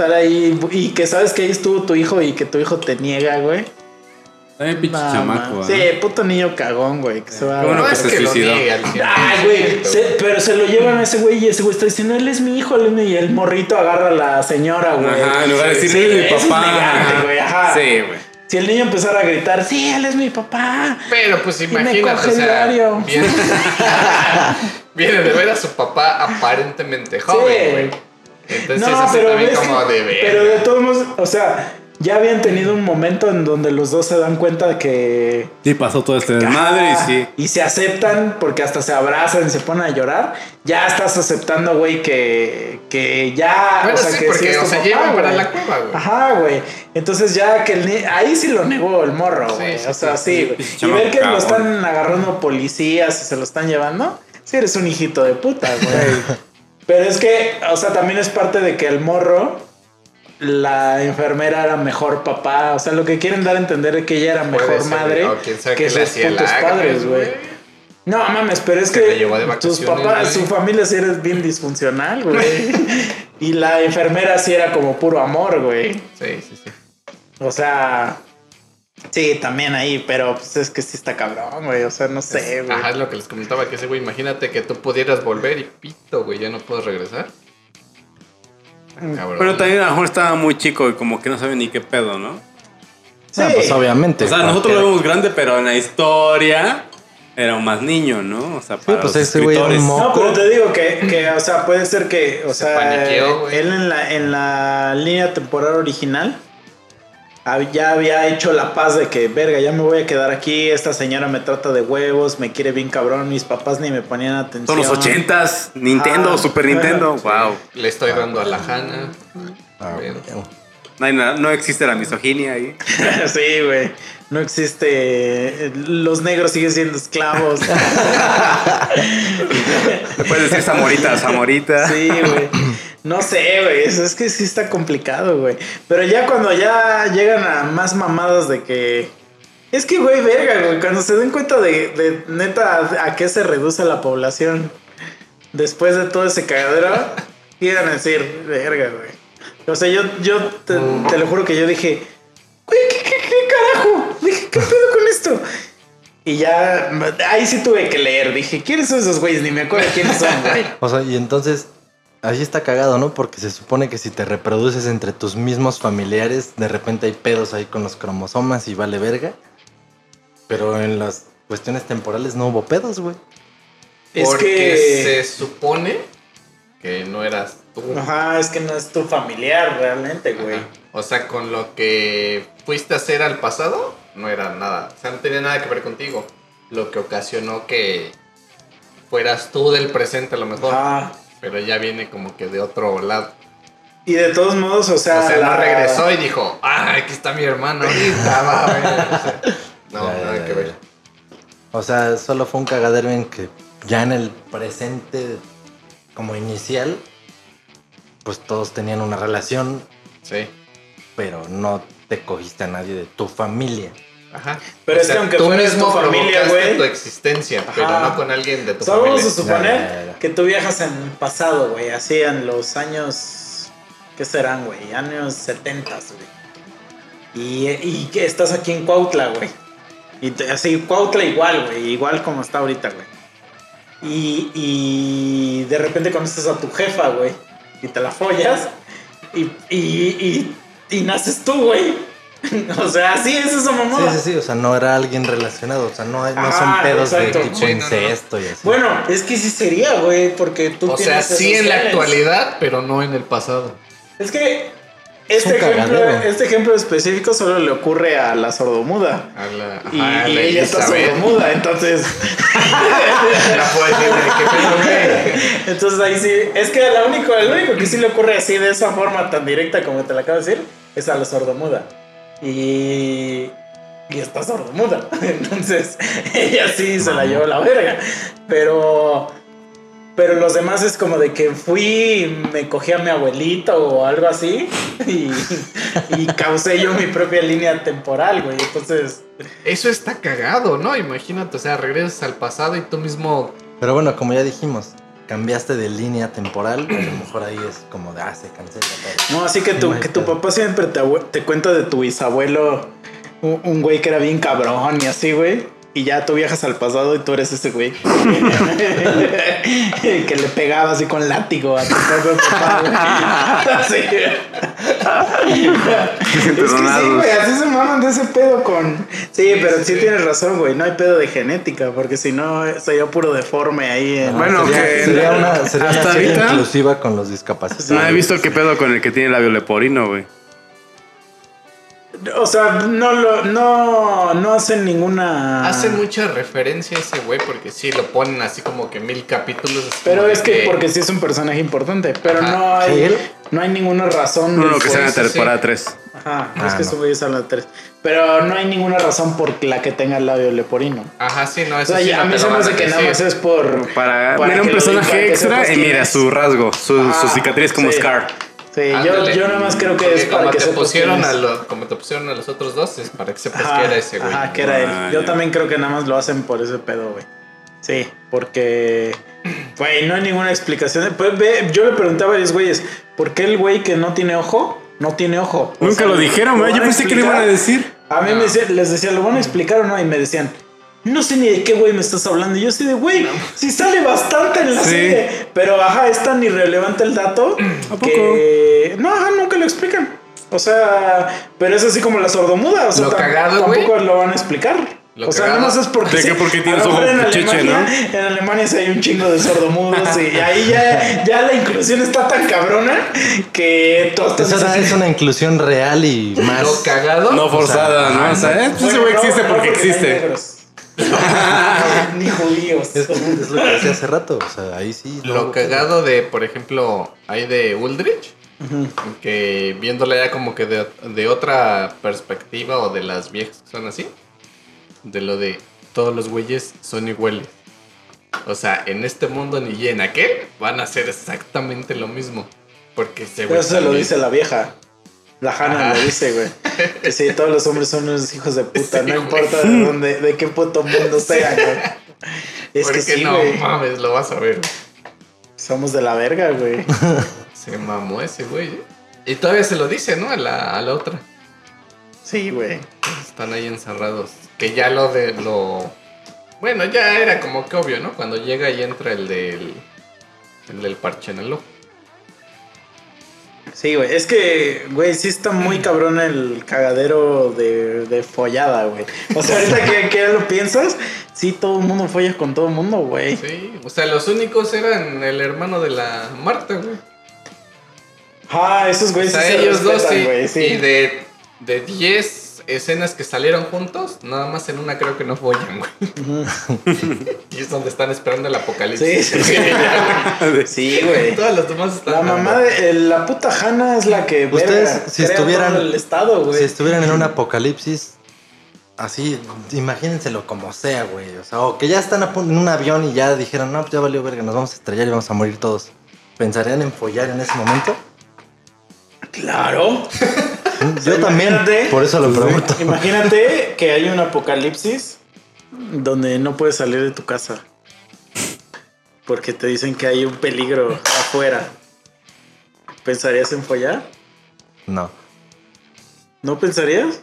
estar ahí y que sabes que ahí estuvo tu hijo y que tu hijo te niega, güey. También pinche No, chamaco. ¿eh? Sí, puto niño cagón, güey. Que se va Qué bueno no que es se que lo suicidó. niegue al 100%, Ay, güey. se- pero se lo llevan a ese güey y ese güey está diciendo, él es mi hijo, él es mi-", Y el morrito agarra a la señora, güey. Ajá, en lugar de decir, Sí, "Él es mi es papá. negante, Ajá. güey, ajá. Sí, güey. Si el niño empezara a gritar, sí, él es mi papá. Pero pues me imagínate, coge o sea, diario. viene, viene de ver a su papá aparentemente joven, Sí. güey. Entonces no, pero también ves como que- de ver. Pero de todos modos, o sea, ya habían tenido un momento en donde los dos se dan cuenta de que Sí, pasó todo este desmadre y sí. Y se aceptan porque hasta se abrazan y se ponen a llorar. Ya estás aceptando, güey, que, que ya. Bueno, o sea, sí, que porque, es tu o llevan para la cueva, güey. Ajá, güey. Entonces ya que el ahí sí lo negó el morro, Sí, güey. sí, o sea, sí, sí, güey. Y ver que lo están agarrando policías y se lo están llevando. Sí, eres un hijito de puta, güey. Pero es que, o sea, también es parte de que el morro. La enfermera era mejor papá. O sea, lo que quieren dar a entender es que ella era mejor ser, madre o quién sabe que sus putos padres, güey. No mames, pero es Se que vacaciones, papás, su familia sí era bien disfuncional, güey. y la enfermera sí era como puro amor, güey. Sí, sí, sí. O sea, sí, también ahí, pero pues es que sí está cabrón, güey. O sea, no sé, güey. Ajá, es lo que les comentaba, que ese güey, imagínate que tú pudieras volver y pito, güey, ya no puedes regresar. Mm. Cabrón. Pero también a lo mejor estaba muy chico y como que no sabe ni qué pedo, ¿no? Sí. Ah, pues obviamente. O sea, nosotros lo vemos grande, pero en la historia era un más niño, ¿no? O sea, para pues los ese güey era un escritores. mo- No, pero te digo que, que, o sea, puede ser que, o Se sea, paniqueó, él en la, en la línea temporal original ya había hecho la paz de que, verga, ya me voy a quedar aquí, esta señora me trata de huevos, me quiere bien cabrón, mis papás ni me ponían atención. Son los ochentas, Nintendo, Ah. Super Nintendo, wow. Le estoy dando a la Hanna. Ah. No, hay nada- no existe la misoginia ahí. sí, güey. No existe. Los negros siguen siendo esclavos. Le puedes decir Zamorita, Zamorita. Sí, güey. No sé, güey. Eso es que sí está complicado, güey. Pero ya cuando ya llegan a más mamadas de que. Es que, güey, verga, güey. Cuando se den cuenta de, de neta a qué se reduce la población después de todo ese cagadero, iban a decir, verga, güey. O sea, yo, yo te, te lo juro que yo dije, güey, ¿qué, qué, qué carajo? Dije, ¿qué pedo con esto? Y ya, ahí sí tuve que leer. Dije, ¿quiénes son esos güeyes? Ni me acuerdo quiénes son, güey. O sea, y entonces, así está cagado, ¿no? Porque se supone que si te reproduces entre tus mismos familiares, de repente hay pedos ahí con los cromosomas y vale verga. Pero en las cuestiones temporales no hubo pedos, güey. Es Porque que. se supone que no eras tú. Ajá, es que no es tu familiar realmente, güey. Ajá. O sea, con lo que fuiste a hacer al pasado, no era nada. O sea, no tenía nada que ver contigo. Lo que ocasionó que fueras tú del presente a lo mejor. Ajá. Pero ya viene como que de otro lado. Y de todos modos, o sea. o sea, la- no regresó y dijo, ah, aquí está mi hermano ahorita, va a ver". O sea, no, Ya, nada ya, que ver. ya. O sea, solo fue un cagadero en que ya en el presente, como inicial, pues todos tenían una relación, Sí. pero no te cogiste a nadie de tu familia. Ajá. Pero es que aunque tú mismo tu familia, güey. tu existencia, pero no con alguien de tu Solo vamos a familia. suponer que tú viajas en el pasado, güey, así en los años. ¿Qué serán, güey? Años 70, güey. Y, y que estás aquí en Cuautla, güey. Y te- así, Cuautla igual, güey. Igual como está ahorita, güey. Y, y de repente conoces a tu jefa, güey. Y te la follas. Y, y, y, y naces tú, güey. o sea, así es esa Sí, mamada. sí, sí, o sea, no era alguien relacionado, o sea, no, hay- no Ah, son pedos exacto. de tipo Sí, no, no, no. incesto y así. Bueno, es que sí sería, güey, porque tú O sea, sí en la actualidad, pero no en el pasado. Es que este ejemplo, este ejemplo específico solo le ocurre a la sordomuda. A la, Y, ajá, y la ella está sordomuda, entonces. Ya puedes decir, ¿qué pedo, güey? entonces ahí sí. Es que lo único, el único que sí le ocurre así de esa forma tan directa como te la acabo de decir es a la sordomuda. Y. Y está sordomuda. Entonces, ella sí se la llevó la verga. Pero. Pero los demás es como de que fui y me cogí a mi abuelito o algo así. Y, y causé yo mi propia línea temporal, güey. Entonces. Eso está cagado, ¿no? Imagínate, o sea, regresas al pasado y tú mismo. Pero bueno, como ya dijimos, cambiaste de línea temporal, a lo mejor ahí es como de, ah, se cancela. No, así que tu, que tu papá siempre te, te cuenta de tu bisabuelo, un, un güey que era bien cabrón y así, güey. Y ya tú viajas al pasado y tú eres ese güey. que le pegaba así con látigo a tu propio papá, es que sí, güey, así se maman de ese pedo con... Sí, pero sí, sí. tienes razón, güey. No hay pedo de genética, porque si no, sería puro deforme ahí. En... Bueno, sería, que sería una, sería una serie ahorita- inclusiva con los discapacitados. No he visto qué pedo con el que tiene labio leporino, güey. O sea, no, lo, no, no hacen ninguna... Hacen mucha referencia a ese güey porque sí lo ponen así como que mil capítulos. Pero es que porque sí es un personaje importante, pero Ajá. no hay, ¿Sí? no hay ninguna razón. No, lo que sea en la temporada 3. Ajá, Ah, es que no. su güey es a la 3. Pero no hay ninguna razón por la que tenga el labio leporino. Ajá, sí, no, O eso sea, sí ya- no a mí se me hace que nada más es por. Para, para mira un personaje extra y mira su rasgo, su, Ah, su cicatriz como sí. Scar. Sí, yo, Ándale. yo nada más creo que Porque es para como que te sepas pusieron a como te pusieron a los otros dos, es para que sepas Ajá, que era ese güey. Ajá, que era él. Ah, Yo ya. también creo que nada más lo hacen por ese pedo, güey. Sí, porque. Güey, no hay ninguna explicación. Pues, ve, yo le pregunté a varios güeyes, ¿por qué el güey que no tiene ojo, no tiene ojo? O Nunca sea, lo dijeron, güey. Yo pensé que lo iban a decir. A mí No. me decía- les decía, ¿lo van a explicar o no? Y me decían, no sé ni de qué güey me estás hablando. Y yo así de, güey, si sale bastante en la Sí. serie. Pero, ajá, es tan irrelevante el dato ¿A poco? que... No, ajá, nunca lo explican. O sea, pero es así como la sordomuda. O sea, Lo cagado, tampoco lo van a explicar. Lo o sea, nada más es porque... ¿De qué? Porque tiene a lo su mejor en Alemania- En Alemania sí hay un chingo de sordomudos y ahí ya, ya la inclusión está tan cabrona que todos Esa es una inclusión real y más. Lo cagado. No forzada, ¿no? O sea, eh, ese güey existe porque existe. Ni judíos. Es, es lo que decía hace rato. O sea, ahí sí. Lo cagado de, por ejemplo, hay de Uldrich, que viéndola ya como que de, de otra perspectiva o de las viejas que son así, de lo de todos los güeyes son iguales. O sea, en este mundo ni en aquel van a hacer exactamente lo mismo. Porque güey Eso se lo dice la vieja. La Hannah lo dice, güey. Que sí, todos los hombres son unos hijos de puta. Sí, no güey. importa de dónde, de qué puto mundo sean, güey. Es Porque que sí, no güey. mames, lo vas a ver. Somos de la verga, güey. Se mamó ese güey. ¿eh? Y todavía se lo dice, ¿no? A la, a la otra. Sí, güey. Están ahí encerrados. Que ya lo de lo. Bueno, ya era como que obvio, ¿no? Cuando llega y entra el del. El del parche en el ojo. Sí, güey. Es que, güey, sí está muy cabrón el cagadero de, de follada, güey. O sea, ahorita que, que lo piensas, sí, todo el mundo folla con todo el mundo, güey. Sí, o sea, los únicos eran el hermano de la Marta, güey. Ah, esos O güeyes sea, sí se ellos dos sí. güey, sí. Y de, de 10 escenas que salieron juntos, nada más en una creo que no follan, güey. y es donde están esperando el apocalipsis. Sí, sí, sí. Sí, güey. Todas las demás están. La mamá de el- la puta Hanna es la que Ustedes, verga, si estuvieran- el estado, güey. Si estuvieran en un apocalipsis, así, imagínenselo como sea, güey. O sea, o que ya están en un avión y ya dijeron, no, pues ya valió verga, nos vamos a estrellar y vamos a morir todos. ¿Pensarían en follar en ese momento? Claro. Yo también, Imagínate. por eso lo pregunto. Imagínate que hay un apocalipsis donde no puedes salir de tu casa. Porque te dicen que hay un peligro afuera. ¿Pensarías en follar? No. ¿No pensarías?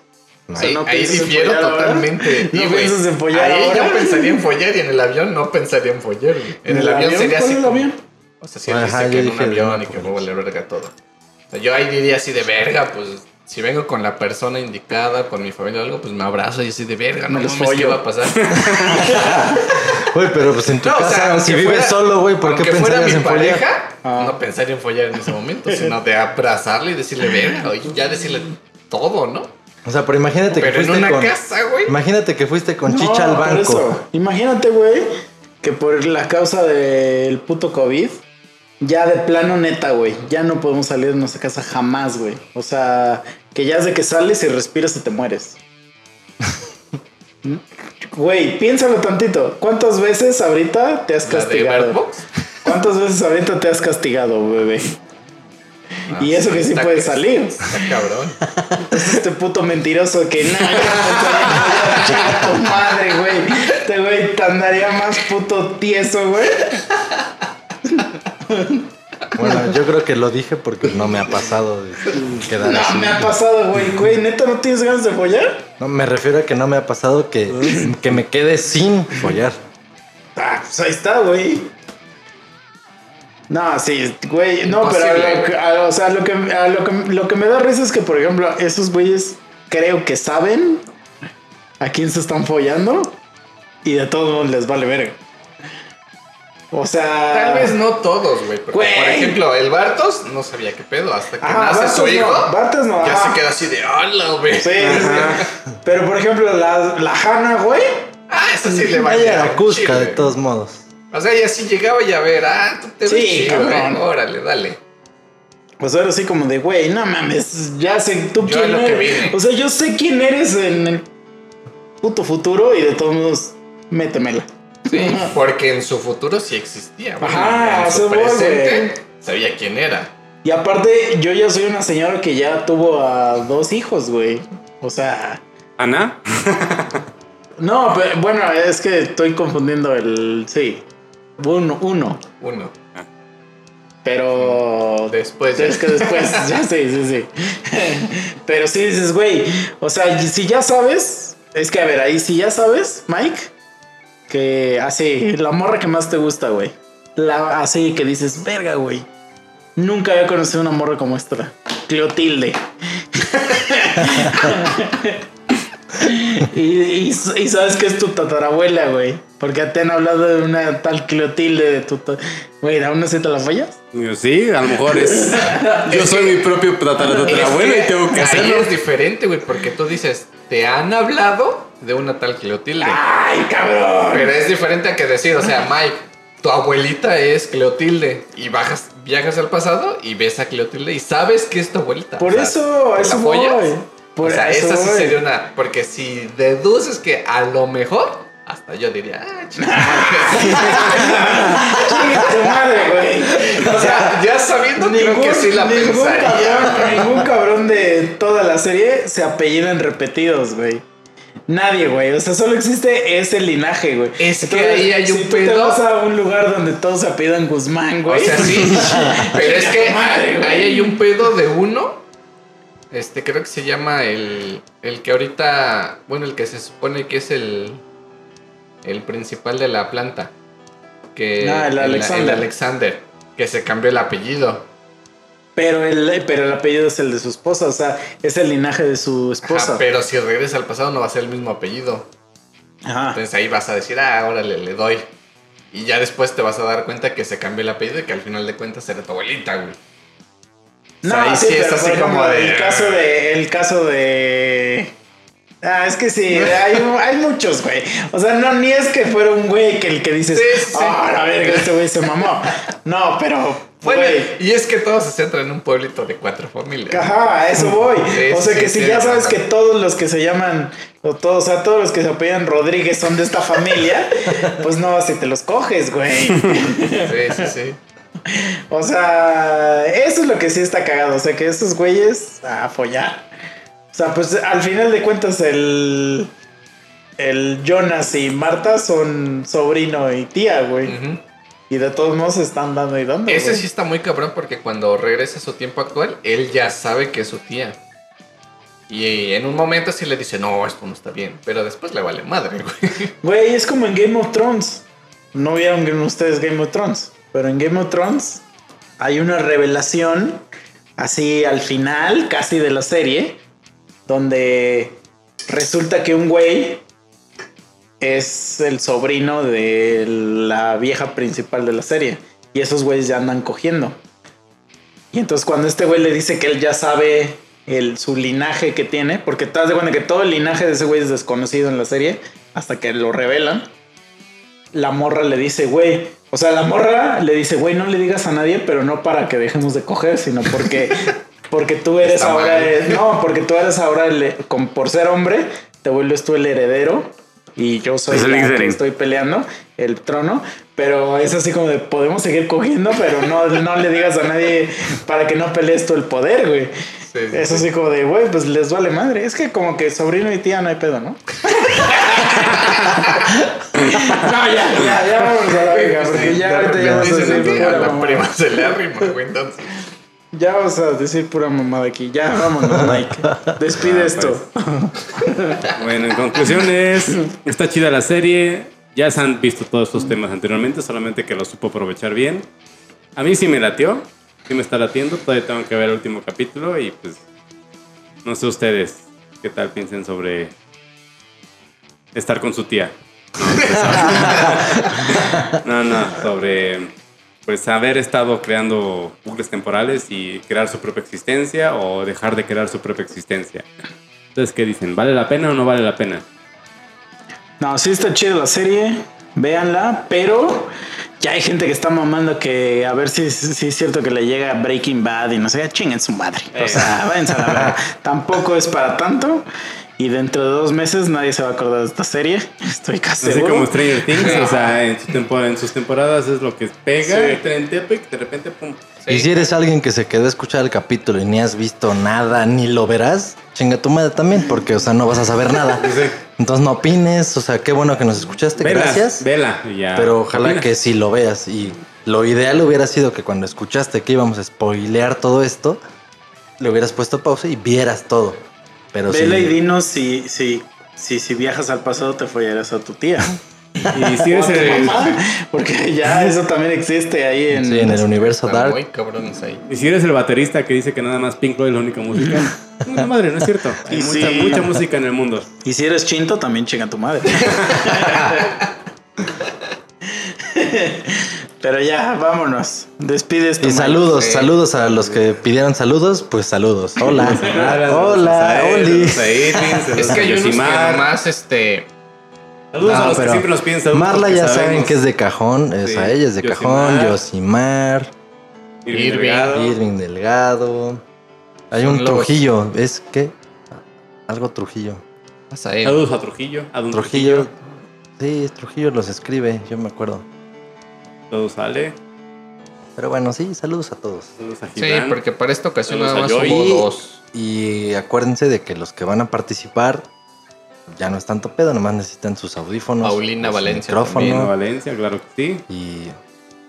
no. O sea, Ahí, ¿no ahí difiero totalmente. ¿No piensas en follar Ahí ahora? yo pensaría en follar y en el avión no pensaría en follar. En el avión sería ¿Cuál así. el como- avión? O sea, si él Ajá, dice que yo en un avión y que voy a valer verga todo. O sea, yo ahí diría así de verga, pues si vengo con la persona indicada, con mi familia o algo, pues me abrazo y así de verga, no mames, ¿qué va a pasar? Güey, pero pues en tu No, o sea, casa, si vives fuera- solo, güey, ¿por qué pensarías mi en follar? pareja, Ah. no pensaría en follar en ese momento, sino de abrazarle y decirle verga, oye, ya decirle todo, ¿no? O sea, pero imagínate que en fuiste una con... casa, güey. Imagínate que fuiste con No, chicha al por banco. eso. Imagínate, güey, que por la causa del puto COVID, ya de plano neta, güey, ya no podemos salir de nuestra casa jamás, güey. O sea, que ya es de que sales y respiras y te mueres. Güey, piénsalo tantito. ¿Cuántas veces ahorita te has castigado? ¿Cuántas veces ahorita te has castigado, bebé? Ah, Y eso que sí puede salir. Está cabrón. Este puto mentiroso que yo no tu madre, güey. Este güey te andaría más puto tieso, güey. Bueno, yo creo que lo dije porque no me ha pasado de quedar No, así. me ha pasado, güey. Güey, neta, ¿no tienes ganas de follar? No, me refiero a que no me ha pasado que, que me quede sin follar. Ah, pues ahí está, güey. No, sí, güey. No, pero a lo, a- o sea, lo que, a lo, que, lo que me da risa es que, por ejemplo, esos güeyes creo que saben a quién se están follando y de todos modos les vale verga. O sea. Tal vez no todos, güey. porque, Güey. Por ejemplo, el Bartos no sabía qué pedo hasta que Ajá, nace Bartos su no, hijo. Bartos no, ya se queda así de hola, güey. Sí. Pero por ejemplo, la, la Hanna, güey. Ah, eso sí le va Vaya a a Cusca, de todos modos. O sea, ella sí llegaba y a ver, ah, tú te Sí, ves cabrón. güey. Órale, dale. Pues ahora sí como de, güey, no mames, ya sé tú Yo quién eres. O sea, yo sé quién eres en el puto futuro y de todos modos, métemela. Sí, porque en su futuro sí existía. güey. Ajá, en su presente sabía quién era. Y aparte, yo ya soy una señora que ya tuvo a dos hijos, güey. O sea, Ana, no, pero, bueno, es que estoy confundiendo el, sí, uno, uno. Uno. Pero Después. Es que después, ya sí, sí, sí. Pero sí dices, güey, o sea, si ya sabes, es que a ver, ahí si ya sabes, Mike, que así, la morra que más te gusta, güey. La, así que dices, verga, güey. Nunca había conocido una morra como esta. Cleotilde. y, y- y sabes que es tu tatarabuela, güey. Porque te han hablado de una tal Cleotilde de tu... Güey, ¿aún no se te la fallas? Yo, sí, a lo mejor es. Yo soy mi propio tatarabuelo Es y tengo que hacerlo. es diferente, güey, porque tú dices, te han hablado de una tal Cleotilde. ¡Ay, cabrón! Pero es diferente a que decir, o sea, Mike, tu abuelita es Cleotilde y bajas, viajas al pasado y ves a Cleotilde y sabes que es tu abuelita. Por O sea, eso, a ¿te eso voy. Por o sea, eso esa sí sería una. Porque si deduces que a lo mejor, hasta yo diría, ah, chingada. Chinga tu madre, güey. O sea, ya sabiendo, creo que sí la ningún pensaría. cabrón, ningún cabrón de toda la serie se apellidan repetidos, güey. Nadie, güey. O sea, solo existe ese linaje, güey. Es que ahí hay si un tú te pedo. vas a un lugar donde todos se apellidan Guzmán, güey. O sea, sí. Pero es que madre, güey. ahí hay un pedo de uno. Este, creo que se llama el. El que ahorita. Bueno, el que se supone que es el. El principal de la planta. Que. Ah, el Alexander. el Alexander. Que se cambió el apellido. Pero el, pero el apellido es el de su esposa. O sea, es el linaje de su Ajá, esposa. pero si regresa al pasado no va a ser el mismo apellido. Ajá. Entonces ahí vas a decir, ah, órale, le doy. Y ya después te vas a dar cuenta que se cambió el apellido y que al final de cuentas era tu abuelita, güey. O sea, ahí sí, es así como de. El caso de. El caso de. Ah, es que sí, hay, hay muchos, güey. O sea, no, ni es que fuera un güey que el que dices, Sí, sí, ah, la verga, este güey se mamó. No, pero, Bueno, güey. y es que todo se centra en un pueblito de cuatro familias. Ajá, a eso voy. Sí, o sea sí, que sí, si ya sabes que todos los que se llaman, o todos, o sea, todos los que se apellan Rodríguez son de esta familia, pues no, si te los coges, güey. Sí, sí, sí. O sea, eso es lo que sí está cagado. O sea, que estos güeyes a follar. O sea, pues al final de cuentas el... El Jonas y Marta son sobrino y tía, güey. Y de todos modos se están dando y dando. Ese güey. sí está muy cabrón porque cuando regresa a su tiempo actual, él ya sabe que es su tía. Y en un momento sí le dice, no, esto no está bien. Pero después le vale madre, güey. Güey, es como en Game of Thrones. No vieron ustedes Game of Thrones, pero en Game of Thrones hay una revelación así al final, casi de la serie, donde resulta que un güey es el sobrino de la vieja principal de la serie. Y esos güeyes ya andan cogiendo. Y entonces cuando este güey le dice que él ya sabe el, su linaje que tiene, porque te de cuenta que todo el linaje de ese güey es desconocido en la serie, hasta que lo revelan, la morra le dice, güey, o sea, la morra le dice, güey, no le digas a nadie, pero no para que dejemos de coger, sino porque, porque tú eres Está ahora, el- no, porque tú eres ahora, el, con- por ser hombre, te vuelves tú el heredero. Y yo soy el la que estoy peleando el trono, pero es así como de podemos seguir cogiendo, pero no, no le digas a nadie para que no pelees tú el poder, güey. Sí, sí, Es sí. así como de, güey, pues les vale madre. Es que como que sobrino y tía no hay pedo, ¿no? no, ya, ya, ya vamos a la verga, porque ya ahorita ya vas a Dice decir la prima se le arrima, güey, entonces. Ya vas a decir pura mamada aquí. Ya, vámonos, Mike. Despide Ah, esto. Bueno, en conclusiones, está chida la serie. Ya se han visto todos estos temas anteriormente, solamente que lo supo aprovechar bien. A mí sí me latió, sí me está latiendo. Todavía tengo que ver el último capítulo y pues no sé ustedes qué tal piensen sobre estar con su tía. No, no, sobre pues haber estado creando bucles temporales y crear su propia existencia o dejar de crear su propia existencia. Entonces, ¿qué dicen? ¿Vale la pena o no vale la pena? No, sí está chida la serie. Véanla, pero ya hay gente que está mamando que a ver si, si es cierto que le llega Breaking Bad y no sé, chinguen su madre. O sea, váyanse a la verga. Tampoco es para tanto. Y dentro de dos meses nadie se va a acordar de esta serie. Estoy casi Así seguro. como Stranger Things, o sea, en, su tempo- en sus temporadas es lo que pega, Sí. tren Epic, de repente, pum. Y si eres alguien que se quedó a escuchar el capítulo y ni has visto nada, ni lo verás, chinga tu madre también, porque, o sea, no vas a saber nada. Entonces no opines, o sea, qué bueno que nos escuchaste, gracias. Vela, ya. Pero ojalá Opina. que sí lo veas. Y lo ideal hubiera sido que cuando escuchaste que íbamos a spoilear todo esto, le hubieras puesto pausa y vieras todo. Pero sí. Vela y dinos si, si, si, si viajas al pasado te follarás a tu tía. Y si eres a tu el, mamá, porque ya eso también existe ahí en... Sí, en el universo Dark. muy cabrones ahí. y si eres el baterista que dice que nada más Pink Floyd es la única música, no, madre, no es cierto. Hay Y mucha, sí. mucha música en el mundo. Y si eres chinto, también chinga tu madre. Pero ya, vámonos. Despide esto. Y saludos, Sí. saludos a los que pidieron saludos, pues saludos. Hola. Hola, a Oli. a Es que a hay unos que Yosimar. nomás, este... Saludos a los que siempre nos piden saludos. Marla ya saben que es de cajón, Sí. sea, ella es de cajón, Yosimar. Irving Irving. Delgado. Irving Delgado. Hay Son un Trujillo, ¿es qué? Algo Trujillo. Saludos a Trujillo. A don Trujillo. Sí, es Trujillo los escribe, yo me acuerdo. Todo sale. Pero bueno, sí, saludos a todos. Saludos a Sí, porque para esta ocasión Saludos nada más hubo dos. Y acuérdense de que los que van a participar ya no es tanto pedo, nomás necesitan sus audífonos. Paulina Valencia. Nueva Valencia, claro que sí. Y,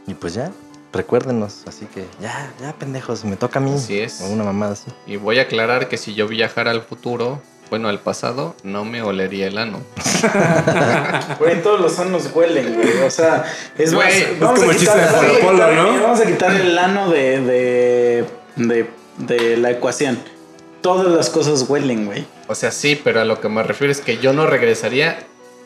y pues ya, recuérdenos. Así que ya, ya pendejos, me toca a mí. Así es. O una mamada así. Y voy a aclarar que si yo viajara al futuro, bueno, al pasado, no me olería el ano. Güey, todos los sanos huelen, güey. O sea, es Güey, más, es vamos como a el chiste quitar, de Polo ¿no? Vamos a quitar el ano de, de, de, de la ecuación. Todas las cosas huelen, güey. O sea, sí, pero a lo que me refiero es que yo no regresaría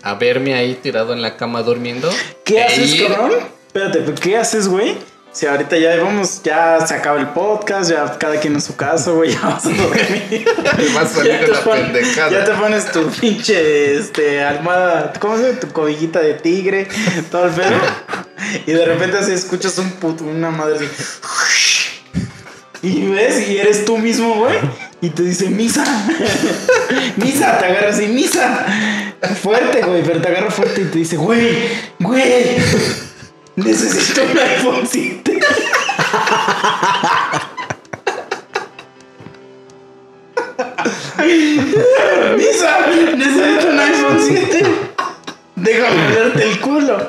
a verme ahí tirado en la cama durmiendo. ¿Qué e haces, ir- cabrón? Espérate, ¿qué haces, güey? Si ahorita ya vamos, ya se acaba el podcast, ya cada quien en su casa, güey, ya vamos a dormir. Va a salir te la pon- pendejada. Ya te pones tu pinche este, almohada, ¿cómo se llama? Tu cobijita de tigre, todo el pedo. Y de repente así escuchas un puto, una madre así. Y ves, y eres tú mismo, güey. Y te dice, misa. misa, te agarra así, misa. Fuerte, güey, pero te agarra fuerte y te dice, güey, güey. Necesito un iPhone 7. Misa, necesito un iPhone 7. Déjame verte el culo.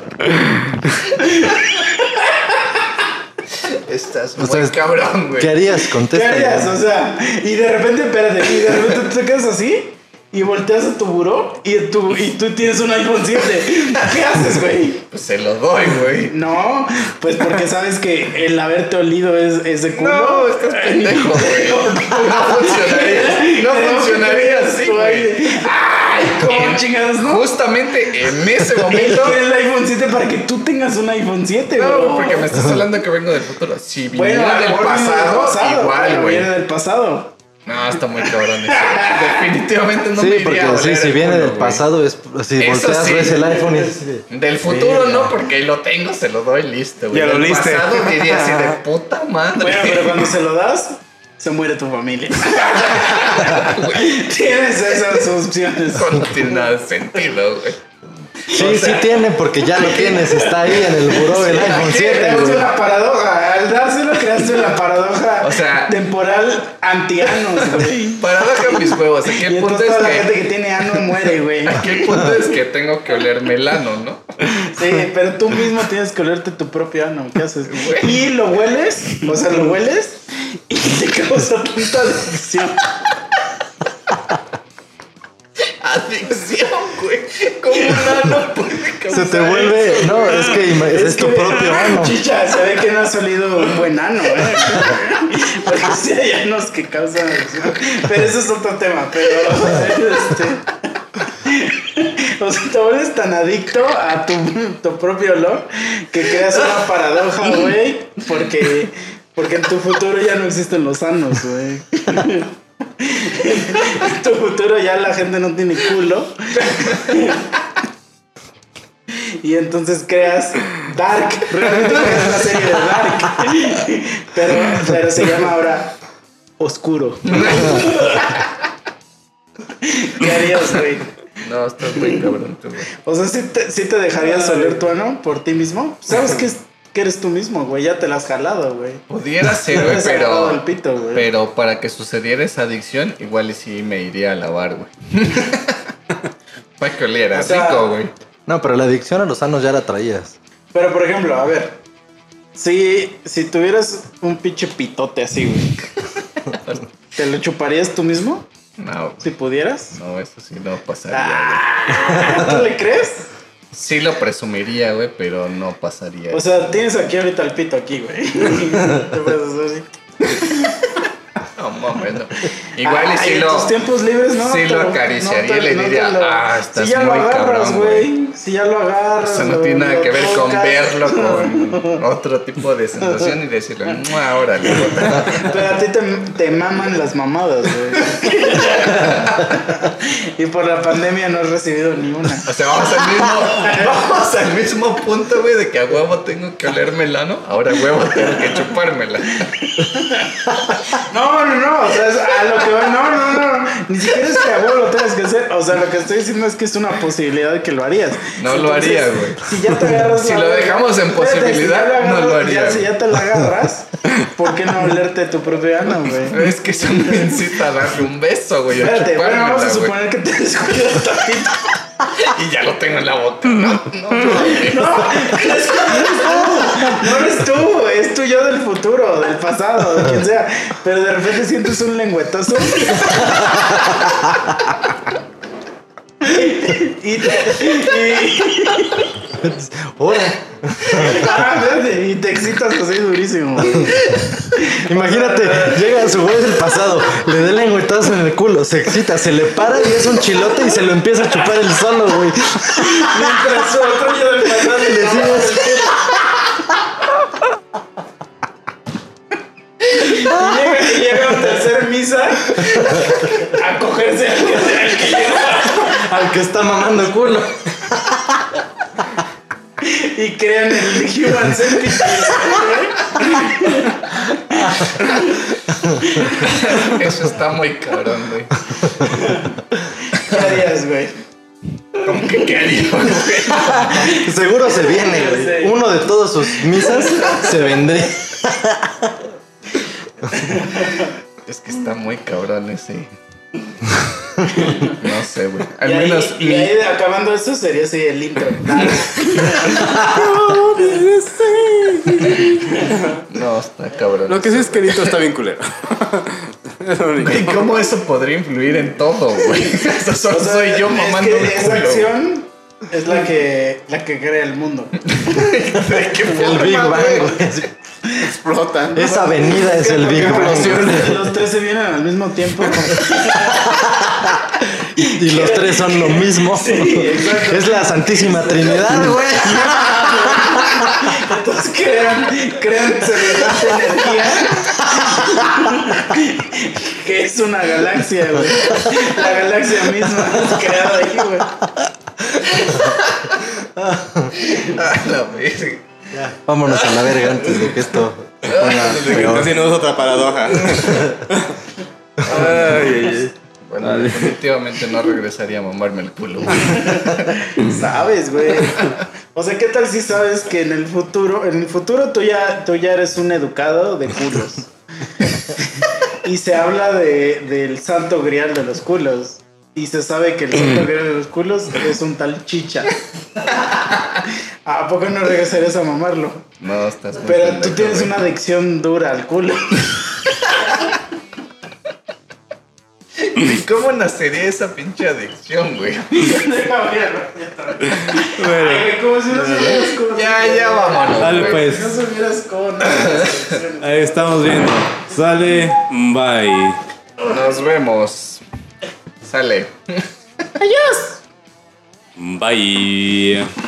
Estás muy cabrón, güey. ¿Qué harías? ¿Qué Contesta. harías? O sea, y de repente, espérate, y de repente tú te quedas así y volteas a tu buró y, tu, y tú tienes un iPhone 7. ¿Qué haces, güey? Pues se lo doy, güey. No, pues porque sabes que el haberte olido es, es de culo. No, estás pendejo, güey. No funcionaría. No funcionaría así, güey. Ay, ¿cómo chingados, no? Justamente en ese momento. el iPhone 7 para que tú tengas un iPhone 7, No, bro. porque me estás hablando que vengo del futuro. Si Bueno, viniera del pasado, igual, güey. Viene del pasado. No, está muy cabrón eso. Definitivamente no me Sí, iría porque a sí, si el viene del pasado, es si Eso volteas, sí. ves el iPhone y es así de- Del futuro no, porque ahí lo tengo, se lo doy listo, güey. Ya lo Del liste. pasado diría así de puta madre. Bueno, pero cuando se lo das, se muere tu familia. Tienes esas opciones. Eso no tiene nada de sentido, güey. Sí, sí tiene, porque ya lo tienes, está ahí en el buró el iPhone 7, Creaste güey. una paradoja. Al dárselo, creaste una paradoja O sea- temporal anti-anos, güey. Paradoja mis huevos. Aquí Y el punto es toda la gente que. que tiene ano muere, güey. Aquí el punto es que tengo que oler melano, ¿no? Sí, pero tú mismo tienes que olerte tu propio ano. ¿Qué haces? Güey. Y lo hueles, o sea, lo hueles y te causa tanta adicción. Adicción, güey. Como un ano puede causar Se te vuelve. eso, No, es que es, tu que- propio ano. Chicha, se ve que no ha salido un buen ano, ¿eh? Porque sí hay anos que causan adicción. Pero eso es otro tema. Pero, este, o sea, te vuelves tan adicto a tu, tu propio olor que creas una paradoja, güey. Porque, porque en tu futuro ya no existen los anos, güey. En tu futuro ya la gente no tiene culo. Y entonces creas Dark. Realmente creas la serie de Dark. Pero, pero se llama ahora Oscuro. ¿Qué harías, güey? No, estás muy cabrón. O sea, ¿sí te, sí te dejarías oler tu ano por ti mismo? ¿Sabes que, es, que eres tú mismo, güey? Ya te la has jalado, güey. Pudiera ser, güey, pero. el pito, güey. Pero para que sucediera esa adicción, igual y sí me iría a lavar, güey. para que oliera O sea, rico, güey. No, pero la adicción a los sanos ya la traías. Pero, por ejemplo, a ver. Si, si tuvieras un pinche pitote así, güey. ¿Te lo chuparías tú mismo? No, Si pudieras. no, eso sí no pasaría, Ah. ¿Tú le crees? Sí lo presumiría, güey, pero no pasaría. O sea, tienes aquí ahorita el pito aquí, güey. Te puedes hacer así. no mames, no. Igual y si en lo. tus tiempos libres, no. sí lo acariciaría y le diría, lo- "Ah, estás si ya lo muy agarras, cabrón, güey. Si ya lo agarras. Eso no lo- tiene nada lo que ver con verlo con otro tipo de sensación y decirle, "Mua, órale, puta". Pero a ti te, te maman las mamadas, güey. y por la pandemia no has recibido ni una. O sea, vamos al mismo, vamos al mismo punto, güey, de que a huevo tengo que olerme el ano, ahora a huevo tengo que chupármela. No, no, no. O sea, es a lo que. No, no, no. Ni siquiera es que a vos lo tengas que hacer. O sea, lo que estoy diciendo es que es una posibilidad de que lo harías. No lo haría, güey. Si ya te agarras. Si lo verga- dejamos en posibilidad, si no lo agarras- haría, ya- si ya te la agarras, ¿por qué no olerte tu propio ano, güey? Es que eso me incita a darle un beso, güey, Espérate, bueno, vamos a suponer que te descuidas tantito. Y ya lo tengo en la boca. No, no, no. No eres tú, es tu yo del futuro, del pasado, de quien sea. Pero de repente sientes un lengüetazo. Y te, y, ah, espérate, y te excitas así durísimo. imagínate, llega su güey del pasado, le da el lengüetazo en el culo, se excita, se le para y es un chilote y se lo empieza a chupar el solo, güey. Mientras su otro yo del pasado Y le Y llega, y llega a tercer misa a cogerse al que, al que llegó. Al que está mamando culo. y crean el Human Centipede. Eso está muy cabrón, güey. ¿Qué harías, güey? ¿Cómo que qué haría, güey? Seguro se viene, güey. Sí. Uno de todos sus misas se vendría. Es que está muy cabrón ese. No sé, güey. Al y, ahí- menos. y ahí de- acabando esto sería así el intro. Nada. No, está cabrón. Lo que sí es que el intro está bien culero. Es lo único. Güey, ¿cómo eso podría influir en todo, güey? Eso solo O sea, soy yo es mamando que el esa culo. acción es la que, la que crea el mundo. ¿De qué El Big Bang. Explotan. Esa avenida es el Big Bang. Los tres se vienen al mismo tiempo. Y los tres son lo mismo. Es la Santísima Trinidad, güey. Entonces crean, crean semejante energía que es una galaxia, güey. La galaxia misma es creada ahí, güey. Ah, la verga. Vámonos a la verga antes de que esto se ponga. Casi no es otra paradoja. Bueno, definitivamente no regresaría a mamarme el culo. güey. Sabes, güey. O sea, ¿qué tal si sabes que en el futuro, en el futuro tú ya, tú ya eres un educado de culos? Y se habla de, del santo grial de los culos. Y se sabe que el santo grial de los culos es un tal chicha. ¿A poco no regresarías a mamarlo? No, estás muy Pero tú tienes güey. una adicción dura al culo. ¿Y cómo nacería esa pinche adicción, güey? Ay, como si no supieras cómo. Ya, ya vámonos. Dale, pues. Si no supieras cómo. no. Ahí estamos viendo. Sale. Bye. Nos vemos. Sale. Bye.